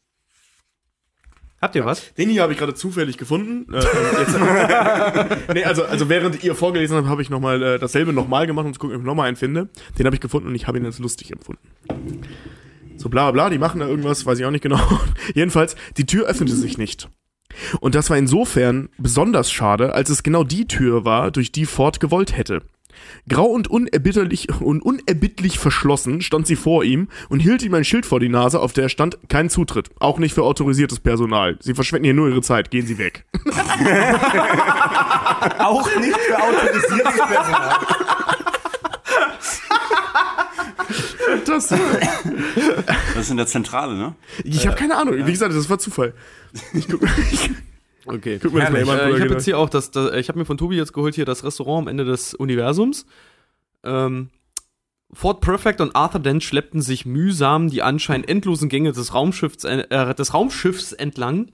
Habt ihr was? Den hier habe ich gerade zufällig gefunden. Äh, und jetzt, nee, also, also während ihr vorgelesen habt, habe ich noch mal äh, dasselbe nochmal gemacht, um zu gucken, ob ich nochmal einen finde. Den habe ich gefunden und ich habe ihn als lustig empfunden. So bla bla, die machen da irgendwas, weiß ich auch nicht genau. Jedenfalls, die Tür öffnete sich nicht. Und das war insofern besonders schade, als es genau die Tür war, durch die Ford gewollt hätte. Grau und unerbitterlich und unerbittlich verschlossen stand sie vor ihm und hielt ihm ein Schild vor die Nase, auf der stand kein Zutritt, auch nicht für autorisiertes Personal. Sie verschwenden hier nur ihre Zeit, gehen Sie weg. Auch nicht für autorisiertes Personal. Fantastisch. Das ist in der Zentrale, ne? Ich habe keine Ahnung. Wie gesagt, das war Zufall. Ich guck, ich, Okay. Guck mal, das mal Äh, jemand ich habe drüber jetzt hier auch das, das ich habe mir von Tobi jetzt geholt hier das Restaurant am Ende des Universums. Ähm, Ford Perfect und Arthur Dent schleppten sich mühsam die anscheinend endlosen Gänge des Raumschiffs, äh, des Raumschiffs entlang.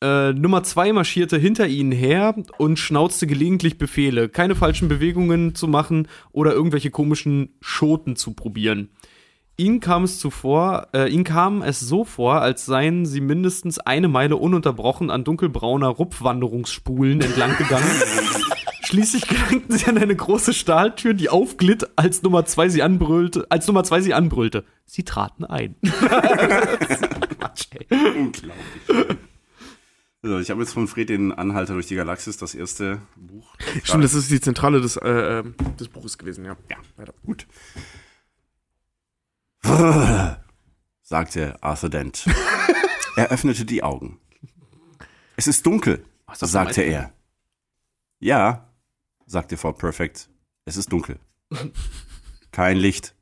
Äh, Nummer zwei marschierte hinter ihnen her und schnauzte gelegentlich Befehle, keine falschen Bewegungen zu machen oder irgendwelche komischen Schoten zu probieren. Ihnen kam es zuvor, äh, ihnen kam es so vor, als seien sie mindestens eine Meile ununterbrochen an dunkelbrauner Rupfwanderungsspulen entlang gegangen. Schließlich gelangten sie an eine große Stahltür, die aufglitt, als Nummer zwei sie anbrüllte, als Nummer zwei sie anbrüllte. Sie traten ein. Quatsch, ey. Unglaublich. Also, ich habe jetzt von Fred den Anhalter durch die Galaxis, das erste Buch. Stimmt, das ist die Zentrale des, äh, ähm, des Buches gewesen, ja. Ja, weiter. Gut. sagte Arthur Dent. er öffnete die Augen. Es ist dunkel, das sagte er. Ja, sagte Ford Perfect. Es ist dunkel. Kein Licht,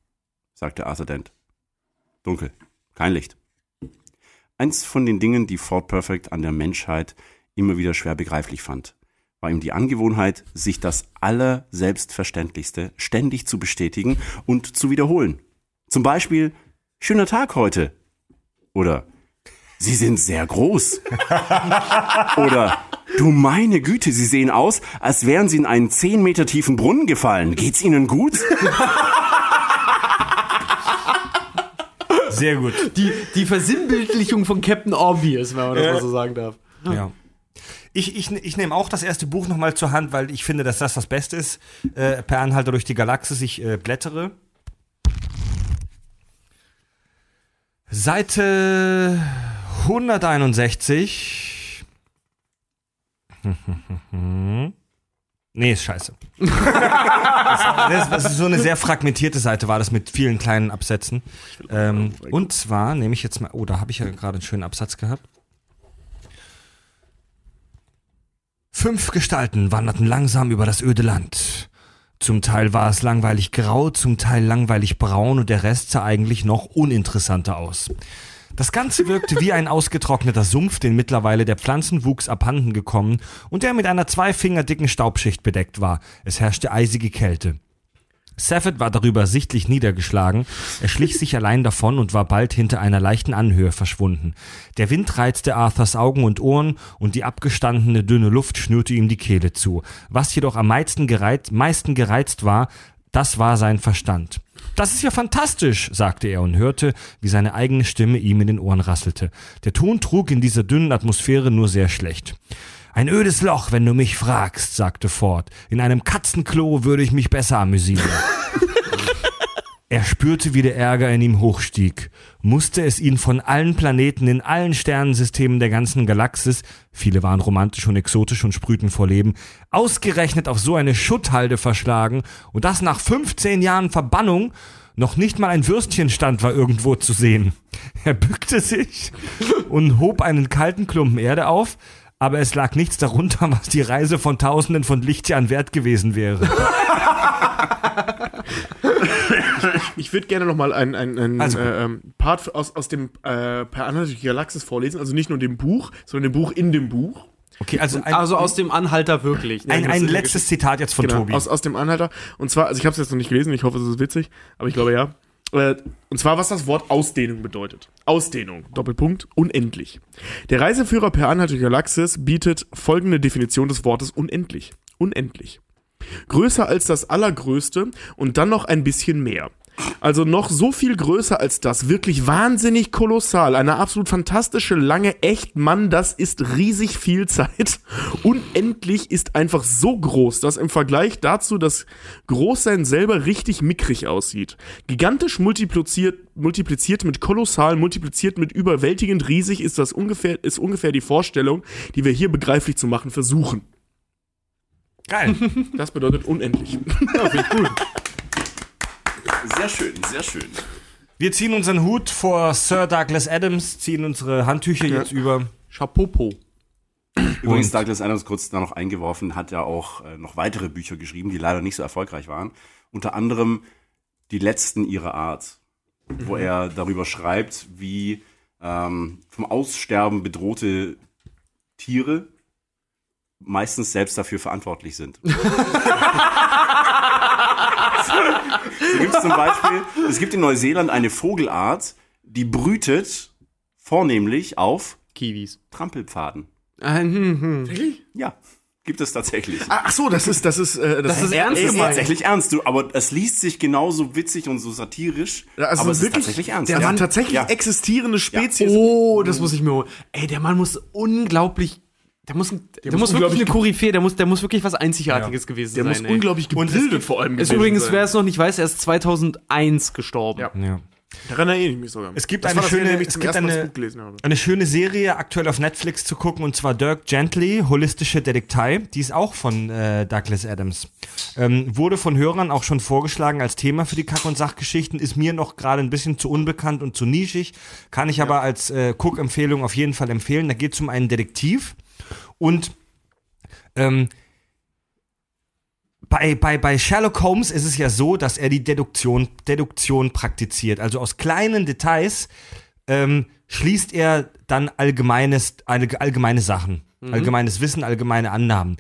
sagte Arthur Dent. Dunkel. Kein Licht. Eins von den Dingen, die Ford Perfect an der Menschheit immer wieder schwer begreiflich fand, war ihm die Angewohnheit, sich das Allerselbstverständlichste ständig zu bestätigen und zu wiederholen. Zum Beispiel, schöner Tag heute. Oder, Sie sind sehr groß. Oder, du meine Güte, Sie sehen aus, als wären Sie in einen 10 Meter tiefen Brunnen gefallen. Geht's Ihnen gut? Sehr gut. Die, die Versinnbildlichung von Captain Obvious, wenn man das mal so sagen darf. Ja. Ich, ich, ich nehme auch das erste Buch nochmal zur Hand, weil ich finde, dass das das Beste ist. Äh, per Anhalter durch die Galaxis. Ich äh, blättere. Seite 161. Nee, ist scheiße. das, das, ist so eine sehr fragmentierte Seite, war das mit vielen kleinen Absätzen. Ähm, und zwar nehme ich jetzt mal, oh, da habe ich ja gerade einen schönen Absatz gehabt. Fünf Gestalten wanderten langsam über das öde Land. Zum Teil war es langweilig grau, zum Teil langweilig braun und der Rest sah eigentlich noch uninteressanter aus. Das Ganze wirkte wie ein ausgetrockneter Sumpf, den mittlerweile der Pflanzenwuchs abhanden gekommen und der mit einer zwei Finger dicken Staubschicht bedeckt war. Es herrschte eisige Kälte. Saffet war darüber sichtlich niedergeschlagen. Er schlich sich allein davon und war bald hinter einer leichten Anhöhe verschwunden. Der Wind reizte Arthurs Augen und Ohren und die abgestandene dünne Luft schnürte ihm die Kehle zu. Was jedoch am meisten gereizt, meisten gereizt war, das war sein Verstand. Das ist ja fantastisch, sagte er und hörte, wie seine eigene Stimme ihm in den Ohren rasselte. Der Ton trug in dieser dünnen Atmosphäre nur sehr schlecht. Ein ödes Loch, wenn du mich fragst, sagte Ford. In einem Katzenklo würde ich mich besser amüsieren. Er spürte, wie der Ärger in ihm hochstieg. Musste es ihn von allen Planeten in allen Sternensystemen der ganzen Galaxis, viele waren romantisch und exotisch und sprühten vor Leben, ausgerechnet auf so eine Schutthalde verschlagen und das nach 15 Jahren Verbannung, noch nicht mal ein Würstchenstand war irgendwo zu sehen. Er bückte sich und hob einen kalten Klumpen Erde auf, aber es lag nichts darunter, was die Reise von Tausenden von Lichtjahren wert gewesen wäre. Ich würde gerne noch mal einen, einen, einen Also äh, Part aus, aus dem äh, Per Anhalter durch die Galaxis vorlesen. Also nicht nur dem Buch, sondern dem Buch in dem Buch. Okay, also ein, Also aus dem Anhalter wirklich. ein, Das ein ist- letztes Zitat jetzt von Genau, Tobi. aus, aus dem Anhalter. Und zwar, also ich habe es jetzt noch nicht gelesen, ich hoffe, es ist witzig, aber ich glaube ja. Äh, Und zwar, was das Wort Ausdehnung bedeutet. Ausdehnung, Doppelpunkt, unendlich. Der Reiseführer per Anhalter durch Galaxis bietet folgende Definition des Wortes unendlich. Unendlich. Größer als das Allergrößte und dann noch ein bisschen mehr. Also noch so viel größer als das. Wirklich wahnsinnig kolossal. Eine absolut fantastische, lange, echt, Mann, das ist riesig viel Zeit. Unendlich ist einfach so groß, dass im Vergleich dazu das Großsein selber richtig mickrig aussieht. Gigantisch multipliziert, multipliziert mit kolossal, multipliziert mit überwältigend riesig ist das ungefähr, ist ungefähr die Vorstellung, die wir hier begreiflich zu machen versuchen. Geil. Das bedeutet unendlich. Sehr schön, sehr schön. Wir ziehen unseren Hut vor Sir Douglas Adams, ziehen unsere Handtücher jetzt über. Chapopo. Übrigens, Douglas Adams, kurz da noch eingeworfen, hat ja auch äh, noch weitere Bücher geschrieben, die leider nicht so erfolgreich waren. Unter anderem Die letzten ihrer Art, wo er darüber schreibt, wie ähm, vom Aussterben bedrohte Tiere meistens selbst dafür verantwortlich sind. so gibt es zum Beispiel, es gibt in Neuseeland eine Vogelart, die brütet vornehmlich auf Kiwis. Trampelpfaden. Äh, hm, hm. Ja, gibt es tatsächlich. Ach so, das ist, das ist, äh, Das ist ernst ist gemeint. tatsächlich ernst, du, aber es liest sich genauso witzig und so satirisch, also aber es wirklich, ist tatsächlich ernst. Der Ja. Mann tatsächlich Ja. existierende Spezies. Oh, das muss ich mir holen. Ey, der Mann muss unglaublich. Der muss, der, muss muss wirklich eine Koryphäe, der muss, der muss wirklich was Einzigartiges gewesen Der sein. muss ey. unglaublich gebildet vor allem Ist gewesen übrigens, wer es noch nicht weiß, er ist 2001 gestorben. Ja. Ja. Daran erinnere ich mich sogar. Es gibt das eine das Jahr, schöne- ich es gibt eine-. Eine schöne Serie aktuell auf Netflix zu gucken und zwar Dirk Gently, Holistische Detektei. Die ist auch von äh, Douglas Adams. Ähm, wurde von Hörern auch schon vorgeschlagen als Thema für die Kack- und Sachgeschichten. Ist mir noch gerade ein bisschen zu unbekannt und zu nischig. Kann ich aber als äh, Cook-Empfehlung auf jeden Fall empfehlen. Da geht es um einen Detektiv und ähm, bei, bei, bei Sherlock Holmes ist es ja so, dass er die Deduktion, Deduktion praktiziert. Also aus kleinen Details ähm, schließt er dann allgemeines, allge- allgemeine Sachen, allgemeines Wissen, allgemeine Annahmen.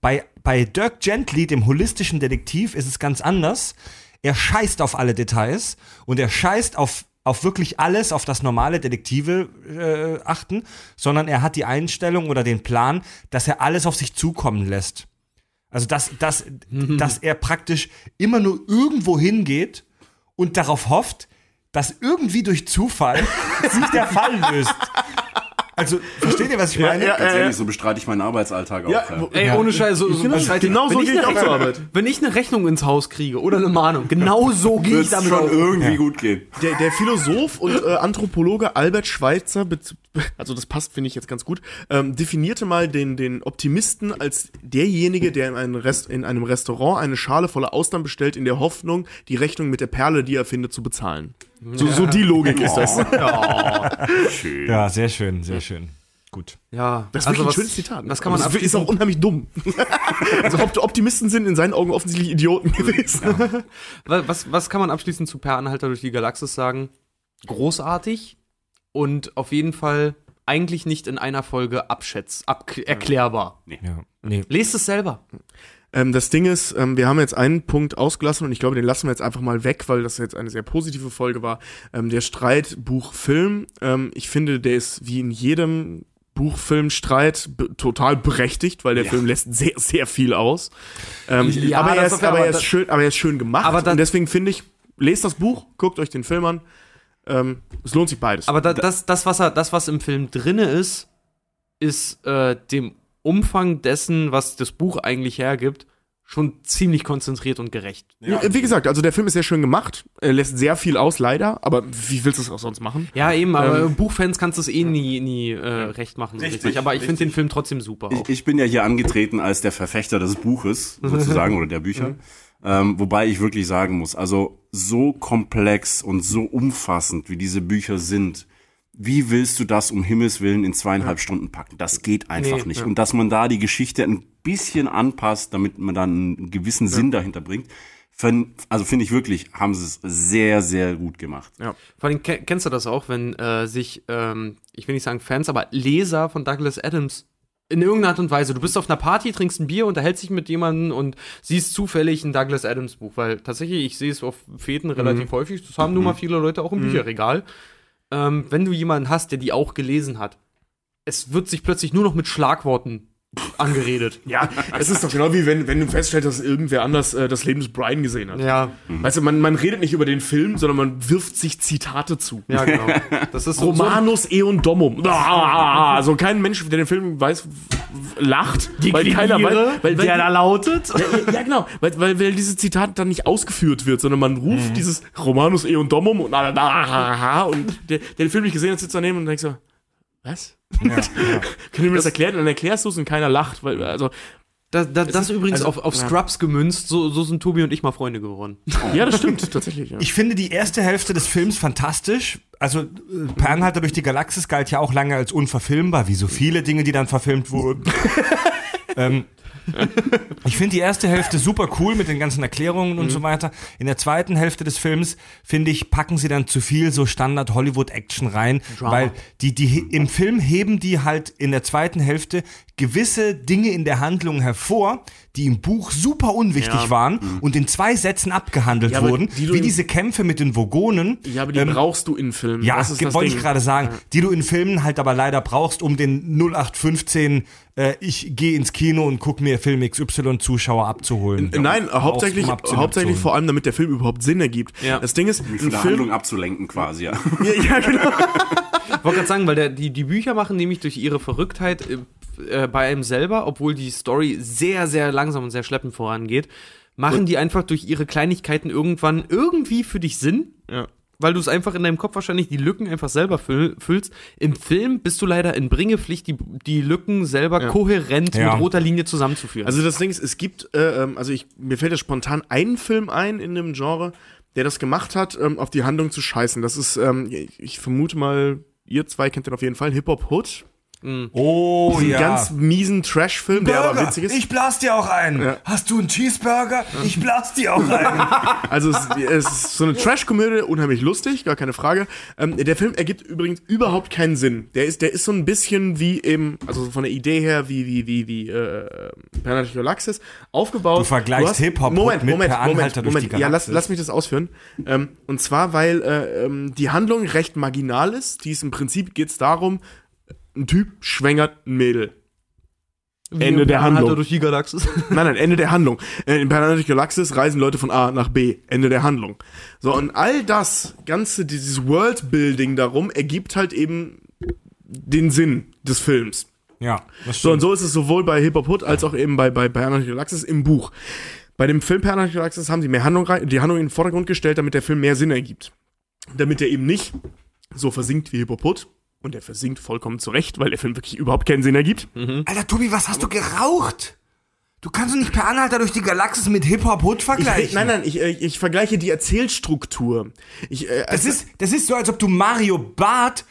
Bei, bei Dirk Gently, dem holistischen Detektiv, ist es ganz anders. Er scheißt auf alle Details und er scheißt auf, auf wirklich alles, auf das normale Detektive äh, achten, sondern er hat die Einstellung oder den Plan, dass er alles auf sich zukommen lässt. Also, dass, dass, dass er praktisch immer nur irgendwo hingeht und darauf hofft, dass irgendwie durch Zufall sich der Fall löst. Also, versteht ihr, was ich meine? Ganz ehrlich, so bestreite ich meinen Arbeitsalltag auch. Ja, Ja, Ey, ohne Scheiß, so, so Genau, beschreibt- genau so gehe ich eine auch zur Arbeit. Wenn ich eine Rechnung ins Haus kriege oder eine Mahnung, genau so gehe ich Wird damit schon auf. irgendwie gut gehen. Der, der Philosoph und äh, Anthropologe Albert Schweitzer, also das passt, finde ich jetzt ganz gut, ähm, definierte mal den, den Optimisten als derjenige, der in einem, Rest, in einem Restaurant eine Schale voller Austern bestellt, in der Hoffnung, die Rechnung mit der Perle, die er findet, zu bezahlen. So, so die Logik ist das. Schön. Ja, sehr schön, sehr schön. Gut. Ja, Das ist also wirklich was, ein schönes Zitat. Was kann man das ist auch unheimlich dumm. also Opt- Optimisten sind in seinen Augen offensichtlich Idioten gewesen. was, was kann man abschließend zu Per Anhalter durch die Galaxis sagen? Großartig und auf jeden Fall eigentlich nicht in einer Folge abschätz, ab, erklärbar. Ja. Nee. Lest es selber. Ähm, das Ding ist, ähm, wir haben jetzt einen Punkt ausgelassen und ich glaube, den lassen wir jetzt einfach mal weg, weil das jetzt eine sehr positive Folge war. Ähm, der Streit Buch-Film, ähm, ich finde, der ist wie in jedem Buch-Film-Streit total berechtigt, weil der Film lässt sehr, sehr viel aus. Ähm, Ja, aber, er ist, aber er da- ist schön, aber er ist schön gemacht und deswegen finde ich, lest das Buch, guckt euch den Film an. Ähm, es lohnt sich beides. Aber da, das, das, was er, das, was im Film drinne ist, ist äh, dem Umfang dessen, was das Buch eigentlich hergibt, schon ziemlich konzentriert und gerecht. Ja, wie gesagt, also der Film ist sehr schön gemacht, er lässt sehr viel aus, leider, aber wie willst du es auch sonst machen? Ja, eben, aber Ähm, Buchfans kannst du es eh nie, nie äh, recht machen. So Richtig, richtig, Aber ich finde den Film trotzdem super. Ich, ich bin ja hier angetreten als der Verfechter des Buches, sozusagen, oder der Bücher. Ähm, wobei ich wirklich sagen muss, also so komplex und so umfassend, wie diese Bücher sind, wie willst du das um Himmels Willen in zweieinhalb Stunden packen? Das geht einfach Nee, nicht. ja. Und dass man da die Geschichte ein bisschen anpasst, damit man dann einen gewissen Sinn dahinter bringt, also finde ich wirklich, haben sie es sehr, sehr gut gemacht. Vor allem ke- kennst du das auch, wenn äh, sich, ähm, ich will nicht sagen Fans, aber Leser von Douglas Adams in irgendeiner Art und Weise, du bist auf einer Party, trinkst ein Bier, unterhältst dich mit jemandem und siehst zufällig ein Douglas Adams Buch, weil tatsächlich, ich sehe es auf Fäden relativ häufig, das haben nun mal viele Leute auch im Bücherregal. Ähm, wenn du jemanden hast, der die auch gelesen hat, es wird sich plötzlich nur noch mit Schlagworten angeredet. Ja, es ist doch genau wie wenn, wenn du feststellst, dass irgendwer anders äh, das Leben des Brian gesehen hat. Ja, Weißt du, man, man redet nicht über den Film, sondern man wirft sich Zitate zu. ja, genau. Das ist so, so Romanus Eon Domum. Ah, Also kein Mensch, der den Film weiß, lacht, weil keiner weiß, weil, der da lautet. ja, ja, genau, weil, weil, weil dieses Zitat dann nicht ausgeführt wird, sondern man ruft dieses Romanus Eon Domum und, ah, ah, ah, ah, und der, der den Film nicht gesehen hat, sitzt daneben und denkt so, was? Können wir mir das erklären? Und dann erklärst du es und keiner lacht, weil, also, Das, das, das ist- übrigens also, auf, auf ja. Scrubs gemünzt, so, so sind Tobi und ich mal Freunde geworden. ja, das stimmt, tatsächlich, ja. Ich finde die erste Hälfte des Films fantastisch. Also, äh, Per Anhalter durch die Galaxis galt ja auch lange als unverfilmbar, wie so viele Dinge, die dann verfilmt wurden. ähm, Ich finde die erste Hälfte super cool mit den ganzen Erklärungen und Mhm. so weiter. In der zweiten Hälfte des Films, finde ich, packen sie dann zu viel so Standard-Hollywood-Action rein, weil die, die im Film heben die halt in der zweiten Hälfte gewisse Dinge in der Handlung hervor, die im Buch super unwichtig waren und in zwei Sätzen abgehandelt Mhm. Ja, wurden, die wie diese Kämpfe mit den Vogonen. Ja, aber die Ähm, brauchst du in Filmen. ja, das ist ge- das wollte Ding. ich gerade sagen, die du in Filmen halt aber leider brauchst, um den 0815 äh, ich gehe ins Kino und guck mir Film XY Zuschauer abzuholen. Äh, Nein, hauptsächlich, um hauptsächlich vor allem, damit der Film überhaupt Sinn ergibt. Ja. Das Ding ist, Wie von der Film, Handlung abzulenken quasi, ja. ja, ja, genau. Ich wollte gerade sagen, weil der, die, die Bücher machen nämlich durch ihre Verrücktheit äh, bei einem selber, obwohl die Story sehr, sehr langsam und sehr schleppend vorangeht, machen die einfach durch ihre Kleinigkeiten irgendwann irgendwie für dich Sinn. Ja. Weil du es einfach in deinem Kopf wahrscheinlich die Lücken einfach selber füll, füllst. Im Film bist du leider in Bringepflicht, die, die Lücken selber Ja. kohärent Ja. mit roter Linie zusammenzuführen. Also das Ding ist, es gibt, äh, ähm, also ich, mir fällt jetzt spontan ein Film ein in dem Genre, der das gemacht hat, ähm, auf die Handlung zu scheißen. Das ist, ähm, ich, ich vermute mal, ihr zwei kennt den auf jeden Fall, Hip Hop Hood. Oh Ein ja. ganz miesen Trash-Film, der aber witzig ist. Ich blas dir auch einen. Ja. Hast du einen Cheeseburger? Ich blas dir auch einen. Also es, es ist so eine Trash-Komödie, unheimlich lustig, gar keine Frage. Ähm, der Film ergibt übrigens überhaupt keinen Sinn. Der ist, der ist so ein bisschen wie im, also von der Idee her, wie, wie, wie, wie, äh, Planet Galaxis aufgebaut. Du vergleichst Hip-Hop Moment, mit Moment, Moment, durch Moment. die Ja, lass, lass mich das ausführen. Ähm, und zwar, weil äh, ähm, die Handlung recht marginal ist. Die ist im Prinzip geht's darum, ein Typ schwängert ein Mädel. Wie Ende der Handlung. durch die Galaxis. Nein, nein, Ende der Handlung. Äh, In Planet Galaxis reisen Leute von A nach B. Ende der Handlung. So, und all das, ganze, dieses Worldbuilding darum, ergibt halt eben den Sinn des Films. Ja, das So, und so ist es sowohl bei Hip Hop Hood als auch eben bei, bei Planet Galaxis im Buch. Bei dem Film Planet Galaxis haben sie mehr Handlung rein, die Handlung in den Vordergrund gestellt, damit der Film mehr Sinn ergibt. Damit er eben nicht so versinkt wie Hip Hop Hood. Und der versinkt vollkommen zurecht, weil der Film wirklich überhaupt keinen Sinn ergibt. Alter, Tobi, was hast du geraucht? Du kannst doch nicht Per Anhalter durch die Galaxis mit Hip-Hop-Hood Ich, vergleichen. nein, nein, ich, äh, ich vergleiche die Erzählstruktur. Ich, äh, Das ist, das ist so, als ob du Mario Barth,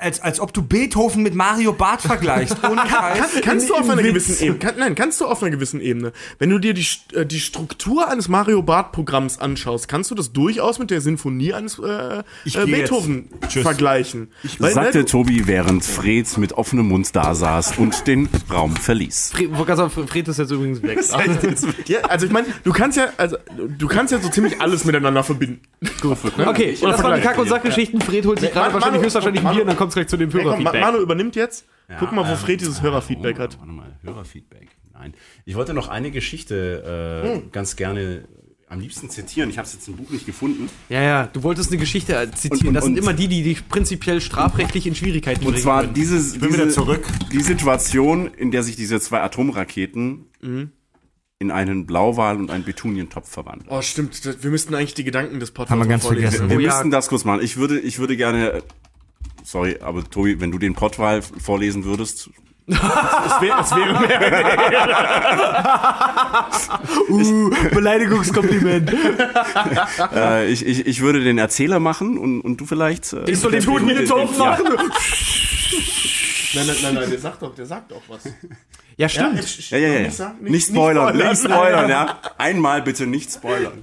als, als ob du Beethoven mit Mario Barth vergleichst. Ohne Scheiß. Kann, kannst du auf einer Witz. gewissen Ebene, kann, nein, kannst du auf einer gewissen Ebene. Wenn du dir die, äh, die Struktur eines Mario Bart Programms anschaust, kannst du das durchaus mit der Sinfonie eines äh, Ich äh, Beethoven vergleichen. Weil, sagte ne, Tobi, während Fred mit offenem Mund da saß und den Raum verließ. Fred, ist jetzt übrigens weg. ja, also ich meine, du kannst ja, also du kannst ja so ziemlich alles miteinander verbinden. Okay, Oder das waren die. Kack- und Sachgeschichten. Fred holt sich gerade wahrscheinlich höchstwahrscheinlich ein Manu- Bier und dann kommt es gleich zu dem Hey, Hörerfeedback. Manu übernimmt jetzt. Guck mal, wo ähm, Fred dieses Hörerfeedback oh, hat. Warte mal, Hörerfeedback. Nein. Ich wollte noch eine Geschichte äh, Hm. ganz gerne am liebsten zitieren. Ich habe es jetzt im Buch nicht gefunden. Ja, ja, du wolltest eine Geschichte äh, zitieren. Und- und- das sind und- immer die, die dich prinzipiell strafrechtlich in Schwierigkeiten Und bringen zwar können. dieses, bin diese, wieder zurück. die Situation, in der sich diese zwei Atomraketen Mhm. in einen Blauwal und einen Betunientopf verwandeln. Oh, stimmt. Wir müssten eigentlich die Gedanken des Podcasts Haben wir ganz vorlesen. vergessen. Wir Oh ja. müssten das kurz machen. Ich würde, ich würde gerne, sorry, aber Tobi, wenn du den Pottwal vorlesen würdest, Es wäre es wäre mehr. Uh, Beleidigungskompliment. äh, ich, ich, ich würde den Erzähler machen und, und du vielleicht. Äh, Ich soll den Betunientopf ja. machen? Nein, nein, nein, nein, der sagt doch, der sagt doch was. Ja, stimmt. ich- Ja, ja, ja. Nicht, sagen, Nicht, spoilern, nicht spoilern, ja. Einmal bitte nicht spoilern.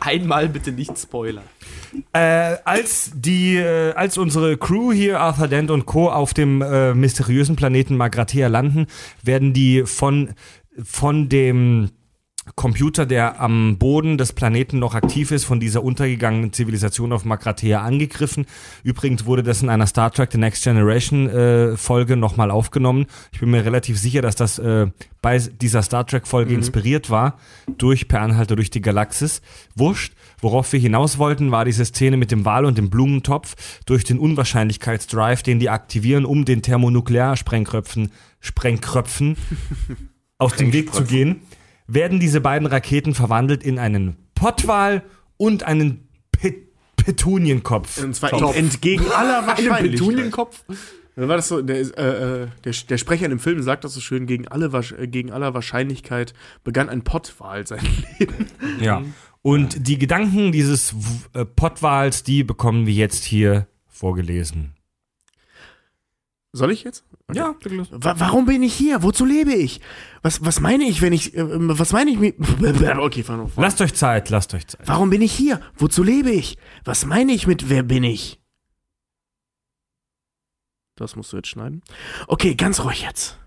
Einmal bitte nicht spoilern. Äh, als die, äh, als unsere Crew hier, Arthur Dent und Co. auf dem äh, mysteriösen Planeten Magrathea landen, werden die von, von dem Computer, der am Boden des Planeten noch aktiv ist, von dieser untergegangenen Zivilisation auf Magrathea angegriffen. Übrigens wurde das in einer Star Trek The Next Generation äh, Folge nochmal aufgenommen. Ich bin mir relativ sicher, dass das äh, bei dieser Star Trek Folge inspiriert war durch Per Anhalter durch die Galaxis. Wurscht. Worauf wir hinaus wollten, war diese Szene mit dem Wal und dem Blumentopf durch den Unwahrscheinlichkeitsdrive, den die aktivieren, um den Thermonuklearsprengkröpfen Sprengkröpfen aus dem Weg zu gehen, werden diese beiden Raketen verwandelt in einen Pottwal und einen Pet Petunienkopf. Und zwar entgegen aller Wahrscheinlichkeit. Betunienkopf? Dann war das so, der, äh, äh, der, der Sprecher in dem Film sagt das so schön, gegen, alle, gegen aller Wahrscheinlichkeit begann ein Pottwal sein Leben. Ja. Und die Gedanken dieses äh, Pottwals, die bekommen wir jetzt hier vorgelesen. Soll ich jetzt? Okay. Ja, Wa warum bin ich hier? Wozu lebe ich? Was, was meine ich, wenn ich, äh, was meine ich mit, okay, fang auf. lasst euch Zeit, lasst euch Zeit. Warum bin ich hier? Wozu lebe ich? Was meine ich mit, wer bin ich? Das musst du jetzt schneiden. Okay, ganz ruhig jetzt.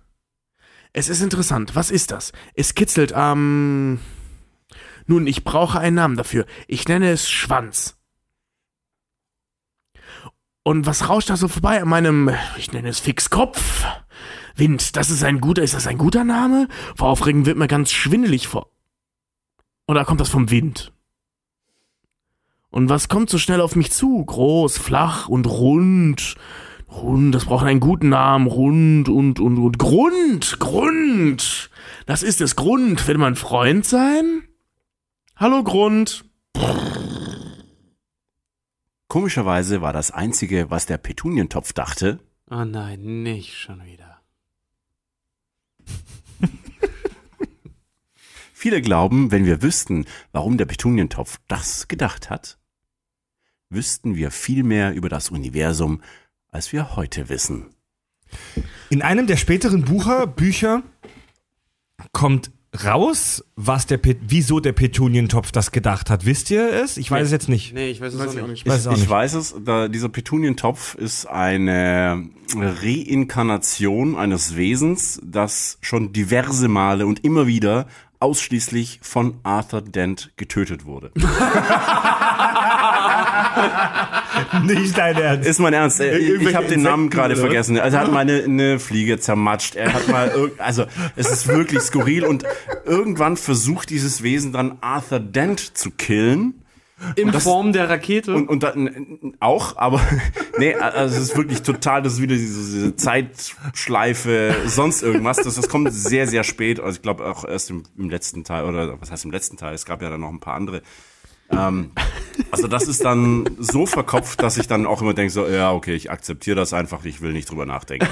Es ist interessant. Was ist das? Es kitzelt am. Nun, ich brauche einen Namen dafür. Ich nenne es Schwanz. Und was rauscht da so vorbei an meinem, ich nenne es Fixkopf? Wind, das ist ein guter, ist das ein guter Name? Vor Aufregen wird mir ganz schwindelig vor. Oder kommt das vom Wind? Und was kommt so schnell auf mich zu? Groß, flach und rund. Rund, das braucht einen guten Namen. Rund und, und, und. Grund, Grund. Das ist es. Grund. Will man Freund sein? Hallo, Grund. Komischerweise war das Einzige, was der Petunientopf dachte, Oh nein, nicht schon wieder. viele glauben, wenn wir wüssten, warum der Petunientopf das gedacht hat, wüssten wir viel mehr über das Universum, als wir heute wissen. In einem der späteren Bucher, Bücher kommt raus, was der Pet wieso der Petunientopf das gedacht hat. Wisst ihr es? Ich weiß es jetzt nicht. Nee, ich weiß es Weiß auch ich nicht. nicht. weiß es auch ich nicht. weiß es, da, dieser Petunientopf ist eine Reinkarnation eines Wesens, das schon diverse Male und immer wieder ausschließlich von Arthur Dent getötet wurde. Nicht dein Ernst. Ist mein Ernst. Ich, habe den Namen gerade vergessen. Also er hat mal eine, eine Fliege zermatscht. Er hat mal also es ist wirklich skurril und irgendwann versucht dieses Wesen dann Arthur Dent zu killen. In das- Form der Rakete. Und, und dann auch, aber nee, also es ist wirklich total, das ist wieder diese, diese Zeitschleife, sonst irgendwas. Das, das kommt sehr, sehr spät. Also ich glaube auch erst im, im letzten Teil, oder was heißt im letzten Teil? Es gab ja dann noch ein paar andere. Ähm, also das ist dann so verkopft, dass ich dann auch immer denke, so, ja, okay, ich akzeptiere das einfach, ich will nicht drüber nachdenken.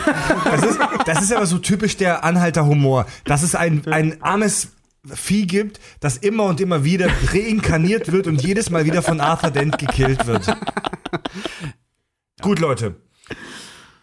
Das ist, das ist aber so typisch der Anhalter Humor. Dass es ein, ein armes Vieh gibt, das immer und immer wieder reinkarniert wird und jedes Mal wieder von Arthur Dent gekillt wird. Gut, Leute.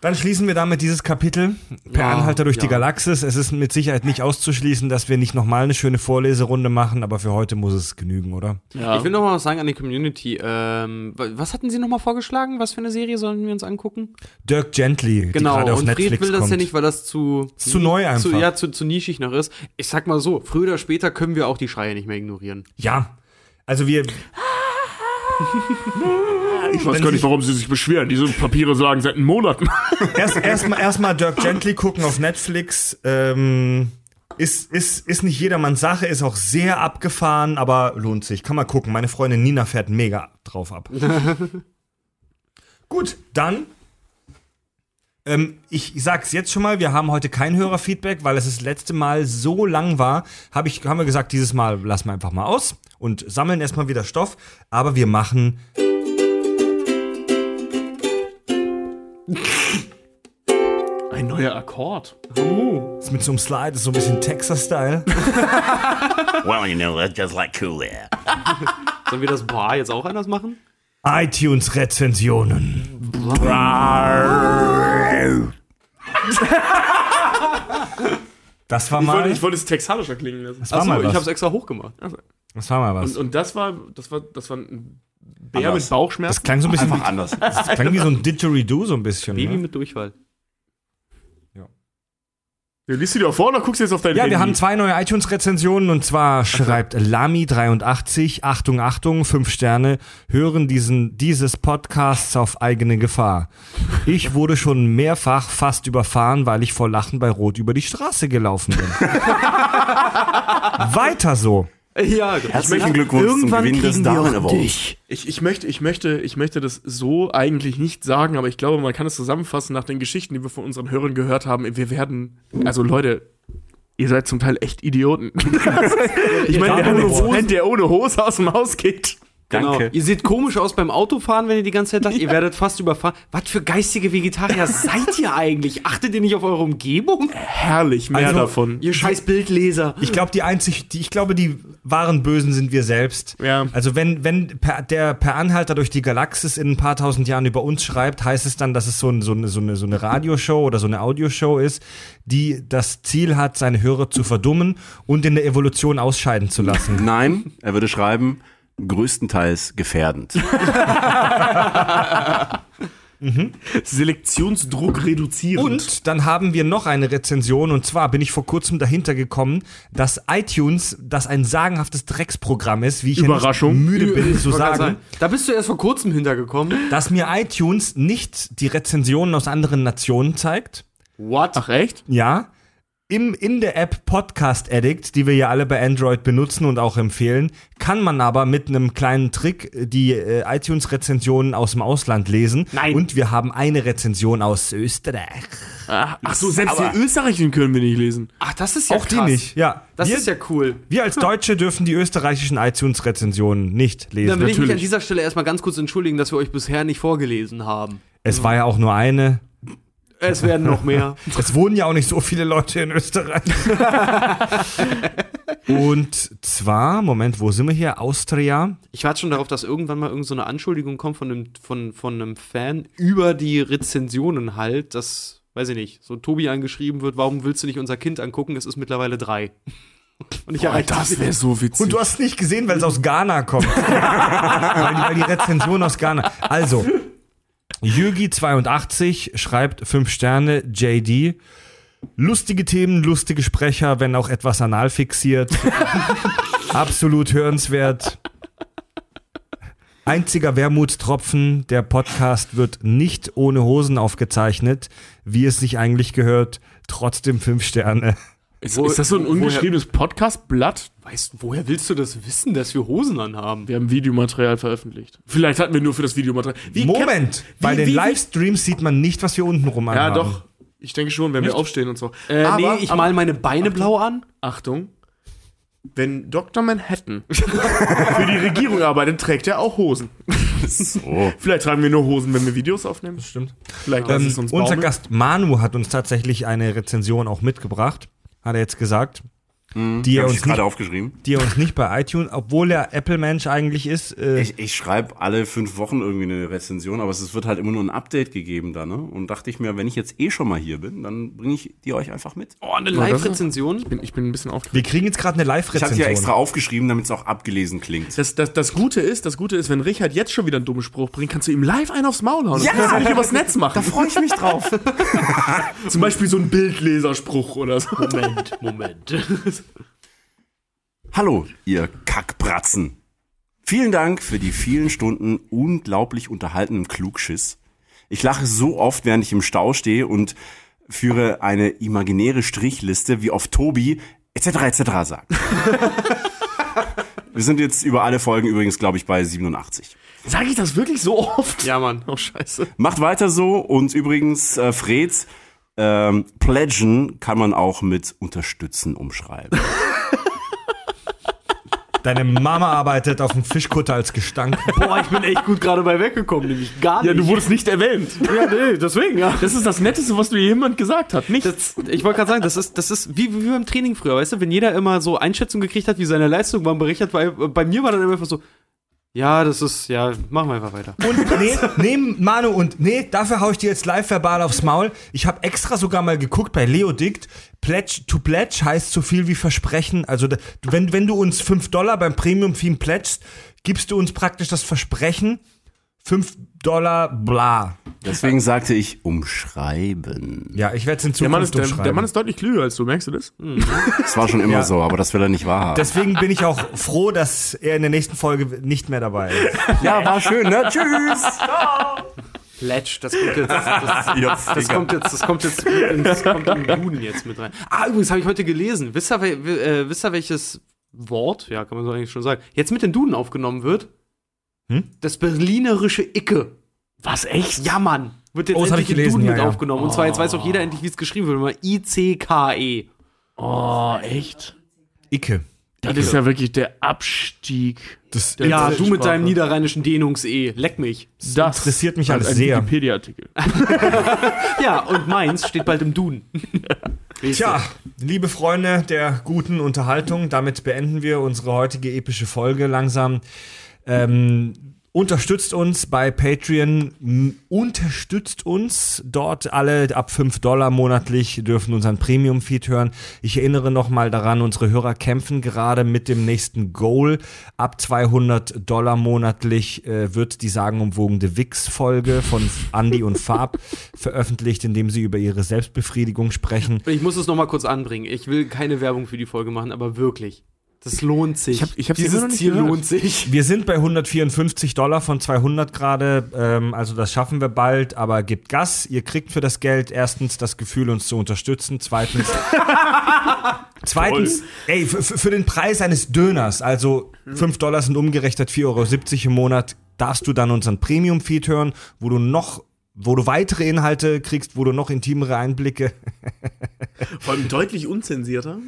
Dann schließen wir damit dieses Kapitel per Ja, Anhalter durch die ja. Galaxis. Es ist mit Sicherheit nicht auszuschließen, dass wir nicht nochmal eine schöne Vorleserunde machen, aber für heute muss es genügen, oder? Ja. Ich will noch mal was sagen an die Community. Ähm, wa- was hatten Sie noch mal vorgeschlagen? Was für eine Serie sollen wir uns angucken? Dirk Gently, die Genau, gerade auf und Fred Netflix will das kommt. ja nicht, weil das zu, zu neu einfach. Zu, ja, zu, zu nischig noch ist. Ich sag mal so, früher oder später können wir auch die Schreie nicht mehr ignorieren. Ja. Also wir, Ich weiß gar nicht, warum sie sich beschweren. Diese Papiere sagen seit Monaten. Erst erstmal erstmal Dirk Gently gucken auf Netflix. Ähm, ist, ist, ist nicht jedermanns Sache, ist auch sehr abgefahren, aber lohnt sich. Kann man gucken. Meine Freundin Nina fährt mega drauf ab. Gut, dann. Ähm, ich sag's jetzt schon mal, wir haben heute kein Hörerfeedback, weil es das letzte Mal so lang war. Hab ich, haben wir gesagt, dieses Mal lassen wir einfach mal aus und sammeln erstmal wieder Stoff. Aber wir machen neuer Akkord. es mit so einem Slide, ist so ein bisschen Texas-Style. well, you know, that's just like cool there. Sollen wir das Bar jetzt auch anders machen? iTunes-Rezensionen. Das war Ich wollte, mal, ich wollte es texanischer klingen lassen. das war Achso, mal ich was. hab's extra hochgemacht. Das war mal was. Und, und das war, das war, das war ein Bär Anders. mit Bauchschmerzen. Das klang so ein bisschen Einfach anders. das klang wie so ein Didgeridoo so ein bisschen. Baby Ne? mit Durchfall. Ja, liest du dir vor oder guckst du jetzt auf dein Ja, Handy? wir haben zwei neue iTunes-Rezensionen und zwar schreibt Lami83, Achtung, Achtung, fünf Sterne, hören diesen, dieses Podcasts auf eigene Gefahr. Ich wurde schon mehrfach fast überfahren, weil ich vor Lachen bei Rot über die Straße gelaufen bin. Weiter so. Ja, Herzlichen Glückwunsch zum Gewinn des Darwin Awards. Ich, ich, möchte, ich, möchte, ich möchte das so eigentlich nicht sagen, aber ich glaube, man kann es zusammenfassen nach den Geschichten, die wir von unseren Hörern gehört haben. Wir werden, also Leute, ihr seid zum Teil echt Idioten. ich meine, der, ohne. Hose, der ohne Hose aus dem Haus geht. Genau. Danke. Ihr seht komisch aus beim Autofahren, wenn ihr die ganze Zeit lacht. Ihr werdet fast überfahren. Was für geistige Vegetarier seid ihr eigentlich? Achtet ihr nicht auf eure Umgebung? Herrlich, mehr Also, davon. Ihr scheiß Bildleser. Ich glaube, die einzig, die, ich glaube, die wahren Bösen sind wir selbst. Ja. Also wenn, wenn per, der per Anhalter durch die Galaxis in ein paar tausend Jahren über uns schreibt, heißt es dann, dass es so, ein, so, eine, so, eine, so eine Radioshow oder so eine Audioshow ist, die das Ziel hat, seine Hörer zu verdummen und in der Evolution ausscheiden zu lassen. Nein, er würde schreiben, größtenteils gefährdend. Selektionsdruck reduzierend. Und dann haben wir noch eine Rezension und zwar bin ich vor kurzem dahinter gekommen, dass iTunes das ein sagenhaftes Drecksprogramm ist, wie ich Überraschung. Ja müde bin zu sagen, Da bist du erst vor kurzem hintergekommen. dass mir iTunes nicht die Rezensionen aus anderen Nationen zeigt. What? Ach echt? Ja. Im, in der App Podcast Addict, die wir ja alle bei Android benutzen und auch empfehlen, kann man aber mit einem kleinen Trick die äh, iTunes-Rezensionen aus dem Ausland lesen. Nein. Und wir haben eine Rezension aus Österreich. Ach, ach so, selbst die österreichischen können wir nicht lesen. Ach, das ist ja auch krass. die nicht, ja. Das wir, ist ja cool. wir als Deutsche dürfen die österreichischen iTunes-Rezensionen nicht Dann lesen. will ich mich an natürlich. dieser Stelle erstmal ganz kurz entschuldigen, dass wir euch bisher nicht vorgelesen haben. Es war ja auch nur eine. Es werden noch mehr. Es wohnen ja auch nicht so viele Leute in Österreich. Und zwar, Moment, wo sind wir hier? Austria. Ich warte schon darauf, dass irgendwann mal irgend so eine Anschuldigung kommt von einem, von, von einem Fan über die Rezensionen halt, dass, weiß ich nicht, so Tobi angeschrieben wird, warum willst du nicht unser Kind angucken? Es ist mittlerweile drei. Und ich erreiche Das wäre so witzig. Und du hast nicht gesehen, weil es aus Ghana kommt. weil, die, weil die Rezension aus Ghana. Also, Jürgi82 schreibt 5 Sterne, JD. Lustige Themen, lustige Sprecher, wenn auch etwas anal fixiert. Absolut hörenswert. Einziger Wermutstropfen, der Podcast wird nicht ohne Hosen aufgezeichnet, wie es sich eigentlich gehört. Trotzdem 5 Sterne. Ist, ist das so ein ungeschriebenes Podcast-Blatt? Weißt woher willst du das wissen, dass wir Hosen anhaben? Wir haben Videomaterial veröffentlicht. Vielleicht hatten wir nur für das Videomaterial. Wie Moment, wie- bei den wie- wie- Livestreams sieht man nicht, was wir unten rum Ja, anhaben. doch. Ich denke schon, wenn wir aufstehen und so. Äh, Aber- nee, ich aber- mal meine Beine blau an. Achtung. Wenn Dr. Manhattan für die Regierung arbeitet, trägt er auch Hosen. So. Vielleicht tragen wir nur Hosen, wenn wir Videos aufnehmen. Stimmt. Vielleicht lassen Ähm, es uns unser. Gast Manu hat uns tatsächlich eine Rezension auch mitgebracht, hat er jetzt gesagt, die, er Habe ich uns nicht, gerade aufgeschrieben. die er uns nicht bei iTunes, obwohl er Apple-Mensch eigentlich ist, äh, Ich, ich schreibe alle fünf Wochen irgendwie eine Rezension, aber es wird halt immer nur ein Update gegeben da, ne? Und dachte ich mir, wenn ich jetzt eh schon mal hier bin, dann bringe ich die euch einfach mit. Oh, eine Live-Rezension. Ich bin, ich bin ein bisschen aufgeregt. wir kriegen jetzt gerade eine Ich hatte Live-Rezension. ja extra aufgeschrieben, damit es auch abgelesen klingt. Das, das, das Gute ist, das Gute ist, wenn Richard jetzt schon wieder einen dummen Spruch bringt, kannst du ihm live einen aufs Maul hauen. Das kannst du nicht übers Netz machen. Da freue ich mich drauf. Zum Beispiel so ein Bildleserspruch oder so. Moment, Moment. Hallo, ihr Kackbratzen. Vielen Dank für die vielen Stunden unglaublich unterhaltenden Klugschiss. Ich lache so oft, während ich im Stau stehe und führe eine imaginäre Strichliste, wie oft Tobi etc. etc. sagt. Wir sind jetzt über alle Folgen übrigens, glaube ich, bei 87. Sag ich das wirklich so oft? Ja, Mann. Oh, scheiße. Macht weiter so und übrigens, äh, Fred, ähm, pledgen kann man auch mit unterstützen umschreiben. Deine Mama arbeitet auf dem Fischkutter als Gestank. Boah, ich bin echt gut gerade bei weggekommen, nämlich gar nicht. Ja, du wurdest nicht erwähnt. ja, nee, deswegen, ja. Das ist das Netteste, was dir jemand gesagt hat. Nichts. Das, ich wollte gerade sagen, das ist, das ist wie, wie beim Training früher, weißt du, wenn jeder immer so Einschätzung gekriegt hat, wie seine Leistung war, berichtet, bei, bei mir war dann immer einfach so, ja, das ist, ja, machen wir einfach weiter. Und nee, nee, Manu, und nee, dafür hau ich dir jetzt live verbal aufs Maul. Ich habe extra sogar mal geguckt bei Leo Dict. Pledge to pledge heißt so viel wie Versprechen. Also wenn, wenn du uns 5 Dollar beim Premium-Theme pledgest, gibst du uns praktisch das Versprechen, 5 Dollar, bla. Deswegen sagte ich umschreiben. Ja, ich werde es in Der Mann, Zukunft ist, der, umschreiben. der Mann ist deutlich klüger als du, merkst du das? Das war schon immer Ja. so, aber das will er nicht wahrhaben. Deswegen bin ich auch froh, dass er in der nächsten Folge nicht mehr dabei ist. ja, war schön, ne? Tschüss! Pledge, das kommt jetzt, das, das Digga. kommt jetzt, das kommt jetzt, das kommt im Duden jetzt mit rein. Ah, übrigens habe ich heute gelesen. Wisst ihr, äh, wisst ihr, welches Wort, ja, kann man so eigentlich schon sagen, jetzt mit den Duden aufgenommen wird? Hm? Das berlinerische Icke. Was, echt? Ja, Mann. Wird jetzt Oh, das endlich ich in gelesen, Duden ja, mit ja. aufgenommen. Und zwar, jetzt weiß auch jeder endlich, wie es geschrieben wird. I-C-K-E. Oh, echt? Icke. Das ist ja wirklich der Abstieg. Das, Der Ja, du mit deinem niederrheinischen Dehnungs-E. Leck mich. Das interessiert mich als halt ein sehr. Wikipedia-Artikel. Ja, und meins steht bald im Duden. Tja, liebe Freunde der guten Unterhaltung, damit beenden wir unsere heutige epische Folge langsam. Ähm, unterstützt uns bei Patreon, unterstützt uns dort alle ab 5 Dollar monatlich dürfen unseren Premium-Feed hören. Ich erinnere nochmal daran, unsere Hörer kämpfen gerade mit dem nächsten Goal. Ab 200 Dollar monatlich äh, wird die sagenumwogene Wix-Folge von Andy und Fab veröffentlicht, indem sie über ihre Selbstbefriedigung sprechen. Ich muss es noch mal kurz anbringen. Ich will keine Werbung für die Folge machen, aber wirklich. Das lohnt sich. Ich hab- ich hab's Dieses Ziel gehört. lohnt sich. Wir sind bei 154 Dollar von 200 gerade, ähm, also das schaffen wir bald, aber gebt Gas. Ihr kriegt für das Geld erstens das Gefühl, uns zu unterstützen, zweitens, zweitens, ey, für, für für den Preis eines Döners, also 5 Dollar sind umgerechnet 4,70 Euro im Monat, darfst du dann unseren Premium-Feed hören, wo du noch wo du weitere Inhalte kriegst, wo du noch intimere Einblicke, Vor allem deutlich unzensierter.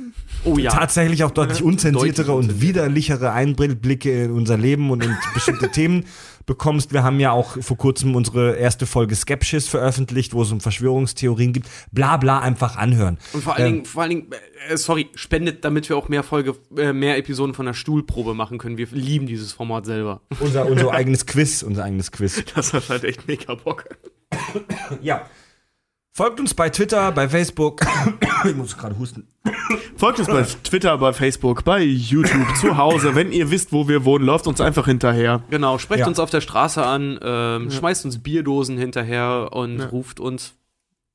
Oh ja. tatsächlich auch deutlich unzensiertere deutlich und widerlichere Einblicke in unser Leben und in bestimmte Themen bekommst. Wir haben ja auch vor kurzem unsere erste Folge Skepsis veröffentlicht, wo es um Verschwörungstheorien gibt. Bla bla einfach anhören. Und vor allen Dingen, vor allen Dingen, äh, sorry, spendet, damit wir auch mehr Folge, äh, mehr Episoden von der Stuhlprobe machen können. Wir lieben dieses Format selber. Unser, unser eigenes Quiz, unser eigenes Quiz. Das hat halt echt mega Bock. Ja. Folgt uns bei Twitter, bei Facebook. ich muss gerade husten. Folgt uns bei Twitter, bei Facebook, bei YouTube, zu Hause. Wenn ihr wisst, wo wir wohnen, läuft uns einfach hinterher. Genau, sprecht Ja. uns auf der Straße an, ähm, schmeißt uns Bierdosen hinterher und ruft uns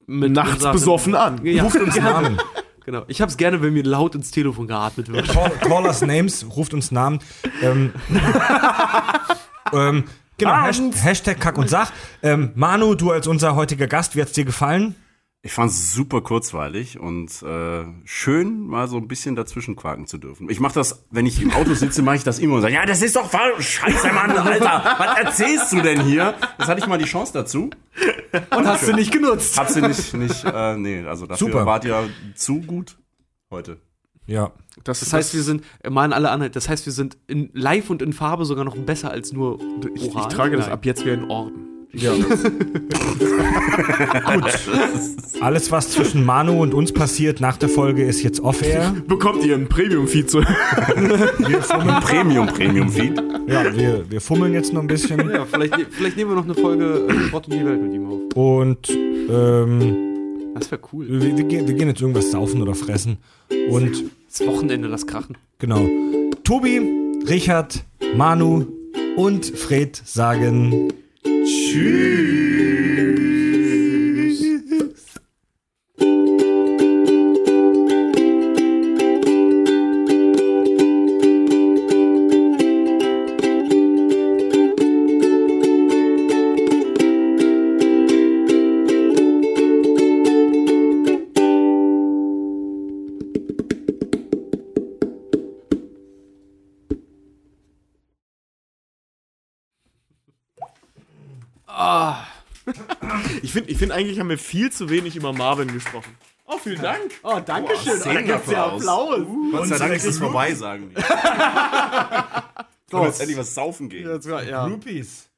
mit Nachts besoffen an. Ja, Ruft uns. Namen. Genau. Ich hab's gerne, wenn mir laut ins Telefon geatmet wird. Call, call us names, ruft uns Namen. Ähm, ähm, genau, Hasht Hashtag Kack und Sach. Ähm, Manu, du als unser heutiger Gast, wie hat's dir gefallen? Ich fand es super kurzweilig und äh, schön, mal so ein bisschen dazwischen quaken zu dürfen. Ich mache das, wenn ich im Auto sitze, mache ich das immer und sage, ja, das ist doch falsch. Scheiße, Mann, Alter, was erzählst du denn hier? Das hatte ich mal die Chance dazu. Und hast du nicht genutzt. Hab sie nicht, nicht, äh, nee, also dafür Super. wart ihr zu gut heute. Ja. Das, Das heißt, wir sind, äh, mal an alle anderen, das heißt, wir sind in live und in Farbe sogar noch besser als nur ich, ich oral. trage das ab jetzt wie ein Orden. Ja. Gut. Alles, was zwischen Manu und uns passiert nach der Folge, ist jetzt off-air. Bekommt ihr ein Premium-Feed zu Wir fummeln, Premium, Premium Feed. ja, wir, wir fummeln jetzt noch ein bisschen. Ja, vielleicht, vielleicht nehmen wir noch eine Folge äh, Sport und die Welt mit ihm auf. Und ähm, Das wäre cool. wir, wir, gehen, wir gehen jetzt irgendwas saufen oder fressen. Und Das Wochenende, das Krachen. Genau. Tobi, Richard, Manu und Fred sagen 去。Ich finde, ich find, eigentlich haben wir viel zu wenig über Marvin gesprochen. Oh, vielen Dank. Oh, danke schön. Zehn dafür aus. Applaus. Gott sei Dank ist es vorbei, sagen die. Können wir jetzt endlich was saufen gehen. Das war, ja. Groupies.